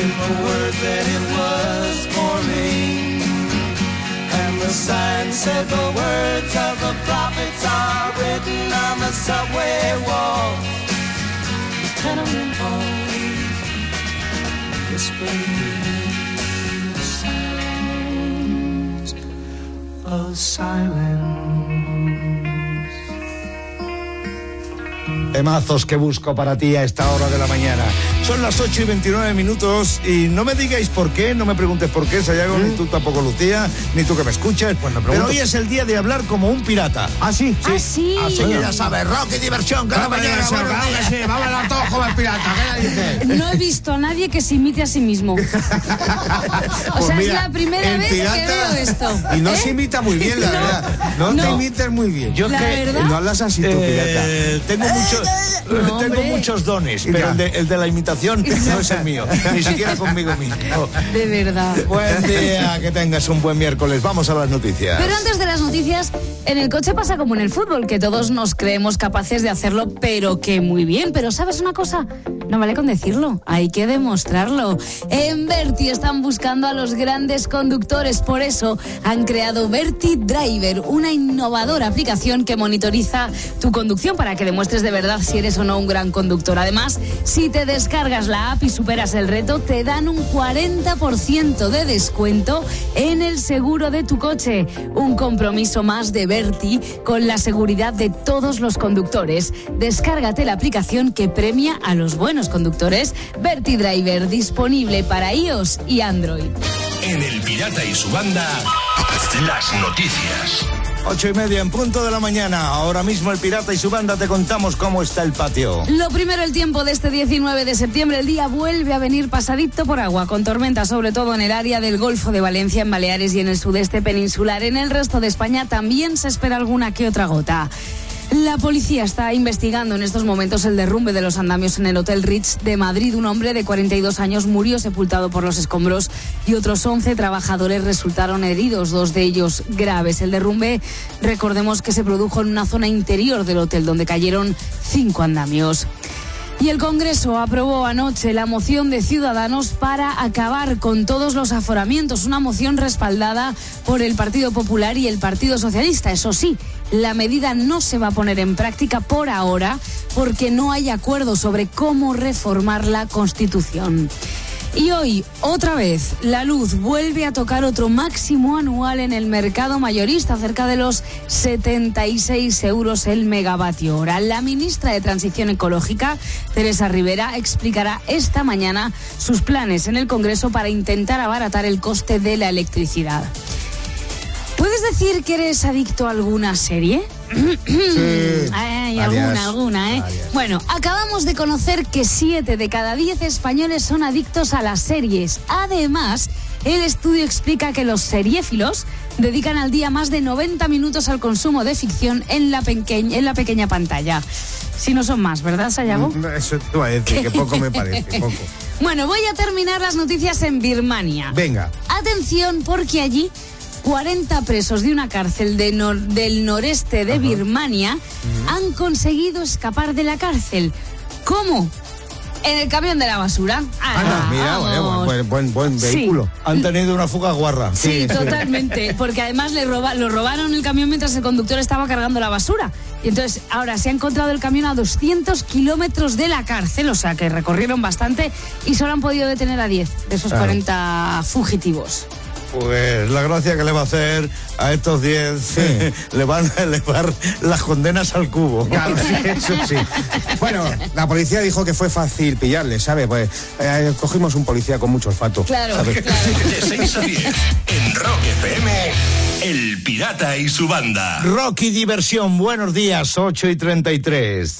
in the word that it was forming. And the sign said the words of the prophets are written on the subway wall. Tenement halls, whispering the sounds of silence. Temazos que busco para ti a esta hora de la mañana. Son las 8 y 29 minutos y no me digáis por qué, no me preguntes por qué, Sayago, ni tú tampoco, Lucía, ni tú que me escuchas. Pero hoy es el día de hablar como un pirata. ¿Ah, sí? Ah, sí. Así que ya sabes, rock y diversión cada mañana. buenos claro que sí, vamos a hablar todos como el pirata, ¿qué le dices? No he visto a nadie que se imite a sí mismo. O Pues sea, mira, es la primera vez que pirata- veo esto. Y no ¿Eh? se imita muy bien, la No, verdad. No, te no. imites muy bien. Yo La que verdad. No hablas así tú, Eh, tengo tengo muchos dones, pero el de, el de la imitación no es el mío, ni siquiera conmigo mismo. De verdad. Buen día, que tengas un buen miércoles. Vamos a las noticias. Pero antes de las noticias, en el coche pasa como en el fútbol, que todos nos creemos capaces de hacerlo, pero que muy bien. Pero ¿sabes una cosa? No vale con decirlo, hay que demostrarlo. En Verti están buscando a los grandes conductores, por eso han creado Verti Driver, una innovadora aplicación que monitoriza tu conducción para que demuestres de verdad si eres o no un gran conductor. Además, si te descargas la app y superas el reto, te dan un 40% de descuento en el seguro de tu coche. Un compromiso más de Verti con la seguridad de todos los conductores. Descárgate la aplicación que premia a los buenos conductores. Verti Driver, disponible para iOS y Android. En El Pirata y su banda, las noticias. Ocho y media en punto de la mañana. Ahora mismo el pirata y su banda te contamos cómo está el patio. Lo primero, el tiempo de este 19 de septiembre. El día vuelve a venir pasadito por agua, con tormentas sobre todo en el área del Golfo de Valencia, en Baleares y en el sudeste peninsular. En el resto de España también se espera alguna que otra gota. La policía está investigando en estos momentos el derrumbe de los andamios en el Hotel Ritz de Madrid. Un hombre de 42 años murió sepultado por los escombros y otros 11 trabajadores resultaron heridos, dos de ellos graves. El derrumbe, recordemos que se produjo en una zona interior del hotel donde cayeron cinco andamios. Y el Congreso aprobó anoche la moción de Ciudadanos para acabar con todos los aforamientos, una moción respaldada por el Partido Popular y el Partido Socialista. Eso sí, la medida no se va a poner en práctica por ahora porque no hay acuerdo sobre cómo reformar la Constitución. Y hoy, otra vez, la luz vuelve a tocar otro máximo anual en el mercado mayorista, cerca de los 76 euros el megavatio hora. La ministra de Transición Ecológica, Teresa Rivera, explicará esta mañana sus planes en el Congreso para intentar abaratar el coste de la electricidad. ¿Puedes decir que eres adicto a alguna serie? Ay, varias, alguna, alguna, ¿eh? Bueno, acabamos de conocer que 7 de cada 10 españoles son adictos a las series. Además, el estudio explica que los seriéfilos dedican al día más de 90 minutos al consumo de ficción en la, pequeña, en la pequeña pantalla. Si no son más, ¿verdad, Sayago? Mm, Eso te iba a decir, que poco me parece, poco. Bueno, voy a terminar las noticias en Birmania. Venga. Atención, porque allí 40 presos de una cárcel de nor- del noreste de Birmania han conseguido escapar de la cárcel. ¿Cómo? En el camión de la basura. Ah, mira, bueno, vamos. buen, buen, buen Sí. vehículo. Han tenido una fuga guarra. Sí, totalmente. Porque además le roba, lo robaron el camión mientras el conductor estaba cargando la basura. Y entonces ahora se ha encontrado el camión a 200 kilómetros de la cárcel, o sea que recorrieron bastante y solo han podido detener a 10 de esos Claro. 40 fugitivos. Pues la gracia que le va a hacer a estos 10 le van a elevar las condenas al cubo. Claro, sí, eso sí. Bueno, la policía dijo que fue fácil pillarle, ¿sabe? Pues eh, cogimos un policía con mucho olfato. Claro, ¿sabe? De 6 a 10, en Rock FM, El Pirata y su banda. Rocky Diversión, buenos días, 8 y 33.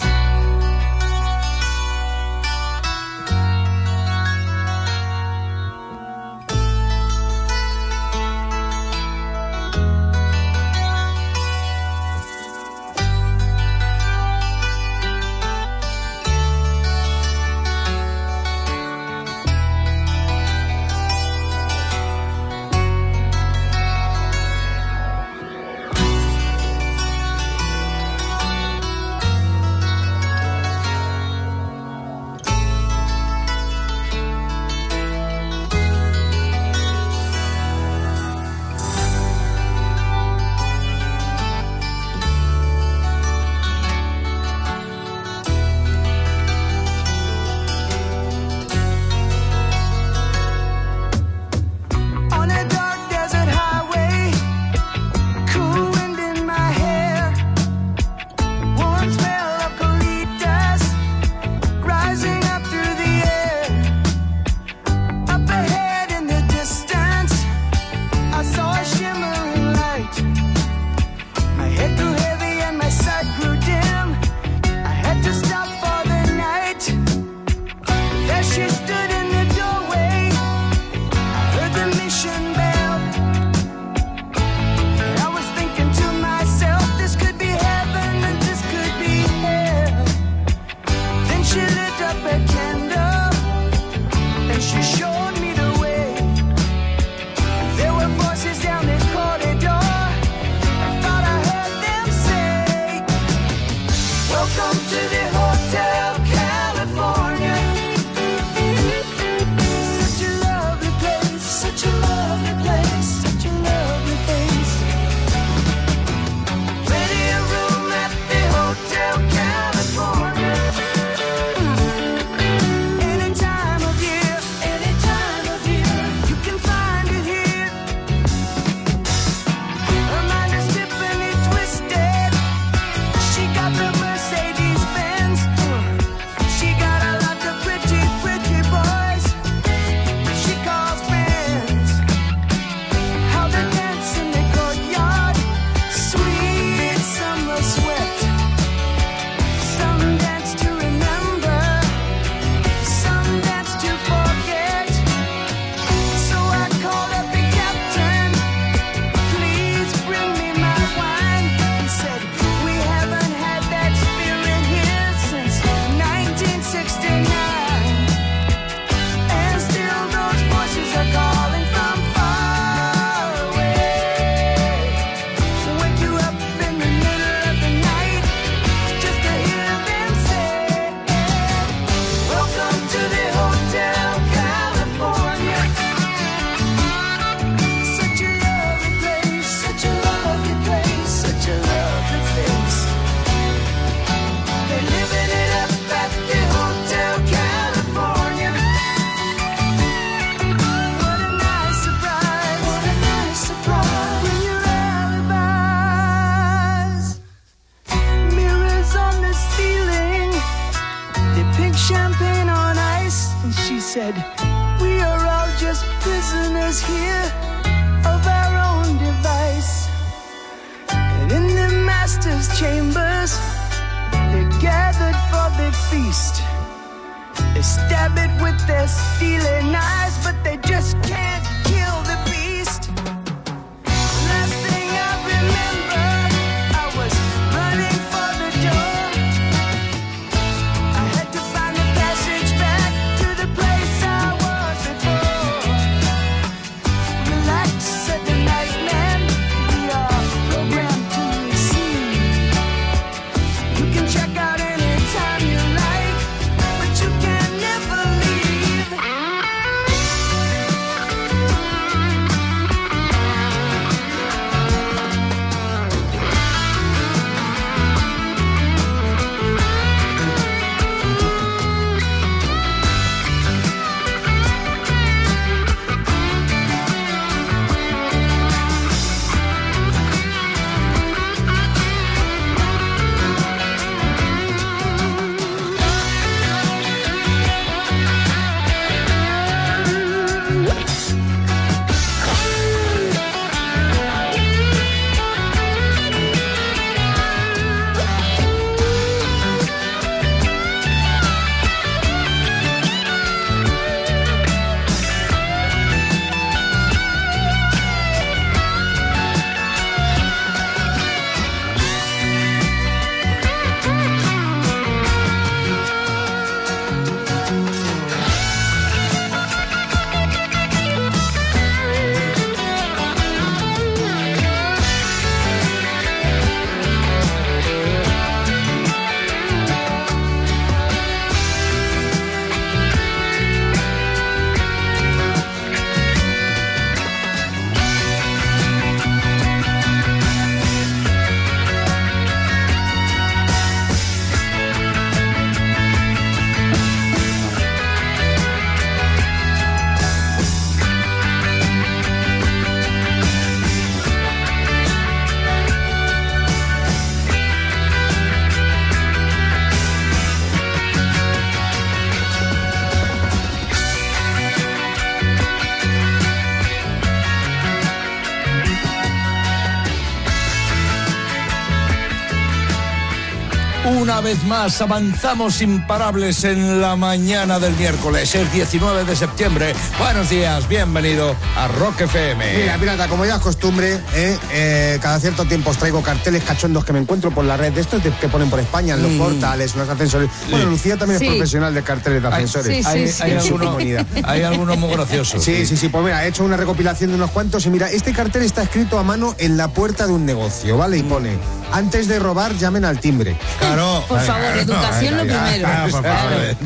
Vez más avanzamos imparables en la mañana del miércoles, el 19 de septiembre. Buenos días, bienvenido a Rock FM. Mira, pirata, como ya es costumbre, ¿eh? Eh, cada cierto tiempo os traigo carteles cachondos que me encuentro por la red. De estos que ponen por España, en los Mm. portales, en los ascensores. Bueno, Lucía también Sí. es profesional de carteles de Hay- ascensores. sí, sí, Hay- sí. hay alguno- hay algunos muy graciosos, Sí, sí. sí, sí. Pues mira, he hecho una recopilación de unos cuantos y mira, este cartel está escrito a mano en la puerta de un negocio, ¿vale? Y pone, antes de robar, llamen al timbre. Claro. Por favor, educación lo primero.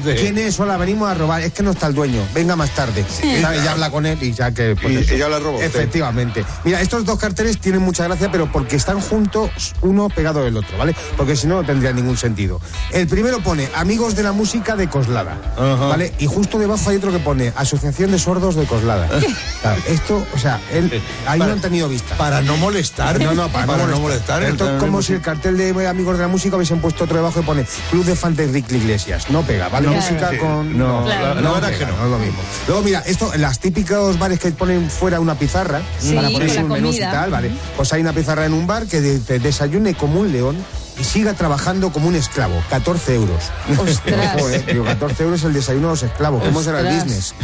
¿Quién es? Hola, venimos a robar. Es que no está el dueño. Venga más tarde. ¿Sabes? Ya habla con él y ya que. pues, Y- ya la usted. Efectivamente. Mira, estos dos carteles tienen mucha gracia, pero porque están juntos uno pegado del otro, ¿vale? Porque si no, no tendría ningún sentido. El primero pone Amigos de la Música de Coslada, ¿vale? Y justo debajo hay otro que pone Asociación de Sordos de Coslada. Claro, esto, o sea, él, ahí no han tenido vista. Para no molestar. No, no, para, Para no no molestar. Esto si el cartel de Amigos de la Música hubiesen puesto otro debajo y pone Club de Fans de Rick Iglesias. No pega, ¿vale? No, Música sí. con. No, Claro. la- la verdad pega, que no. es lo mismo. Luego, mira, esto, las típicos bares que ponen fuera una pizarra Sí, para poner sus menús y tal, ¿vale? Pues hay una pizarra en un bar que dice desayune como un león y siga trabajando como un esclavo. 14 euros. Ostras. Ojo, eh, digo, 14 euros el desayuno de los esclavos. ¿Cómo será el business?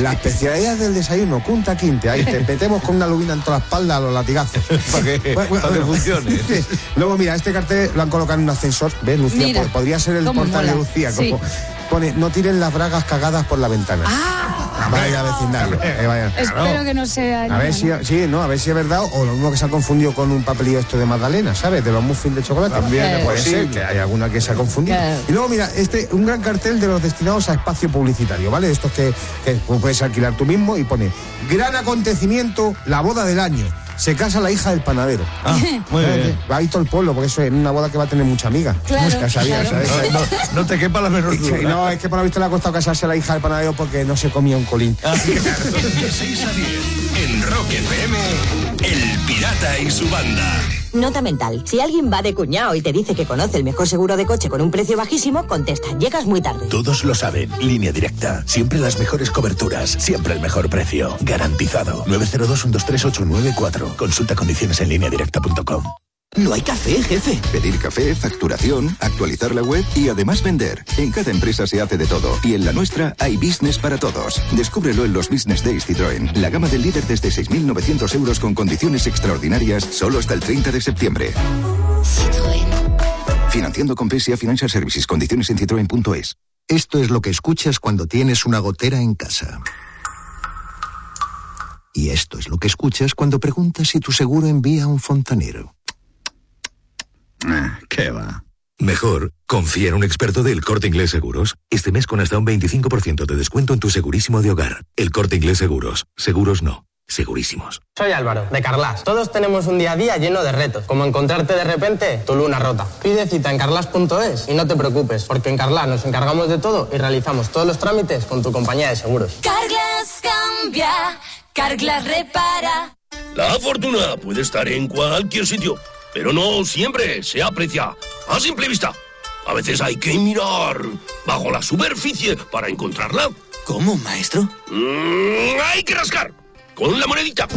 La especialidad del desayuno, punta quinte. Ahí te metemos con una lubina en toda la espalda a los latigazos. Para que- para que funcione. Luego, mira, este cartel lo han colocado en un ascensor. ¿Ves, Lucía? Mira, Pues podría ser el portal de mola. Lucía. Sí. como- pone, no tiren las bragas cagadas por la ventana. Ah, Vaya vecindario. Eh, vaya. espero que no sea. A ver si, sí, no, a ver si es verdad o lo mismo que se ha confundido con un papelillo esto de Magdalena, ¿sabes? De los muffins de chocolate. También puede ser que hay alguna que se ha confundido. Claro. Y luego mira, este un gran cartel de los destinados a espacio publicitario, ¿vale? Estos que, que puedes alquilar tú mismo y pone gran acontecimiento, la boda del año. Se casa la hija del panadero. Ah, muy bien. Va ahí todo el pueblo, porque eso es una boda que va a tener mucha amiga. Claro, Ya claro. ¿sabes? No, no- no te quepa la menor. No, es que por lo visto le ha costado casarse a la hija del panadero porque no se comía un colín. Ah, De 6 a 10 en Rock FM, El Pirata y su banda. Nota mental. Si alguien va de cuñado y te dice que conoce el mejor seguro de coche con un precio bajísimo, contesta, llegas muy tarde. Todos lo saben. Línea directa. Siempre las mejores coberturas. Siempre el mejor precio. Garantizado. 902-123-894. Consulta condiciones en línea directa.com. No hay café, jefe. Pedir café, facturación, actualizar la web y además vender. En cada empresa se hace de todo y en la nuestra hay business para todos. Descúbrelo en los Business Days Citroën. La gama del líder desde 6.900 euros con condiciones extraordinarias solo hasta el 30 de septiembre. Financiando con PSA Financial Services. Condiciones en citroen.es. Esto es lo que escuchas cuando tienes una gotera en casa. Y esto es lo que escuchas cuando preguntas si tu seguro envía a un fontanero. Ah, ¿Qué va? Mejor, confía en un experto del Corte Inglés Seguros. Este mes con hasta un 25% de descuento en tu segurísimo de hogar. El Corte Inglés Seguros. Seguros no. Segurísimos. Soy Álvaro, de Carlas. Todos tenemos un día a día lleno de retos, como encontrarte de repente tu luna rota. Pide cita en carlas.es y no te preocupes, porque en Carlas nos encargamos de todo y realizamos todos los trámites con tu compañía de seguros. Carglass cambia, Carglass repara. La fortuna puede estar en cualquier sitio, pero no siempre se aprecia a simple vista. A veces hay que mirar bajo la superficie para encontrarla. ¿Cómo, maestro? Mm, hay que rascar con la monedita.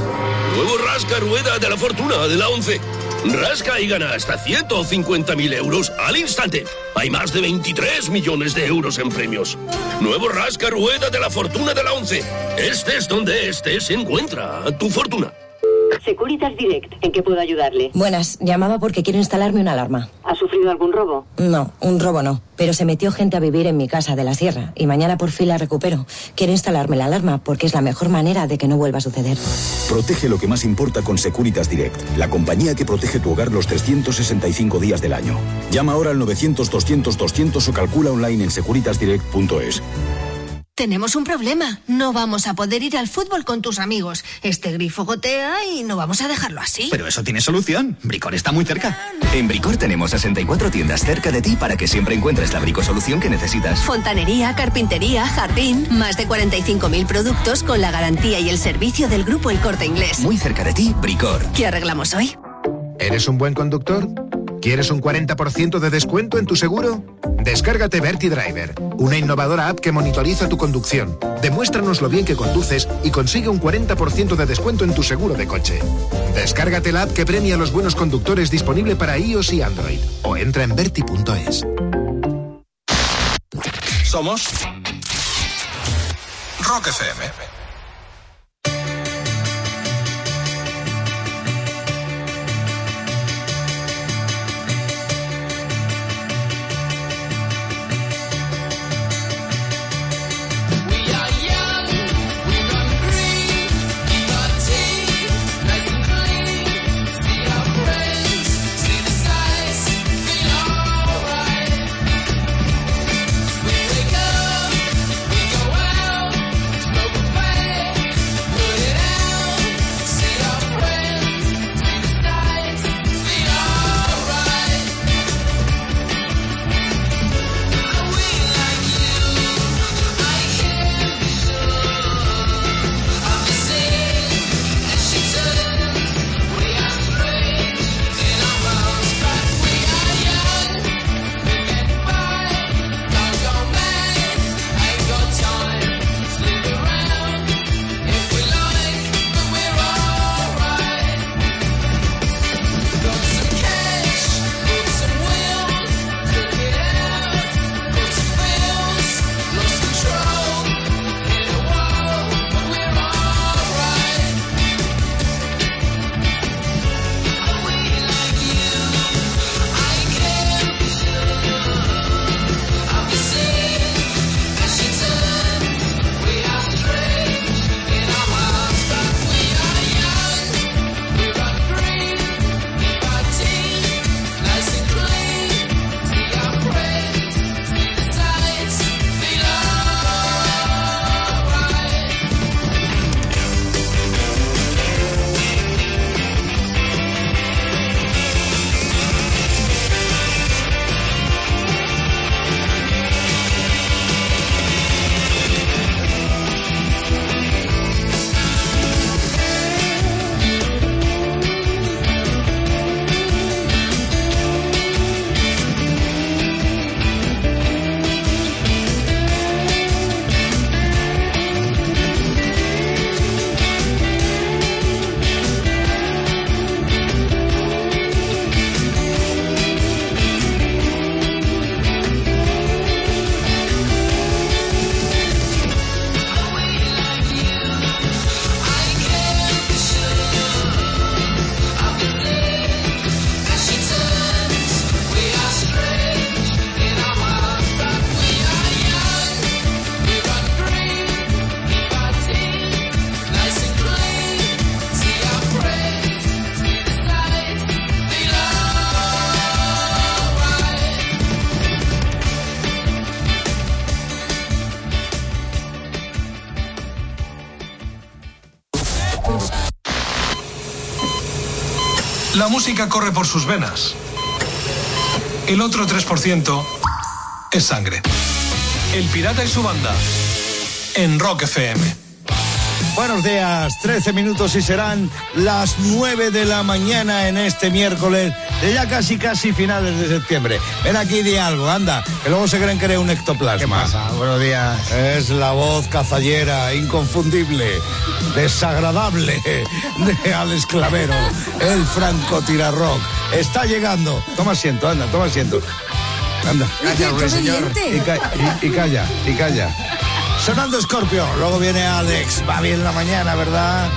Nuevo rasca rueda de la fortuna de la 11. Rasca y gana hasta 150.000 euros al instante. Hay más de 23 millones de euros en premios. Nuevo rasca rueda de la fortuna de la 11. Estés donde estés, encuentra tu fortuna. Securitas Direct, ¿en qué puedo ayudarle? Buenas, llamaba porque quiero instalarme una alarma. ¿Ha sufrido algún robo? No, un robo no, pero se metió gente a vivir en mi casa de la sierra y mañana por fin la recupero. Quiero instalarme la alarma porque es la mejor manera de que no vuelva a suceder. Protege lo que más importa con Securitas Direct, la compañía que protege tu hogar los 365 días del año. Llama ahora al 900-200-200 o calcula online en securitasdirect.es. Tenemos un problema. No vamos a poder ir al fútbol con tus amigos. Este grifo gotea y no vamos a dejarlo así. Pero eso tiene solución. Bricor está muy cerca. En Bricor tenemos 64 tiendas cerca de ti para que siempre encuentres la bricosolución que necesitas. Fontanería, carpintería, jardín, más de 45.000 productos con la garantía y el servicio del grupo El Corte Inglés. Muy cerca de ti, Bricor. ¿Qué arreglamos hoy? ¿Eres un buen conductor? ¿Quieres un 40% de descuento en tu seguro? Descárgate Verti Driver, una innovadora app que monitoriza tu conducción. Demuéstranos lo bien que conduces y consigue un 40% de descuento en tu seguro de coche. Descárgate la app que premia a los buenos conductores disponible para iOS y Android. O entra en verti.es. Somos Rock FM. Música corre por sus venas. El otro 3% es sangre. El Pirata y su banda. En Rock FM. Buenos días, 13 minutos y serán las 9 de la mañana en este miércoles de ya casi casi finales de septiembre. Ven aquí di algo, anda, que luego se creen que eres un ectoplasma. ¿Qué pasa? Buenos días. Es la voz cazallera, inconfundible, desagradable de Alex Clavero, el franco tirarrock. Está llegando. Toma asiento, anda, toma asiento. Anda. Gracias, ruiseñor. Y, ca- y- y calla, y calla. Sonando Scorpio, luego viene Alex. Va bien la mañana, ¿verdad?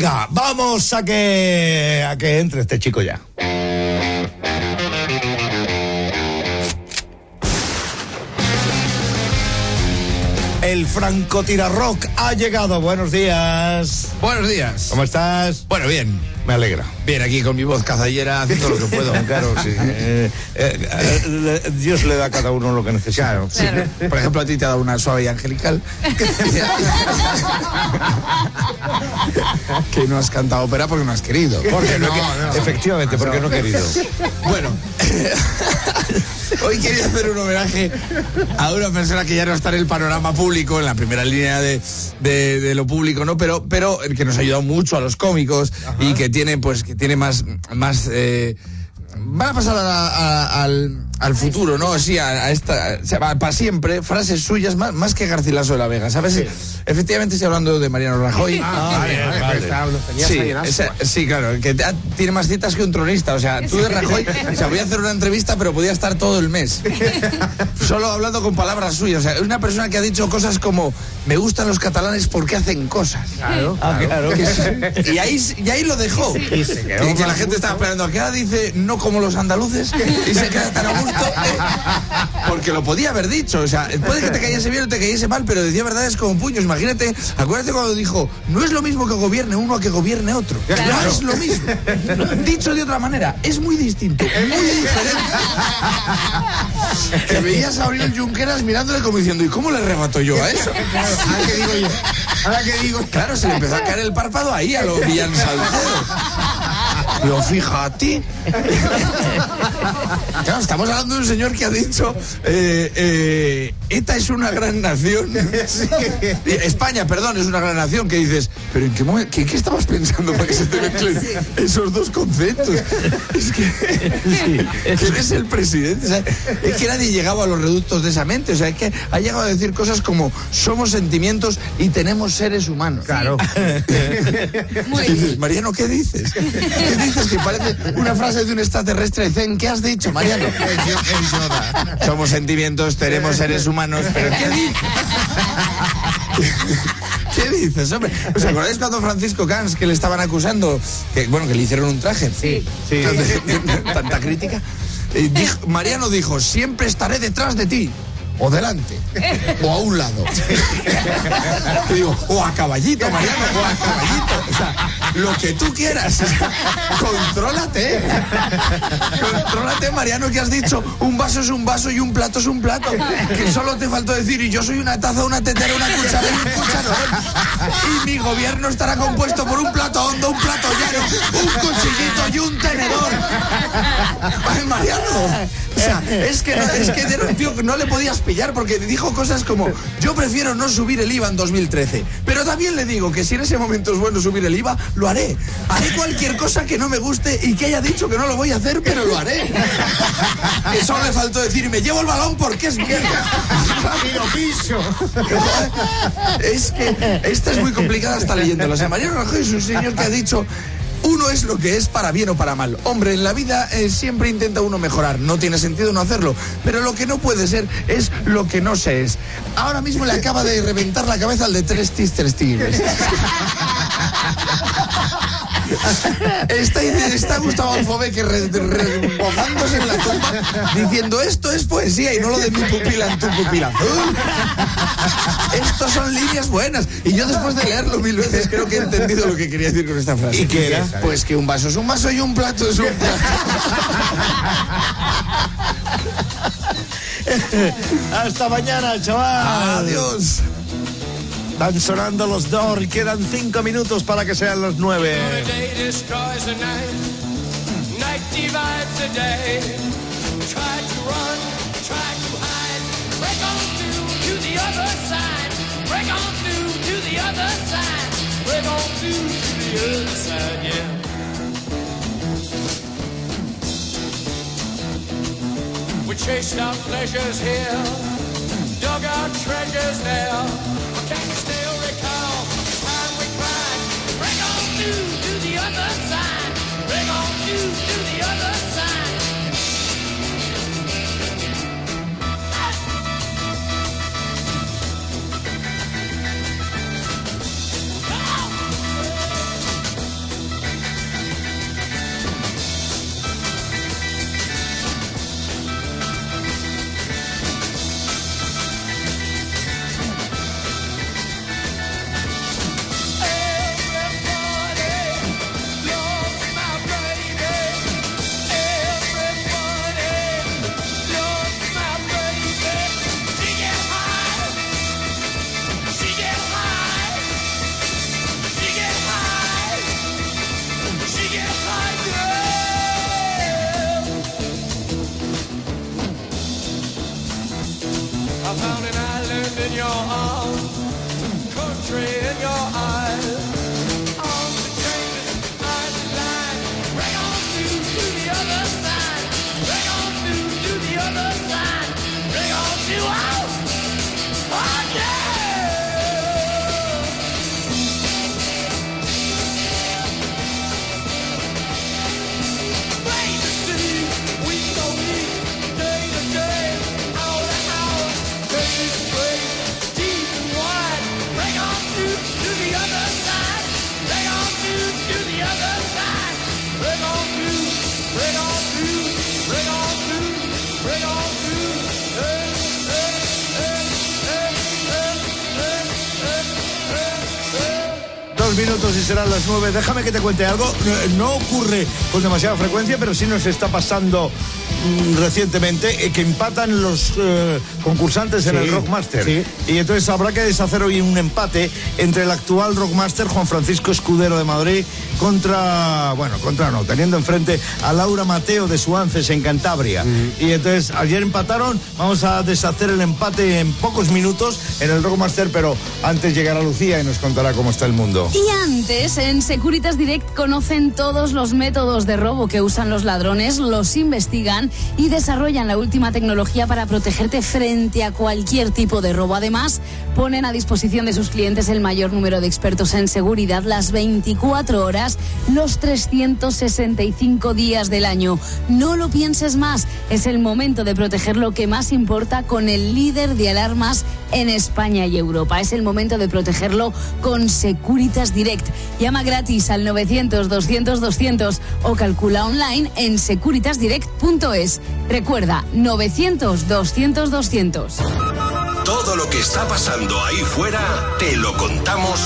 Venga, vamos a que a que entre este chico ya. El francotirarrock ha llegado. Buenos días. Buenos días. ¿Cómo estás? Bueno, bien. Me alegra. Bien, aquí con mi voz cazallera haciendo lo que puedo. Claro, sí. Eh, eh, eh, Dios le da a cada uno lo que necesita. Claro, sí. Por ejemplo, a ti te ha dado una suave y angelical. que no has cantado ópera porque no has querido. Porque no, efectivamente, porque no he querido. Bueno, hoy quería hacer un homenaje a una persona que ya no está en el panorama público, en la primera línea de, de- de lo público, ¿no? Pero, pero que nos ha ayudado mucho a los cómicos y que tiene, pues, que tiene más, más. eh, van a pasar a la- a- al, al futuro, ¿no? Sí, a, a esta, o sea, para siempre, frases suyas más, más que Garcilaso de la Vega, ¿sabes? Efectivamente estoy hablando de Mariano Rajoy. Ah, vale, vale, vale, está- lo tenías sí, esa- sí, claro, que te- tiene más citas que un tronista. O sea, tú de Rajoy, o sea, voy a hacer una entrevista, pero podía estar todo el mes. Solo hablando con palabras suyas. O sea, es una persona que ha dicho cosas como, me gustan los catalanes porque hacen cosas. Claro, Ah, claro. Que es- y, ahí, y ahí lo dejó. Y se quedó Que- que la gente estaba esperando. ¿A qué hora dice no como los andaluces? Y se queda tan a gusto. Porque lo podía haber dicho. O sea, puede que te cayese bien o te cayese mal, pero decía verdades como puños. Imagínate, acuérdate cuando dijo, no es lo mismo que gobierne uno a que gobierne otro. No es lo mismo. Dicho de otra manera, es muy distinto, muy diferente. Que veías a Oriol Junqueras mirándole como diciendo, ¿y cómo le rebato yo a eso? Ahora que digo yo. Ahora que digo. Claro, se le empezó a caer el párpado ahí a los Villan Salcedo. Yo, fíjate. Claro, estamos hablando de un señor que ha dicho, eh, eh, ETA es una gran nación. España, perdón, es una gran nación. Que dices, pero ¿en qué momento, qué, qué estabas pensando para que se te mezclen esos dos conceptos? Es que, que eres el presidente. o sea, es que nadie llegaba a los reductos de esa mente. O sea, es que ha llegado a decir cosas como somos sentimientos y tenemos seres humanos. Claro. Dices, Mariano, ¿qué dices? ¿Qué dices? Parece una frase de un extraterrestre zen. ¿Qué has dicho, Mariano? Somos sentimientos, tenemos seres humanos, pero ¿qué dices? ¿Qué dices, hombre? ¿Os acordáis cuando Francisco Cans, que le estaban acusando, que bueno, que le hicieron un traje? Sí, sí. Tanta crítica. Dijo- Mariano dijo, siempre estaré detrás de ti. O delante. O a un lado. Digo, o a caballito, Mariano, o a caballito. O sea, lo que tú quieras. O sea, contrólate. Contrólate, Mariano, que has dicho un vaso es un vaso y un plato es un plato. Que solo te faltó decir, y yo soy una taza, una tetera, una cuchara y un cucharón. Y mi gobierno estará compuesto por un plato hondo, un plato llano, un cuchillito y un tenedor. Ay, Mariano. Sea, es que, no, es que era un tío que no le podías pillar porque dijo cosas como, yo prefiero no subir el IVA en 2013. Pero también le digo que si en ese momento es bueno subir el IVA, lo haré. Haré cualquier cosa que no me guste y que haya dicho que no lo voy a hacer, pero lo haré. Que solo le faltó decir, me llevo el balón porque es mierda. Tiro piso. Es que esta es muy complicada hasta leyéndolo. O sea, Mariano Rajoy es un señor que ha dicho. Uno es lo que es para bien o para mal. Hombre, en la vida eh, siempre intenta uno mejorar. No tiene sentido no hacerlo. Pero lo que no puede ser es lo que no se es. Ahora mismo le acaba de reventar la cabeza al de tres tis, tres tigres. Está, está Gustavo Alfobe re, remojándose en la tumba diciendo esto es poesía y no lo de mi pupila en tu pupila azul. Estos son líneas buenas. Y yo después de leerlo mil veces creo que he entendido lo que quería decir con esta frase. ¿Y qué era? Pues que un vaso es un vaso y un plato es un plato. Hasta mañana, chaval. Adiós. Están sonando los dos y quedan cinco minutos para que sean las nueve. Day destroys the night, night divides the day. Try you. Minutos y serán las 9. Déjame que te cuente algo. No- No ocurre con demasiada frecuencia, pero sí nos está pasando recientemente eh, que empatan los eh, concursantes en el Rockmaster. sí. Y entonces habrá que deshacer hoy un empate entre el actual Rockmaster Juan Francisco Escudero de Madrid contra, bueno, contra no, teniendo enfrente a Laura Mateo de Suances en Cantabria. Y entonces ayer empataron, vamos a deshacer el empate en pocos minutos en el Rockmaster, pero antes llegará Lucía y nos contará cómo está el mundo. Y antes, en Securitas Direct conocen todos los métodos de robo que usan los ladrones, los investigan y desarrollan la última tecnología para protegerte frente a cualquier tipo de robo. Además, ponen a disposición de sus clientes el mayor número de expertos en seguridad las 24 horas, los 365 días del año. No lo pienses más, es el momento de proteger lo que más importa con el líder de alarmas en España y Europa. Es el momento de protegerlo con Securitas Direct. Llama gratis al 900-200-200 o calcula online en securitasdirect.es. Recuerda, 900-200-200. Todo lo que está pasando ahí fuera, te lo contamos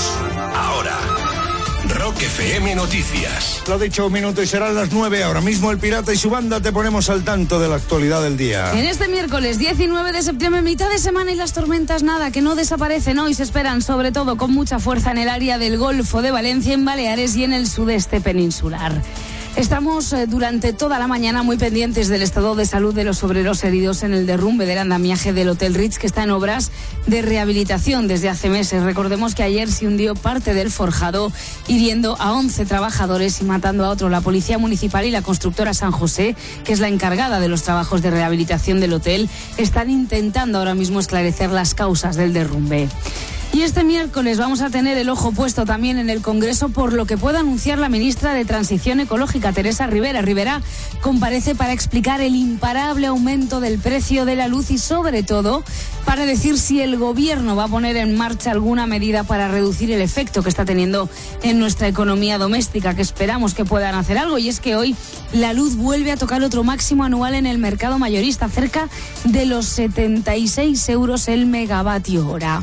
ahora. Rock FM Noticias. Lo dicho, un minuto y serán las 9. Ahora mismo el Pirata y su banda te ponemos al tanto de la actualidad del día. En este miércoles 19 de septiembre, mitad de semana y las tormentas nada, que no desaparecen hoy, se esperan sobre todo con mucha fuerza en el área del Golfo de Valencia, en Baleares y en el sudeste peninsular. Estamos eh, durante toda la mañana muy pendientes del estado de salud de los obreros heridos en el derrumbe del andamiaje del Hotel Ritz, que está en obras de rehabilitación desde hace meses. Recordemos que ayer se hundió parte del forjado, hiriendo a 11 trabajadores y matando a otro. La Policía Municipal y la constructora San José, que es la encargada de los trabajos de rehabilitación del hotel, están intentando ahora mismo esclarecer las causas del derrumbe. Y este miércoles vamos a tener el ojo puesto también en el Congreso por lo que pueda anunciar la ministra de Transición Ecológica, Teresa Rivera. Rivera comparece para explicar el imparable aumento del precio de la luz y sobre todo para decir si el gobierno va a poner en marcha alguna medida para reducir el efecto que está teniendo en nuestra economía doméstica, que esperamos que puedan hacer algo. Y es que hoy la luz vuelve a tocar otro máximo anual en el mercado mayorista, cerca de los 76 euros el megavatio hora.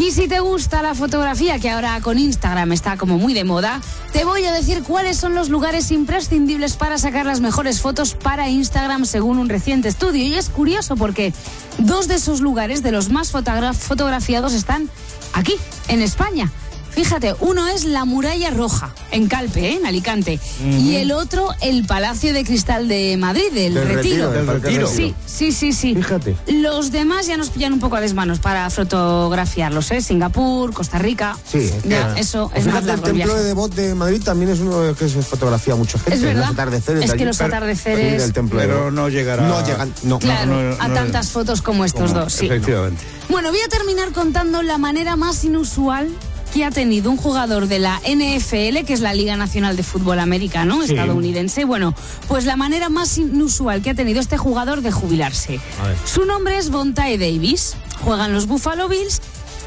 Y si te gusta la fotografía, que ahora con Instagram está como muy de moda, te voy a decir cuáles son los lugares imprescindibles para sacar las mejores fotos para Instagram según un reciente estudio. Y es curioso porque dos de esos lugares, de los más fotogra- fotografiados, están aquí, en España. Fíjate, uno es la Muralla Roja, en Calpe, ¿eh? en Alicante. Y el otro, el Palacio de Cristal de Madrid, del, Del Retiro. Retiro, del Retiro. Sí, sí, sí, sí. Fíjate. Los demás ya nos pillan un poco a desmanos para fotografiarlos, ¿eh? Singapur, Costa Rica. Sí, Ya, que- eso es más Fíjate, el largo el templo viaje. de Devot de Madrid también es uno que se fotografía mucha gente. Es verdad. Los atardeceres Es que allí. los Pero- atardeceres- del templo de Pero no llegará. No llegan, no. Claro, no, no, a no. tantas fotos como estos Como- dos, sí. Efectivamente. Bueno, voy a terminar contando la manera más inusual que ha tenido un jugador de la NFL, que es la Liga Nacional de Fútbol Americano Sí. estadounidense. Bueno, pues la manera más inusual que ha tenido este jugador de jubilarse. Su nombre es Bontae Davis. Juega en los Buffalo Bills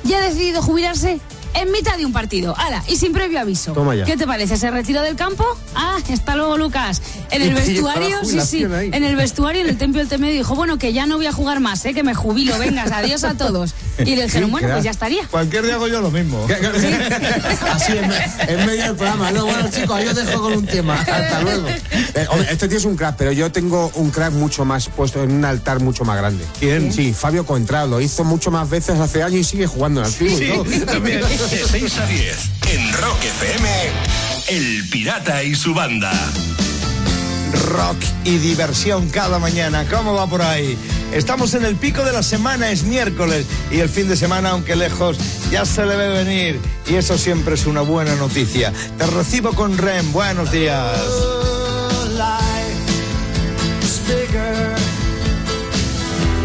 y ha decidido jubilarse en mitad de un partido. ¡Hala! Y sin previo aviso. Toma ya. ¿Qué te parece? ¿Se retiró del campo? Ah, hasta luego, Lucas. En el vestuario, sí, sí. ahí. En el vestuario, en el templo del Temedio, dijo, bueno, que ya no voy a jugar más, ¿eh? que me jubilo, vengas, adiós a todos. Y le dijeron, Sí, bueno, pues ya estaría. Cualquier día hago yo lo mismo. Así en, en medio del programa. No, bueno, chicos, yo dejo con un tema. Hasta luego. Eh, hombre, este tío es un crack, pero yo tengo un crack mucho más puesto en un altar mucho más grande. ¿Quién? Sí, Fabio Contrao. Lo hizo mucho más veces hace años y sigue jugando en el antiguo y todo. Sí, De 6 a 10 en Rock FM, El Pirata y su banda. Rock y diversión cada mañana. ¿Cómo va por ahí? Estamos en el pico de la semana, es miércoles y el fin de semana, aunque lejos, ya se le ve venir y eso siempre es una buena noticia. Te recibo con Rem. Buenos días.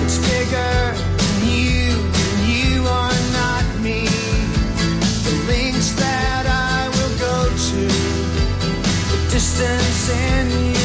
It's distance in your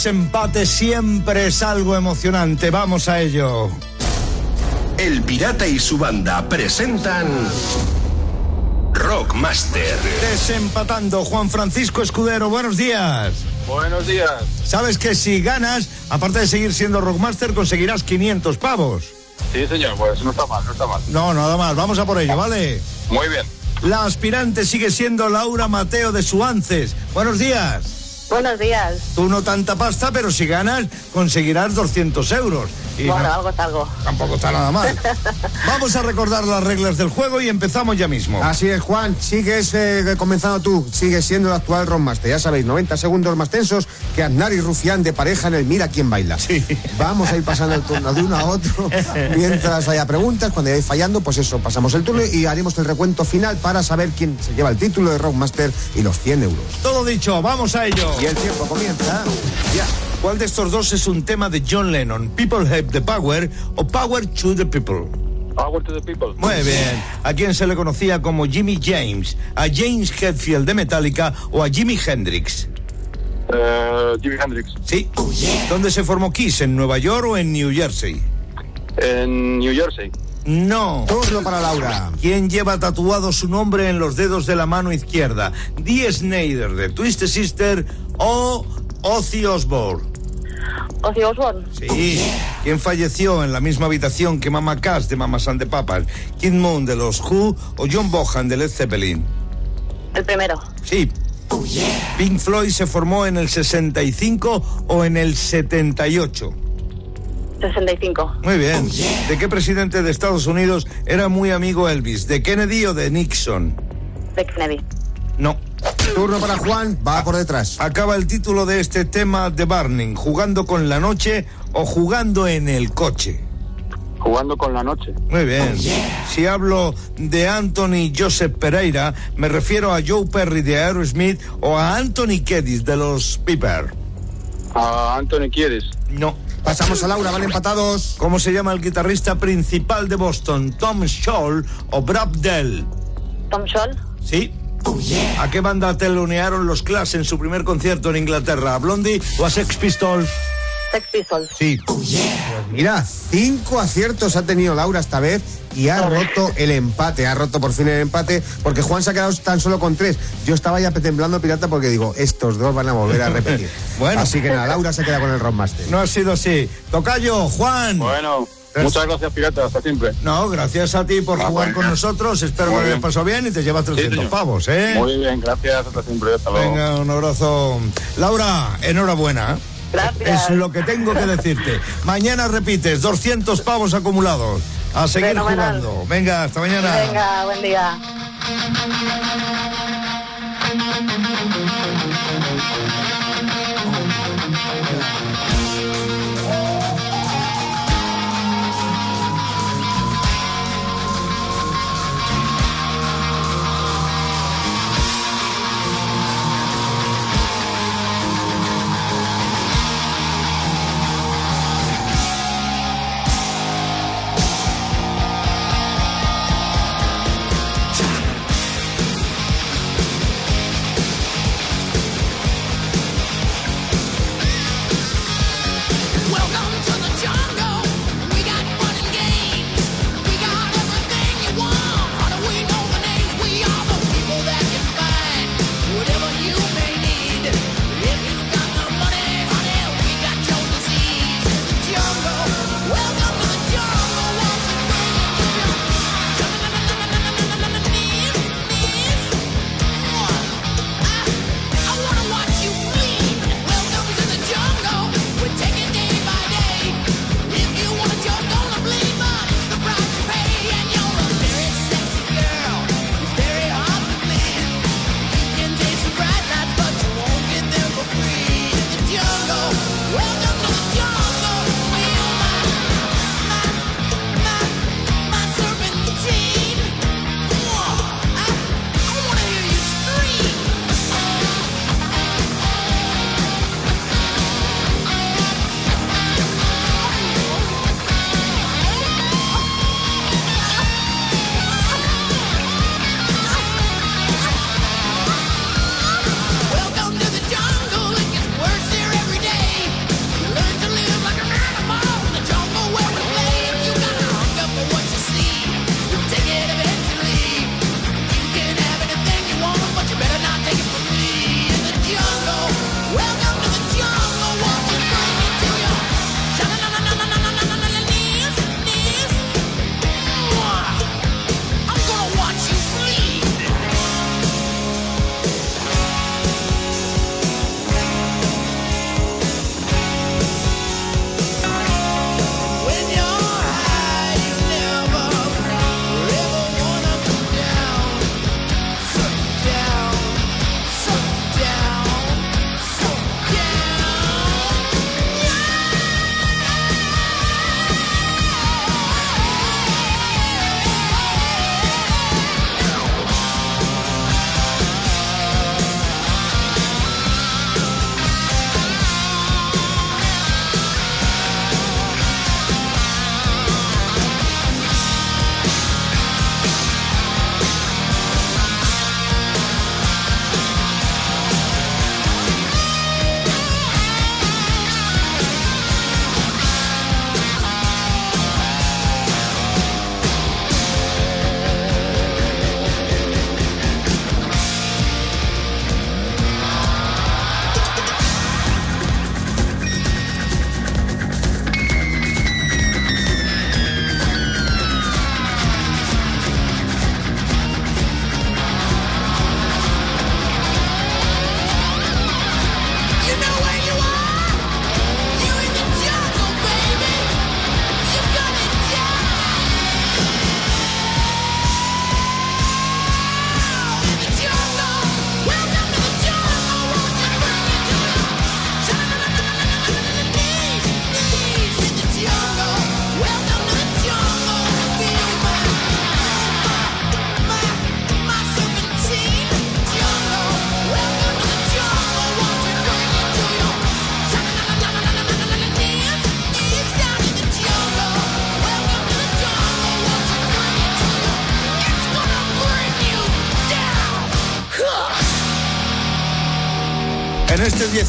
desempate siempre es algo emocionante. Vamos a ello. El Pirata y su banda presentan Rockmaster. Desempatando, Juan Francisco Escudero, buenos días. Buenos días. Sabes que si ganas, aparte de seguir siendo Rockmaster, conseguirás 500 pavos. Sí, señor, pues no está mal, no está mal. No, nada más, vamos a por ello, ¿vale? Muy bien. La aspirante sigue siendo Laura Mateo de Suances. Buenos días. Buenos días. Tú no tanta pasta, pero si ganas, conseguirás 200 euros. Y bueno, no- algo es algo. Tampoco está nada mal. Vamos a recordar las reglas del juego y empezamos ya mismo. Así es, Juan. Sigues eh, comenzando tú. Sigues siendo el actual Rockmaster. Ya sabéis, 90 segundos más tensos que Aznar y Rufián de pareja en el Mira quién baila. Vamos a ir pasando el turno de uno a otro. Mientras haya preguntas, cuando vayáis fallando, pues eso, pasamos el turno y haremos el recuento final para saber quién se lleva el título de Rockmaster y los 100 euros. Todo dicho, vamos a ello. Y el tiempo comienza. Ya. ¿Cuál de estos dos es un tema de John Lennon? ¿People Have the Power o Power to the People? Power to the people. Muy bien. ¿A quién se le conocía como Jimmy James? ¿A James Hetfield de Metallica o a Jimi Hendrix? Eh, Jimi Hendrix. Sí. ¿Dónde se formó Kiss? ¿En Nueva York o en New Jersey? En New Jersey. No. Turno para Laura. ¿Quién lleva tatuado su nombre en los dedos de la mano izquierda? ¿Dee Snyder de Twisted Sister o Ozzy Osbourne? Ozzy Osbourne. Sí. ¿Quién falleció en la misma habitación que Mama Cass de Mamas and the Papas? ¿Kid Moon de los Who o John Bohan de Led Zeppelin? El primero. Sí. ¿Pink Floyd se formó en el 65 o en el 78? 65. Muy bien. ¿De qué presidente de Estados Unidos era muy amigo Elvis? ¿De Kennedy o de Nixon? De Kennedy. No. Turno para Juan, va por detrás. Acaba el título de este tema de Barning, jugando con la noche o jugando en el coche. Jugando con la noche. Muy bien. Si hablo de Anthony Joseph Pereira, me refiero a Joe Perry de Aerosmith o a Anthony Kiedis de los Piper. A Anthony Kiedis. No. Pasamos a Laura, van empatados. ¿Cómo se llama el guitarrista principal de Boston? ¿Tom Scholl o Brad Dell? Tom Scholl. Sí. ¿A qué banda telonearon los Clash en su primer concierto en Inglaterra? ¿A Blondie o a Sex Pistols? Sex Pistols. Sí. Mira, cinco aciertos ha tenido Laura esta vez y ha roto el empate. Ha roto por fin el empate porque Juan se ha quedado tan solo con tres. Yo estaba ya temblando pirata porque digo, estos dos van a volver a repetir. Bueno. Así que nada, Laura se queda con el Rockmaster. No ha sido así. Tocayo, Juan. Bueno, muchas gracias, pirata. Hasta siempre. No, gracias a ti por jugar con nosotros. Espero Muy que hayas bien. pasado bien y te llevas 300 señor. pavos, ¿eh? Muy bien, gracias. Hasta siempre. Hasta luego. Venga, un abrazo. Laura, enhorabuena. Gracias. Es lo que tengo que decirte. Mañana repites, 200 pavos acumulados. A seguir Fenomenal. jugando. Venga, hasta mañana. Venga, buen día.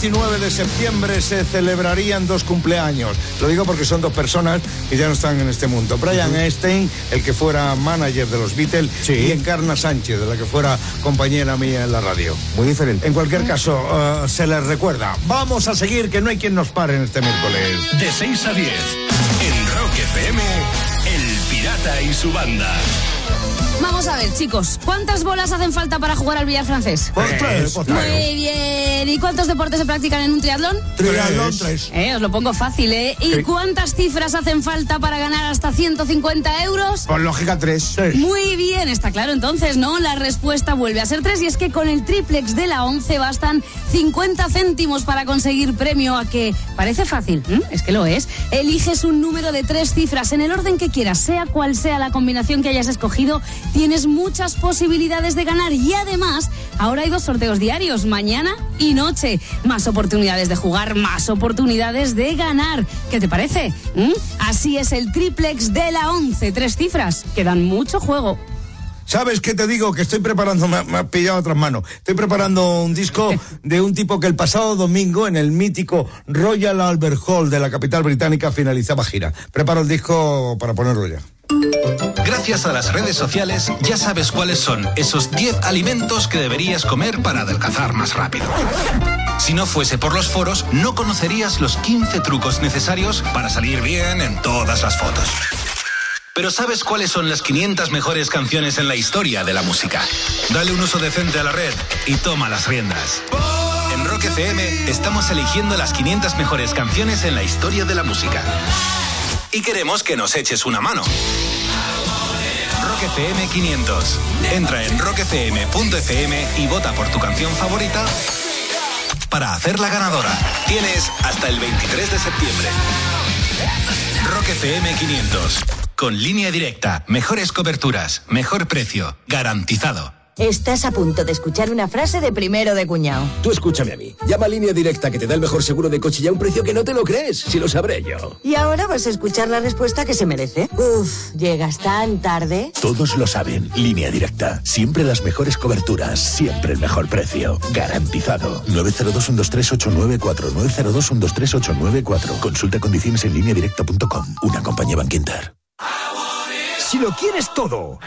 19 de septiembre se celebrarían dos cumpleaños. Lo digo porque son dos personas que ya no están en este mundo. Brian Epstein, el que fuera manager de los Beatles, y Encarna Sánchez, de la que fuera compañera mía en la radio. Muy diferente. En cualquier caso, eh, se les recuerda. Vamos a seguir, que no hay quien nos pare en este miércoles. De 6 a 10, en Rock FM, El Pirata y su banda. Vamos a ver, chicos, ¿cuántas bolas hacen falta para jugar al billar francés? Pues tres, pues tres. Muy bien. ¿Y cuántos deportes se practican en un triatlón? Triatlón, tres. Eh, os lo pongo fácil, ¿eh? ¿Y Sí. cuántas cifras hacen falta para ganar hasta 150 euros? Con lógica 3. Muy bien, está claro entonces, ¿no? La respuesta vuelve a ser 3 y es que con el triplex de la 11 bastan 50 céntimos para conseguir premio a que parece fácil, ¿m? es que lo es. Eliges un número de tres cifras en el orden que quieras, sea cual sea la combinación que hayas escogido, tienes muchas posibilidades de ganar y además ahora hay dos sorteos diarios, mañana y noche. Más oportunidades de jugar, más oportunidades de ganar. ¿Qué te parece? ¿Mm? Así es el triplex de la 11, tres cifras, que dan mucho juego. ¿Sabes qué te digo? Que estoy preparando, me, me ha pillado otras manos. Estoy preparando un disco de un tipo que el pasado domingo en el mítico Royal Albert Hall de la capital británica finalizaba gira. Preparo el disco para ponerlo ya. Gracias a las redes sociales ya sabes cuáles son esos 10 alimentos que deberías comer para adelgazar más rápido. Si no fuese por los foros, no conocerías los 15 trucos necesarios para salir bien en todas las fotos. Pero ¿sabes cuáles son las 500 mejores canciones en la historia de la música? Dale un uso decente a la red y toma las riendas. En Rock FM estamos eligiendo las 500 mejores canciones en la historia de la música. Y queremos que nos eches una mano. Rock FM 500. Entra en rockfm.fm y vota por tu canción favorita para hacerla ganadora. Tienes hasta el 23 de septiembre. Rock FM 500. Con línea directa, mejores coberturas, mejor precio, garantizado. Estás a punto de escuchar una frase de primero de cuñado. Tú escúchame a mí. Llama a Línea Directa que te da el mejor seguro de coche y a un precio que no te lo crees, si lo sabré yo. Y ahora vas a escuchar la respuesta que se merece. Uf, llegas tan tarde. Todos lo saben. Línea directa. Siempre las mejores coberturas. Siempre el mejor precio. Garantizado. 902-123-894. 902-123-894. Consulta condiciones en línea directa.com. Una compañía Banquinter. Si lo quieres todo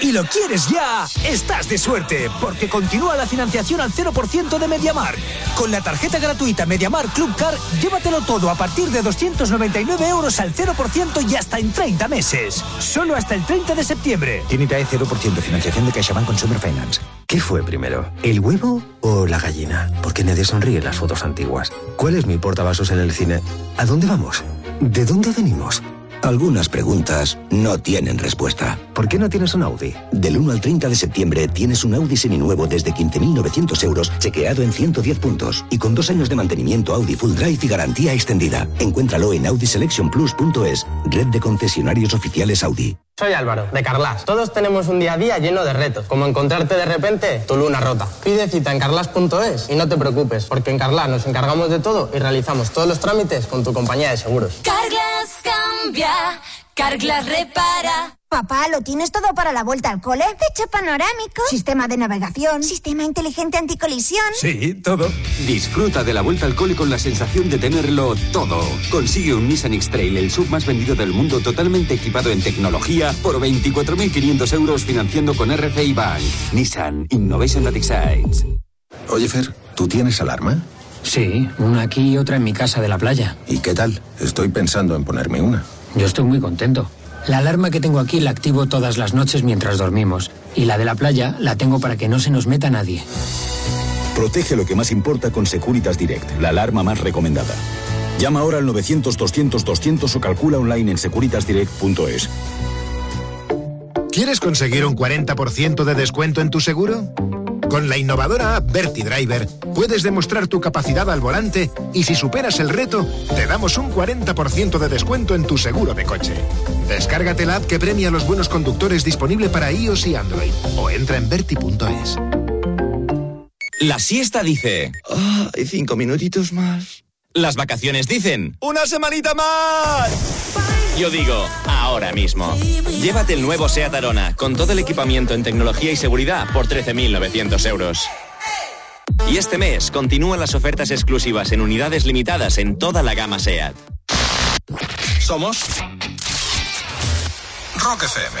y lo quieres ya, estás de suerte, porque continúa la financiación al 0% de Mediamar. Con la tarjeta gratuita Mediamar Club Car, llévatelo todo a partir de 299 euros al 0% y hasta en 30 meses. Solo hasta el 30 de septiembre. Tiene TAE 0% financiación de CaixaBank Consumer Finance. ¿Qué fue primero, el huevo o la gallina? Porque nadie sonríe en las fotos antiguas. ¿Cuál es mi portavasos en el cine? ¿A dónde vamos? ¿De dónde venimos? Algunas preguntas no tienen respuesta. ¿Por qué no tienes un Audi? Del 1 al 30 de septiembre tienes un Audi seminuevo desde 15.900 euros, chequeado en 110 puntos y con dos años de mantenimiento Audi Full Drive y garantía extendida. Encuéntralo en audiselectionplus.es, red de concesionarios oficiales Audi. Soy Álvaro, de Carlas. Todos tenemos un día a día lleno de retos, como encontrarte de repente tu luna rota. Pide cita en carlas.es y no te preocupes, porque en Carlas nos encargamos de todo y realizamos todos los trámites con tu compañía de seguros. Carglass cambia, Carglass repara. Papá, ¿lo tienes todo para la vuelta al cole? Techo panorámico, sistema de navegación, sistema inteligente anticolisión. Sí, todo. Disfruta de la vuelta al cole con la sensación de tenerlo todo. Consigue un Nissan X-Trail, el sub más vendido del mundo, totalmente equipado en tecnología, por 24.500 euros financiando con RCI Bank. Nissan Innovation that excites. Oye, Fer, ¿tú tienes alarma? Sí, una aquí y otra en mi casa de la playa. ¿Y qué tal? Estoy pensando en ponerme una. Yo estoy muy contento. La alarma que tengo aquí la activo todas las noches mientras dormimos. Y la de la playa la tengo para que no se nos meta nadie. Protege lo que más importa con Securitas Direct, la alarma más recomendada. Llama ahora al 900-200-200 o calcula online en securitasdirect.es. ¿Quieres conseguir un 40% de descuento en tu seguro? Con la innovadora app Verti Driver puedes demostrar tu capacidad al volante y si superas el reto, te damos un 40% de descuento en tu seguro de coche. Descárgate la app que premia a los buenos conductores disponible para iOS y Android o entra en verti.es. La siesta dice... Ay, cinco minutitos más. Las vacaciones dicen... ¡Una semanita más! Yo digo, ahora mismo. Llévate el nuevo SEAT Arona con todo el equipamiento en tecnología y seguridad por 13.900 euros. Y este mes continúan las ofertas exclusivas en unidades limitadas en toda la gama SEAT. Somos Rock FM.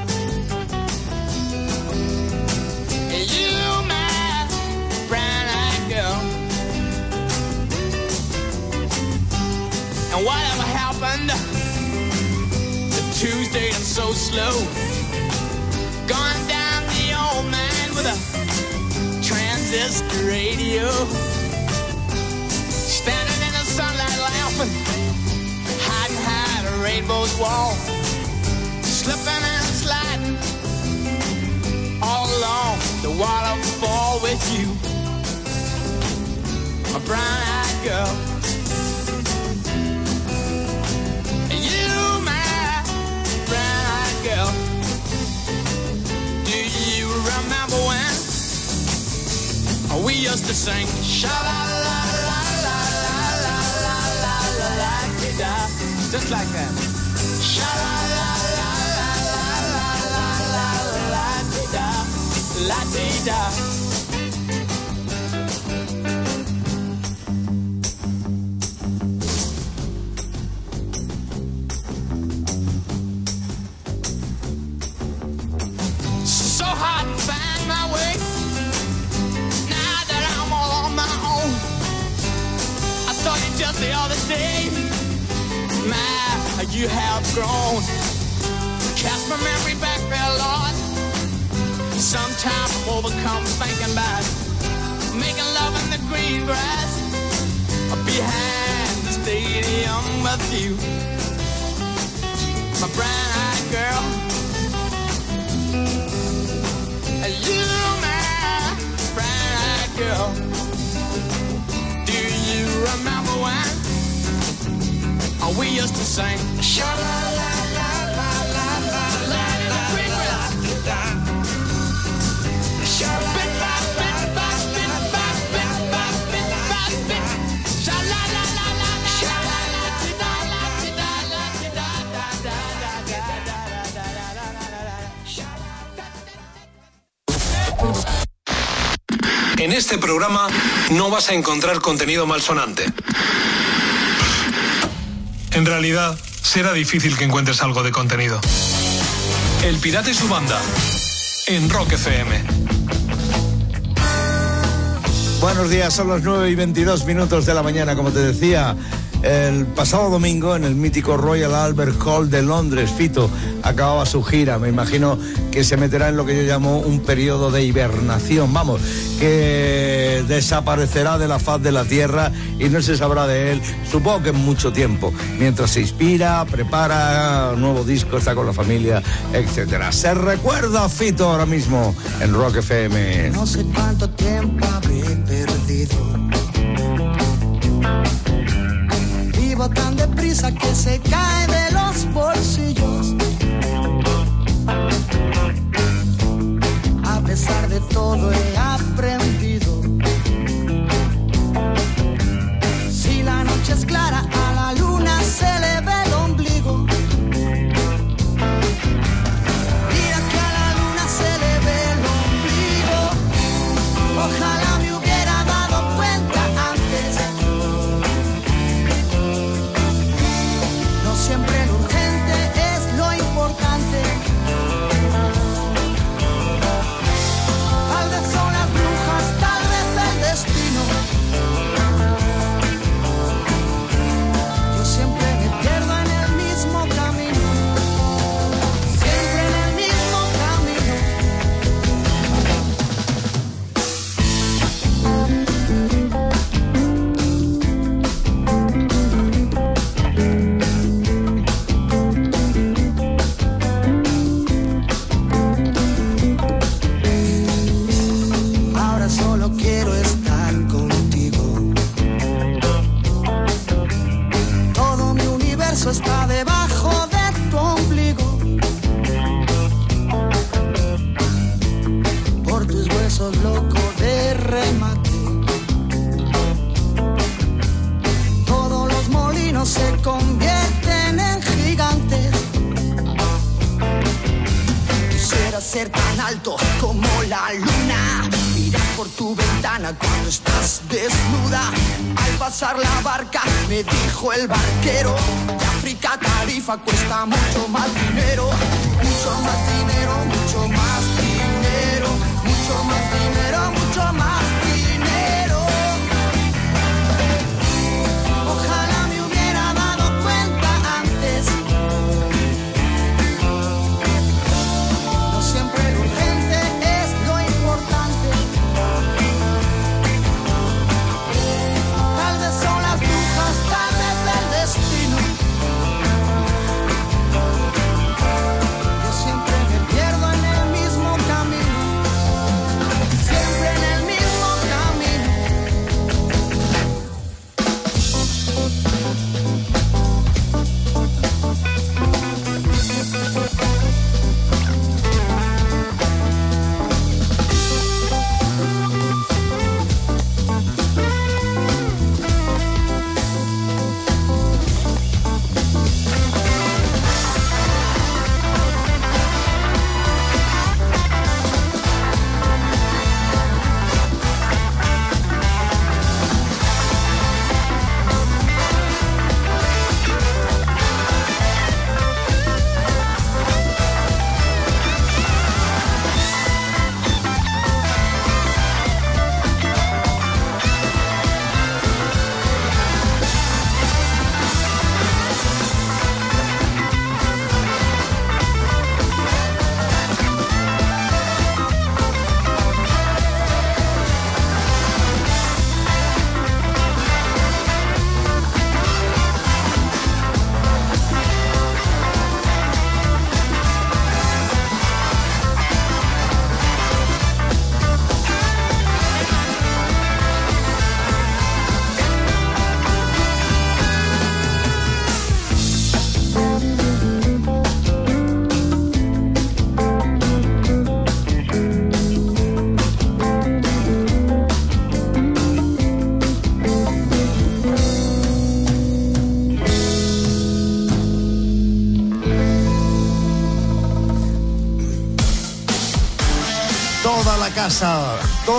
And whatever happened to Tuesday and so slow? Gone down the old man with a transistor radio. Standing in the sunlight laughing, hiding behind a rainbow's wall. Slipping and sliding all along the waterfall with you, my brown-eyed girl. We used to sing sha la la la la la la la la la la da just like that. Sha la la la la la la la la la da la dee da. You have grown. Cast my memory back there, Lord. Sometimes I'm overcome thinking about making love in the green grass behind the stadium with you, my brown-eyed girl. You, my brown-eyed girl. Do you remember when we used to? Sha la la la En este programa no vas a encontrar contenido malsonante. En realidad, será difícil que encuentres algo de contenido. El Pirata y su banda. En Rock FM. Buenos días, son las 9 y 22 minutos de la mañana, como te decía. El pasado domingo en el mítico Royal Albert Hall de Londres, Fito acababa su gira. Me imagino que se meterá en lo que yo llamo un periodo de hibernación. Vamos, que desaparecerá de la faz de la tierra y no se sabrá de él, supongo que en mucho tiempo. Mientras se inspira, prepara nuevo disco, está con la familia, etcétera. Se recuerda a Fito ahora mismo en Rock FM. No sé cuánto tiempo habré perdido. Vivo tan deprisa que se cae de los bolsillos. A pesar de todo he aprendido. Si la noche es clara, a la luna se le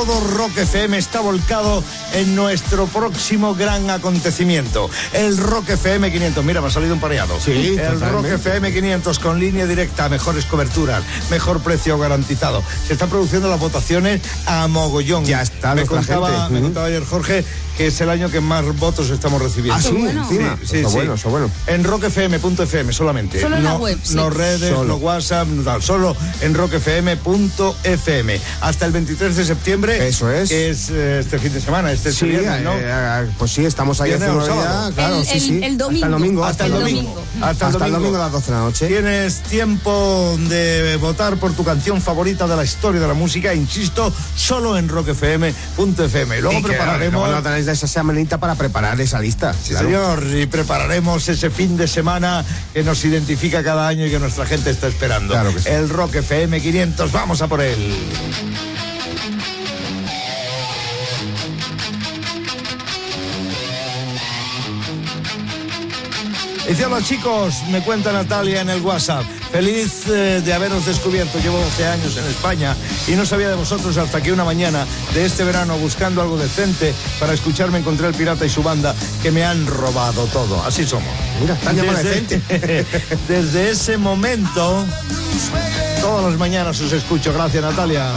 todo Rock FM está volcado en nuestro próximo gran acontecimiento. El Rock FM 500. Mira, me ha salido un pareado. Sí, El Rock totalmente. FM 500 con línea directa, mejores coberturas, mejor precio garantizado. Se están produciendo las votaciones a mogollón. Ya está, me nuestra contaba, gente. me Ujú. contaba ayer Jorge que es el año que más votos estamos recibiendo. Ah, sí, bueno. encima. Sí, sí, Eso sí. bueno, eso bueno. En rockfm.fm solamente. Solo en la no, web, sí. No redes, Solo. no WhatsApp, no tal, solo en rockfm.fm. Hasta el 23 de septiembre. Eso es. Que es eh, este fin de semana, este, Sí, viernes, ¿no? eh, eh, pues sí, estamos ahí haciendo sábado. ya, claro, El- sí, el- sí. el domingo. Hasta el domingo. Hasta el domingo. Hasta el domingo. a las 12 de la noche. Tienes tiempo de votar por tu canción favorita de la historia de la música, insisto, solo en rockfm.fm. Luego Y prepararemos. luego no tenéis esa semanita para preparar esa lista. Sí, claro. señor, y prepararemos ese fin de semana que nos identifica cada año y que nuestra gente está esperando. Claro que sí. El Rock FM 500, vamos a por él. Dice, hola chicos, me cuenta Natalia en el WhatsApp. Feliz eh, de haberos descubierto. Llevo 12 años en España y no sabía de vosotros hasta que una mañana de este verano, buscando algo decente para escucharme, encontré al pirata y su banda que me han robado todo. Así somos. Mira, tan Desde- decente. Desde ese momento, todas las mañanas os escucho. Gracias, Natalia.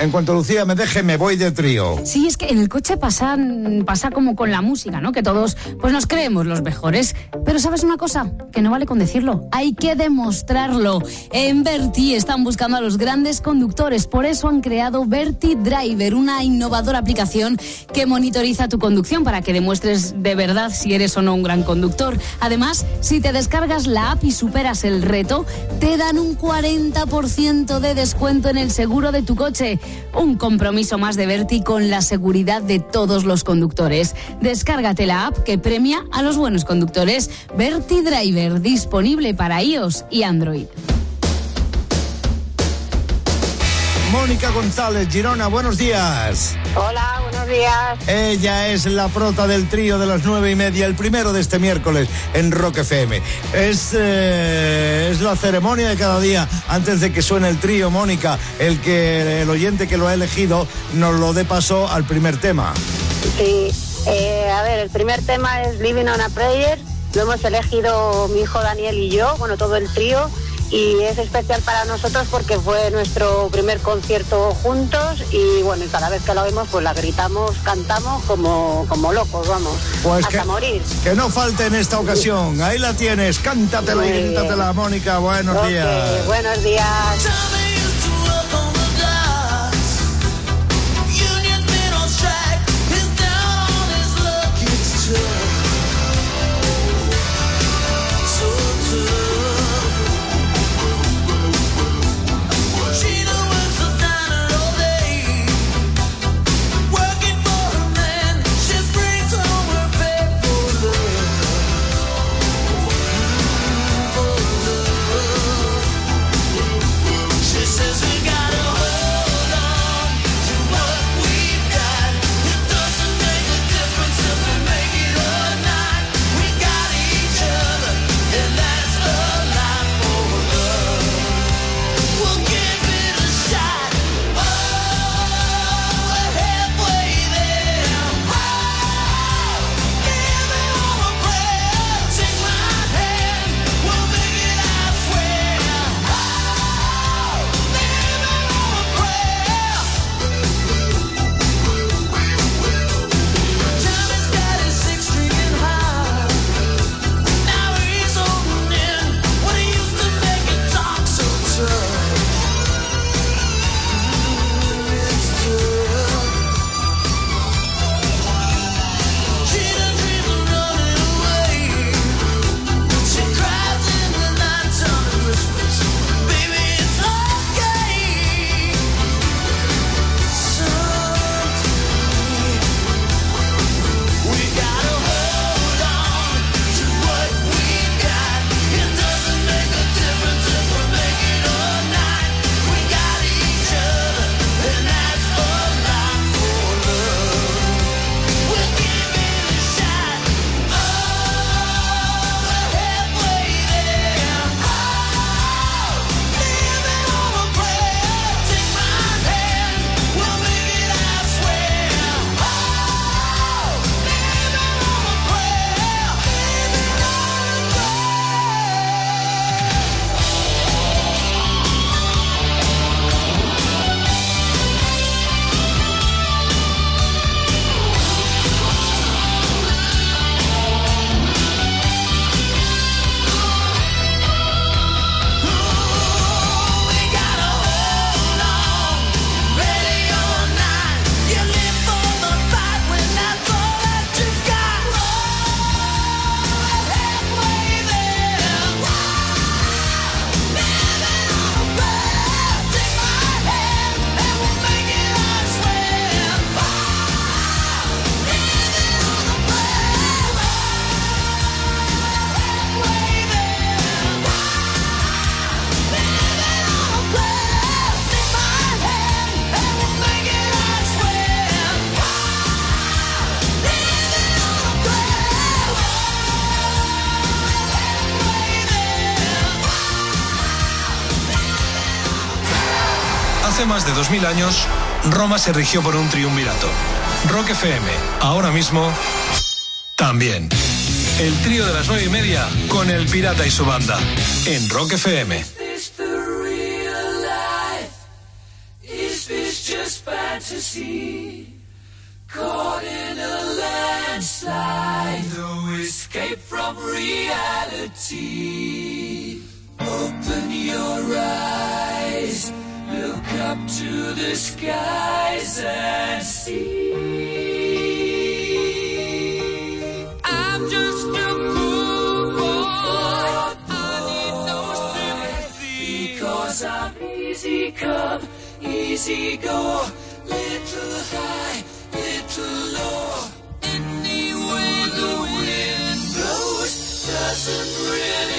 En cuanto Lucía me deje, me voy de trío. Sí, es que en el coche pasa, pasa como con la música, ¿no? Que todos pues nos creemos los mejores. Pero ¿sabes una cosa? Que no vale con decirlo. Hay que demostrarlo. En Verti están buscando a los grandes conductores. Por eso han creado Verti Driver, una innovadora aplicación que monitoriza tu conducción para que demuestres de verdad si eres o no un gran conductor. Además, si te descargas la app y superas el reto, te dan un 40% de descuento en el seguro de tu coche. Un compromiso más de Verti con la seguridad de todos los conductores. Descárgate la app que premia a los buenos conductores. Verti Driver, disponible para iOS y Android. Mónica González, Girona, buenos días. Hola, buenos días. Ella es la prota del trío de las nueve y media, el primero de este miércoles en Rock FM. Es, eh, es la ceremonia de cada día antes de que suene el trío, Mónica, el que el oyente que lo ha elegido nos lo dé paso al primer tema. Sí, eh, a ver, el primer tema es Living on a Prayer. Lo hemos elegido mi hijo Daniel y yo, bueno, todo el trío. Y es especial para nosotros porque fue nuestro primer concierto juntos y bueno, y cada vez que lo vemos pues la gritamos, cantamos como, como locos, vamos, Pues hasta que, morir. que no falte en esta ocasión. Ahí la tienes, cántatela y Muy bien. gríttatela, Mónica. Buenos días. buenos días. Roma se rigió por un triunvirato. Rock FM, ahora mismo, también. El trío de las nueve y media con el pirata y su banda, en Rock FM. skies and sea. I'm just a poor boy. I need no sympathy. Because I'm easy come, easy go. Little high, little low. Any way the wind blows doesn't really.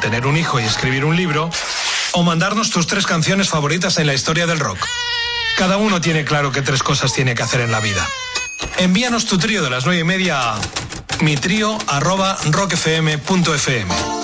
Tener un hijo y escribir un libro, o mandarnos tus tres canciones favoritas en la historia del rock. Cada uno tiene claro qué tres cosas tiene que hacer en la vida. Envíanos tu trío de las nueve y media a mi trío arroba rockfm.fm.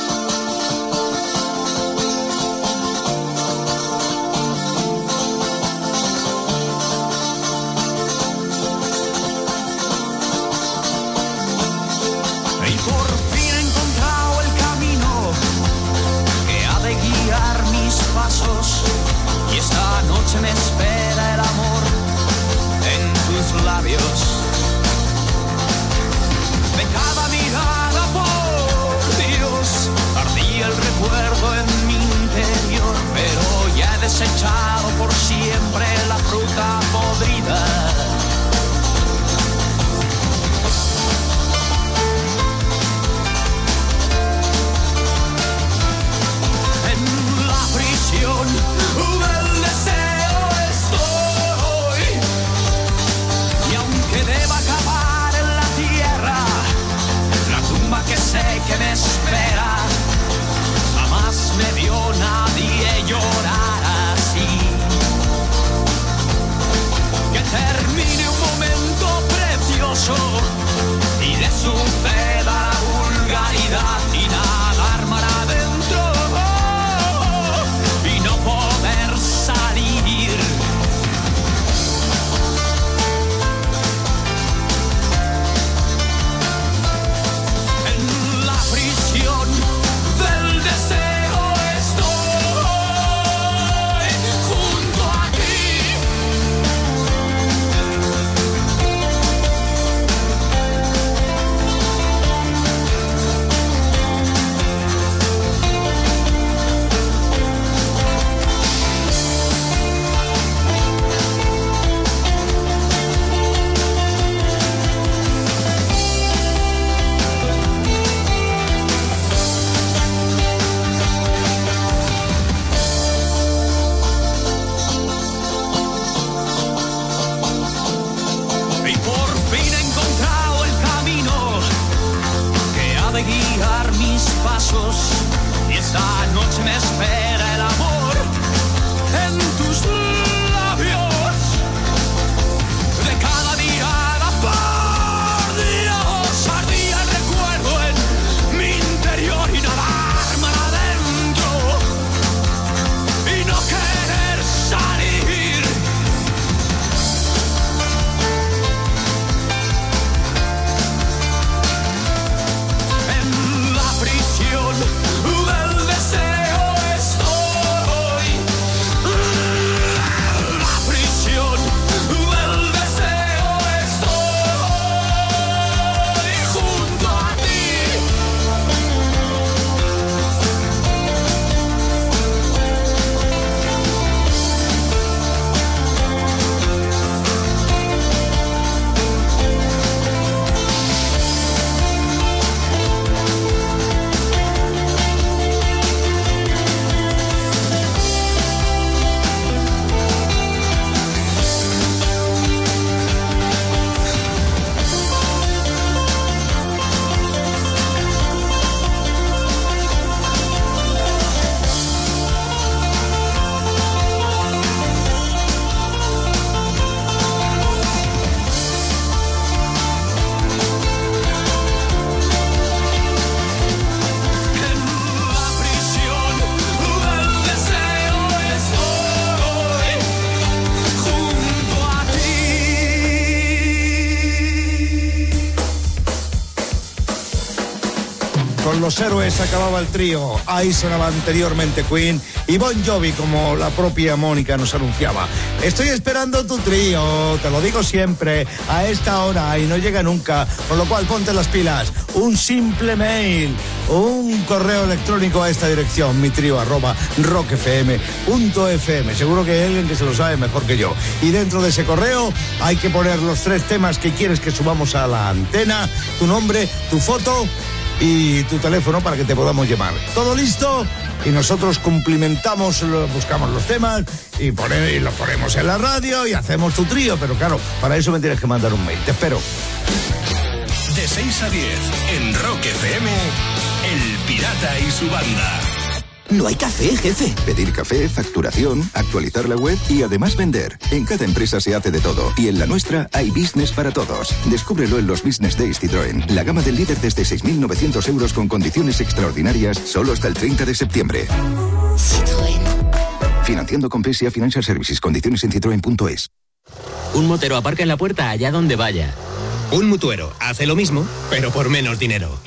Los héroes acababa el trío. Ahí sonaba anteriormente Queen y Bon Jovi, como la propia Mónica nos anunciaba. Estoy esperando tu trío, te lo digo siempre, a esta hora y no llega nunca. Con lo cual, ponte las pilas. Un simple mail, un correo electrónico a esta dirección, mi trío arroba rockfm.fm. Seguro que hay alguien que se lo sabe mejor que yo. Y dentro de ese correo hay que poner los tres temas que quieres que subamos a la antena, tu nombre, tu foto y tu teléfono para que te podamos llamar. ¿Todo listo? Y nosotros cumplimentamos, buscamos los temas y, pone- los ponemos en la radio y hacemos tu trío. Pero claro, para eso me tienes que mandar un mail. Te espero. De 6 a 10 en Rock FM, El Pirata y su banda. No hay café, jefe. Pedir café, facturación, actualizar la web y además vender. En cada empresa se hace de todo y en la nuestra hay business para todos. Descúbrelo en los Business Days Citroën. La gama del líder desde 6.900 euros con condiciones extraordinarias solo hasta el 30 de septiembre. Financiando con PSA Financial Services. Condiciones en citroen.es. Un motero aparca en la puerta allá donde vaya. Un mutuero hace lo mismo, pero por menos dinero.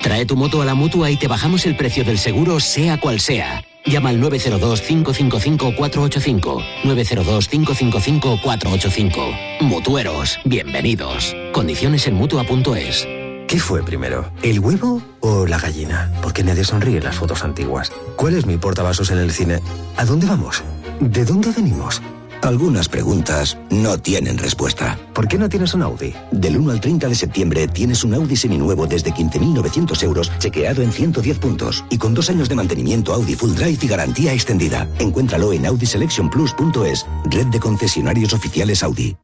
Trae tu moto a la mutua y te bajamos el precio del seguro, sea cual sea. Llama al 902-555-485. 902-555-485. Mutueros, bienvenidos. Condiciones en mutua.es. ¿Qué fue primero? ¿El huevo o la gallina? Porque nadie sonríe en las fotos antiguas. ¿Cuál es mi portavasos en el cine? ¿A dónde vamos? ¿De dónde venimos? Algunas preguntas no tienen respuesta. ¿Por qué no tienes un Audi? Del 1 al 30 de septiembre tienes un Audi seminuevo desde 15.900 euros, chequeado en 110 puntos y con dos años de mantenimiento Audi Full Drive y garantía extendida. Encuéntralo en audiselectionplus.es, red de concesionarios oficiales Audi.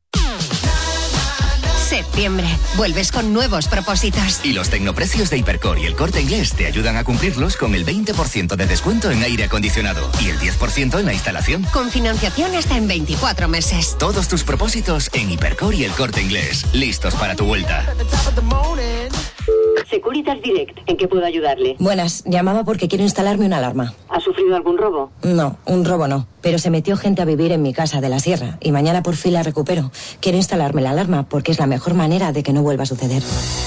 Septiembre. Vuelves con nuevos propósitos. Y los tecnoprecios de Hipercor y el corte inglés te ayudan a cumplirlos con el 20% de descuento en aire acondicionado y el 10% en la instalación. Con financiación hasta en 24 meses. Todos tus propósitos en Hipercor y el corte inglés. Listos para tu vuelta. Securitas Direct, ¿en qué puedo ayudarle? Buenas, llamaba porque quiero instalarme una alarma. ¿Ha sufrido algún robo? No, un robo no, pero se metió gente a vivir en mi casa de la sierra y mañana por fin la recupero. Quiero instalarme la alarma porque es la mejor manera de que no vuelva a suceder.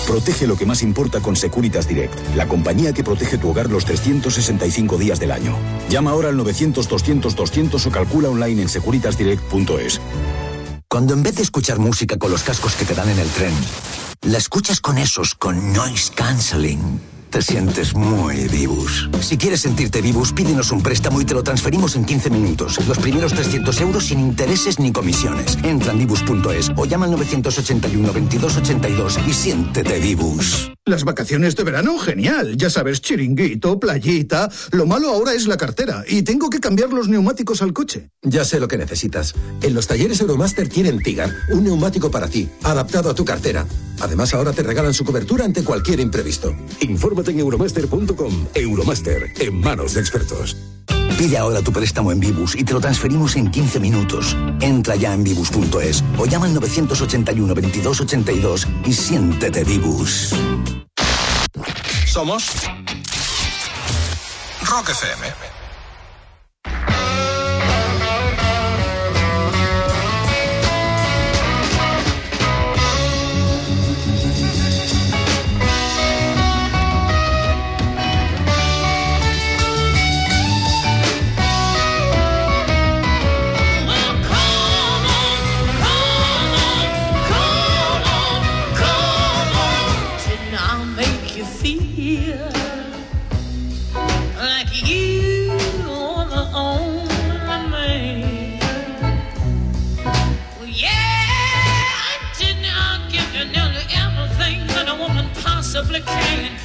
Protege lo que más importa con Securitas Direct, la compañía que protege tu hogar los 365 días del año. Llama ahora al 900-200-200 o calcula online en securitasdirect.es. Cuando en vez de escuchar música con los cascos que te dan en el tren, la escuchas con esos, con noise cancelling, te sientes muy vivus. Si quieres sentirte vivus, pídenos un préstamo y te lo transferimos en 15 minutos. Los primeros 300 euros sin intereses ni comisiones. Entra en vivus.es o llama al 981 2282 y siéntete vivus. Las vacaciones de verano, genial. Ya sabes, chiringuito, playita. Lo malo ahora es la cartera y tengo que cambiar los neumáticos al coche. Ya sé lo que necesitas. En los talleres Euromaster tienen Tigar, un neumático para ti, adaptado a tu cartera. Además, ahora te regalan su cobertura ante cualquier imprevisto. Infórmate en euromaster.com. Euromaster, en manos de expertos. Pide ahora tu préstamo en Vivus y te lo transferimos en 15 minutos. Entra ya en vivus.es o llama al 981 2282 y siéntete Vivus. Somos Rock FM. supplicating.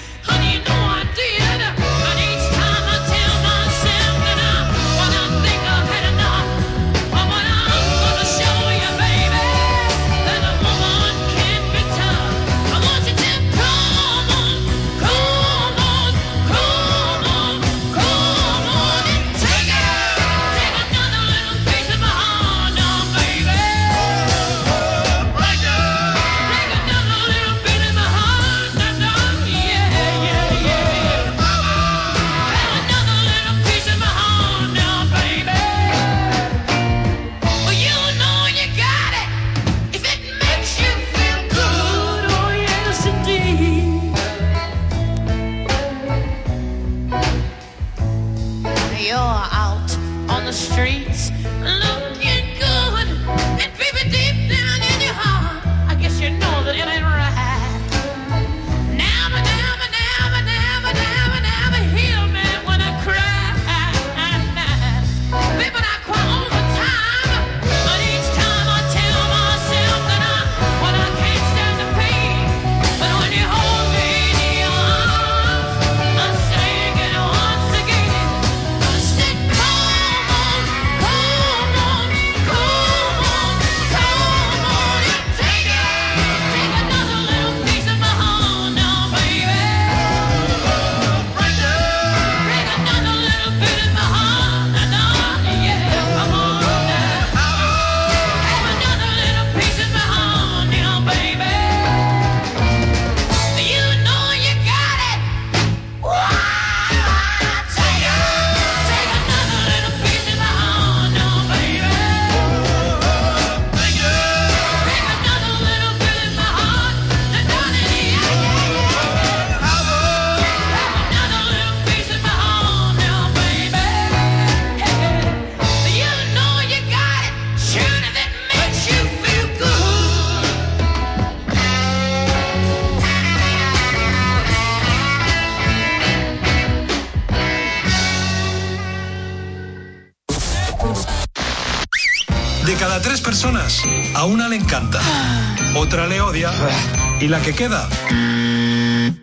Y la que queda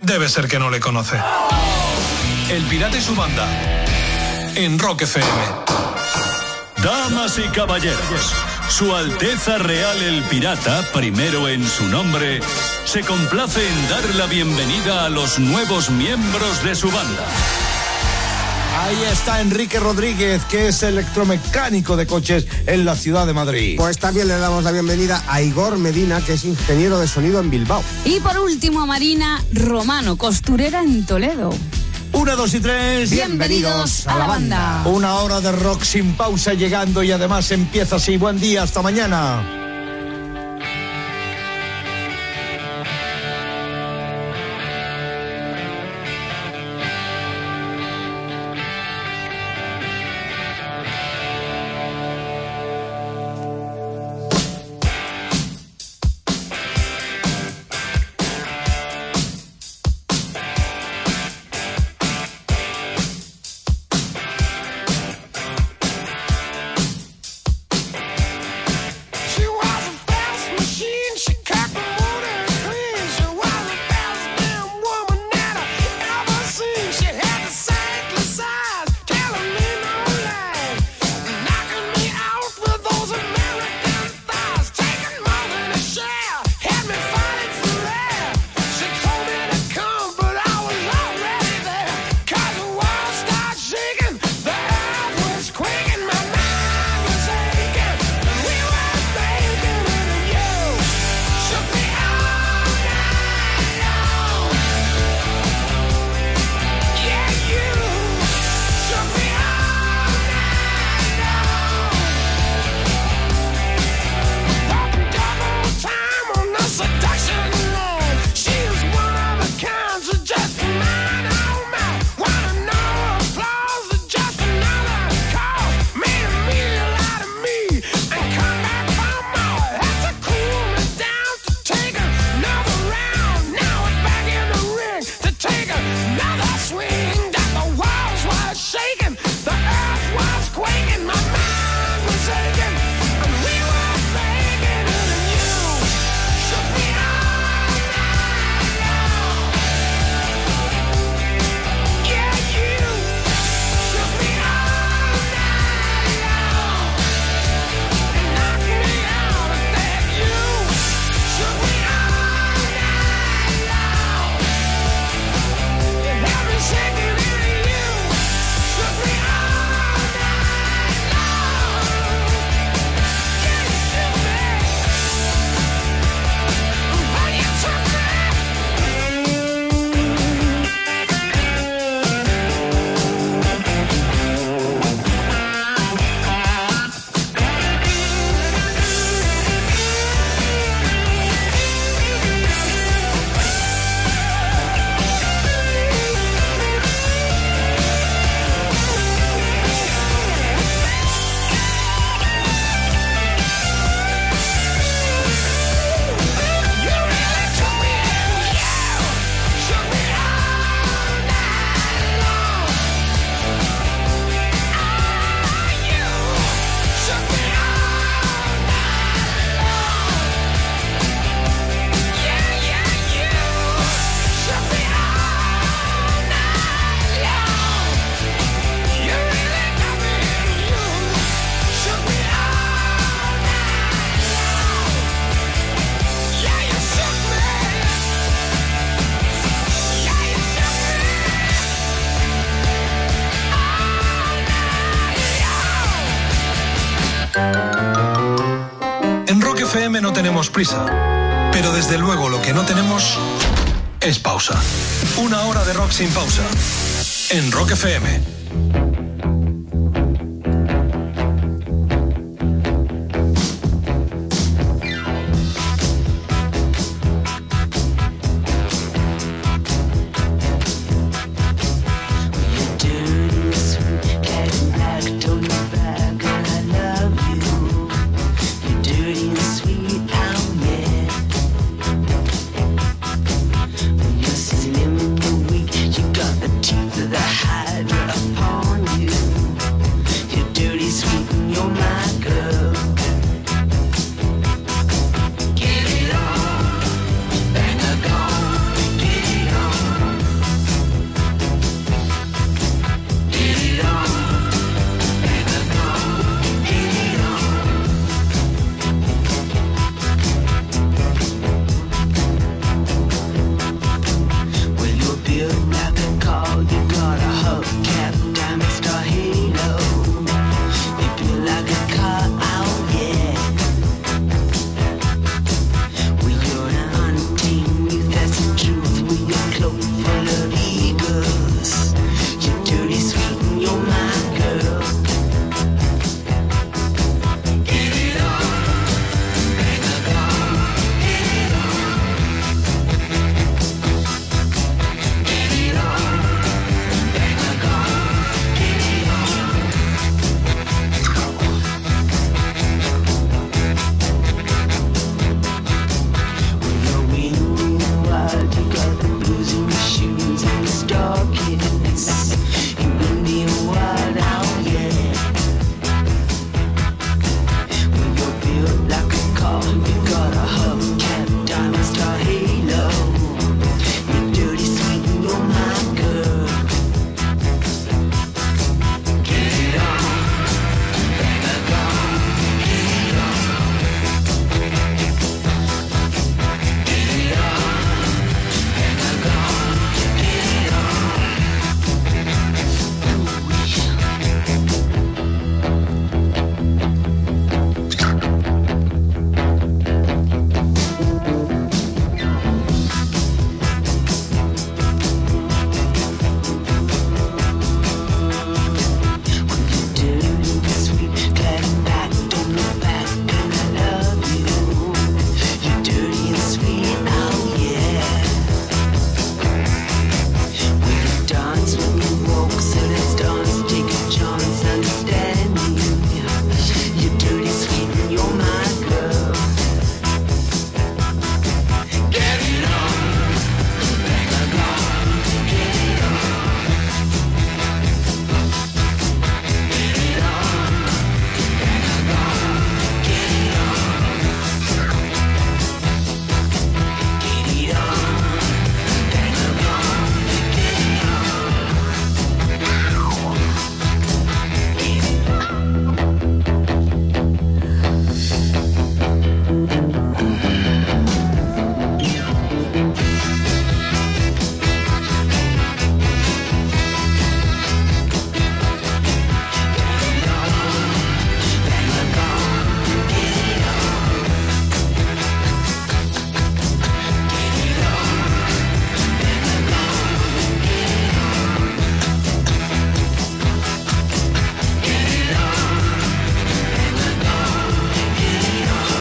debe ser que no le conoce. El Pirata y su banda en Rock FM. Damas y caballeros, Su Alteza Real el Pirata, primero en su nombre, se complace en dar la bienvenida a los nuevos miembros de su banda. Ahí está Enrique Rodríguez, que es electromecánico de coches en la ciudad de Madrid. Pues también le damos la bienvenida a Igor Medina, que es ingeniero de sonido en Bilbao. Y por último a Marina Romano, costurera en Toledo. Una, dos y tres. Bienvenidos a la banda. Una hora de rock sin pausa llegando y además empieza así. Buen día, hasta mañana. Pero desde luego lo que no tenemos es pausa. Una hora de rock sin pausa. En Rock FM.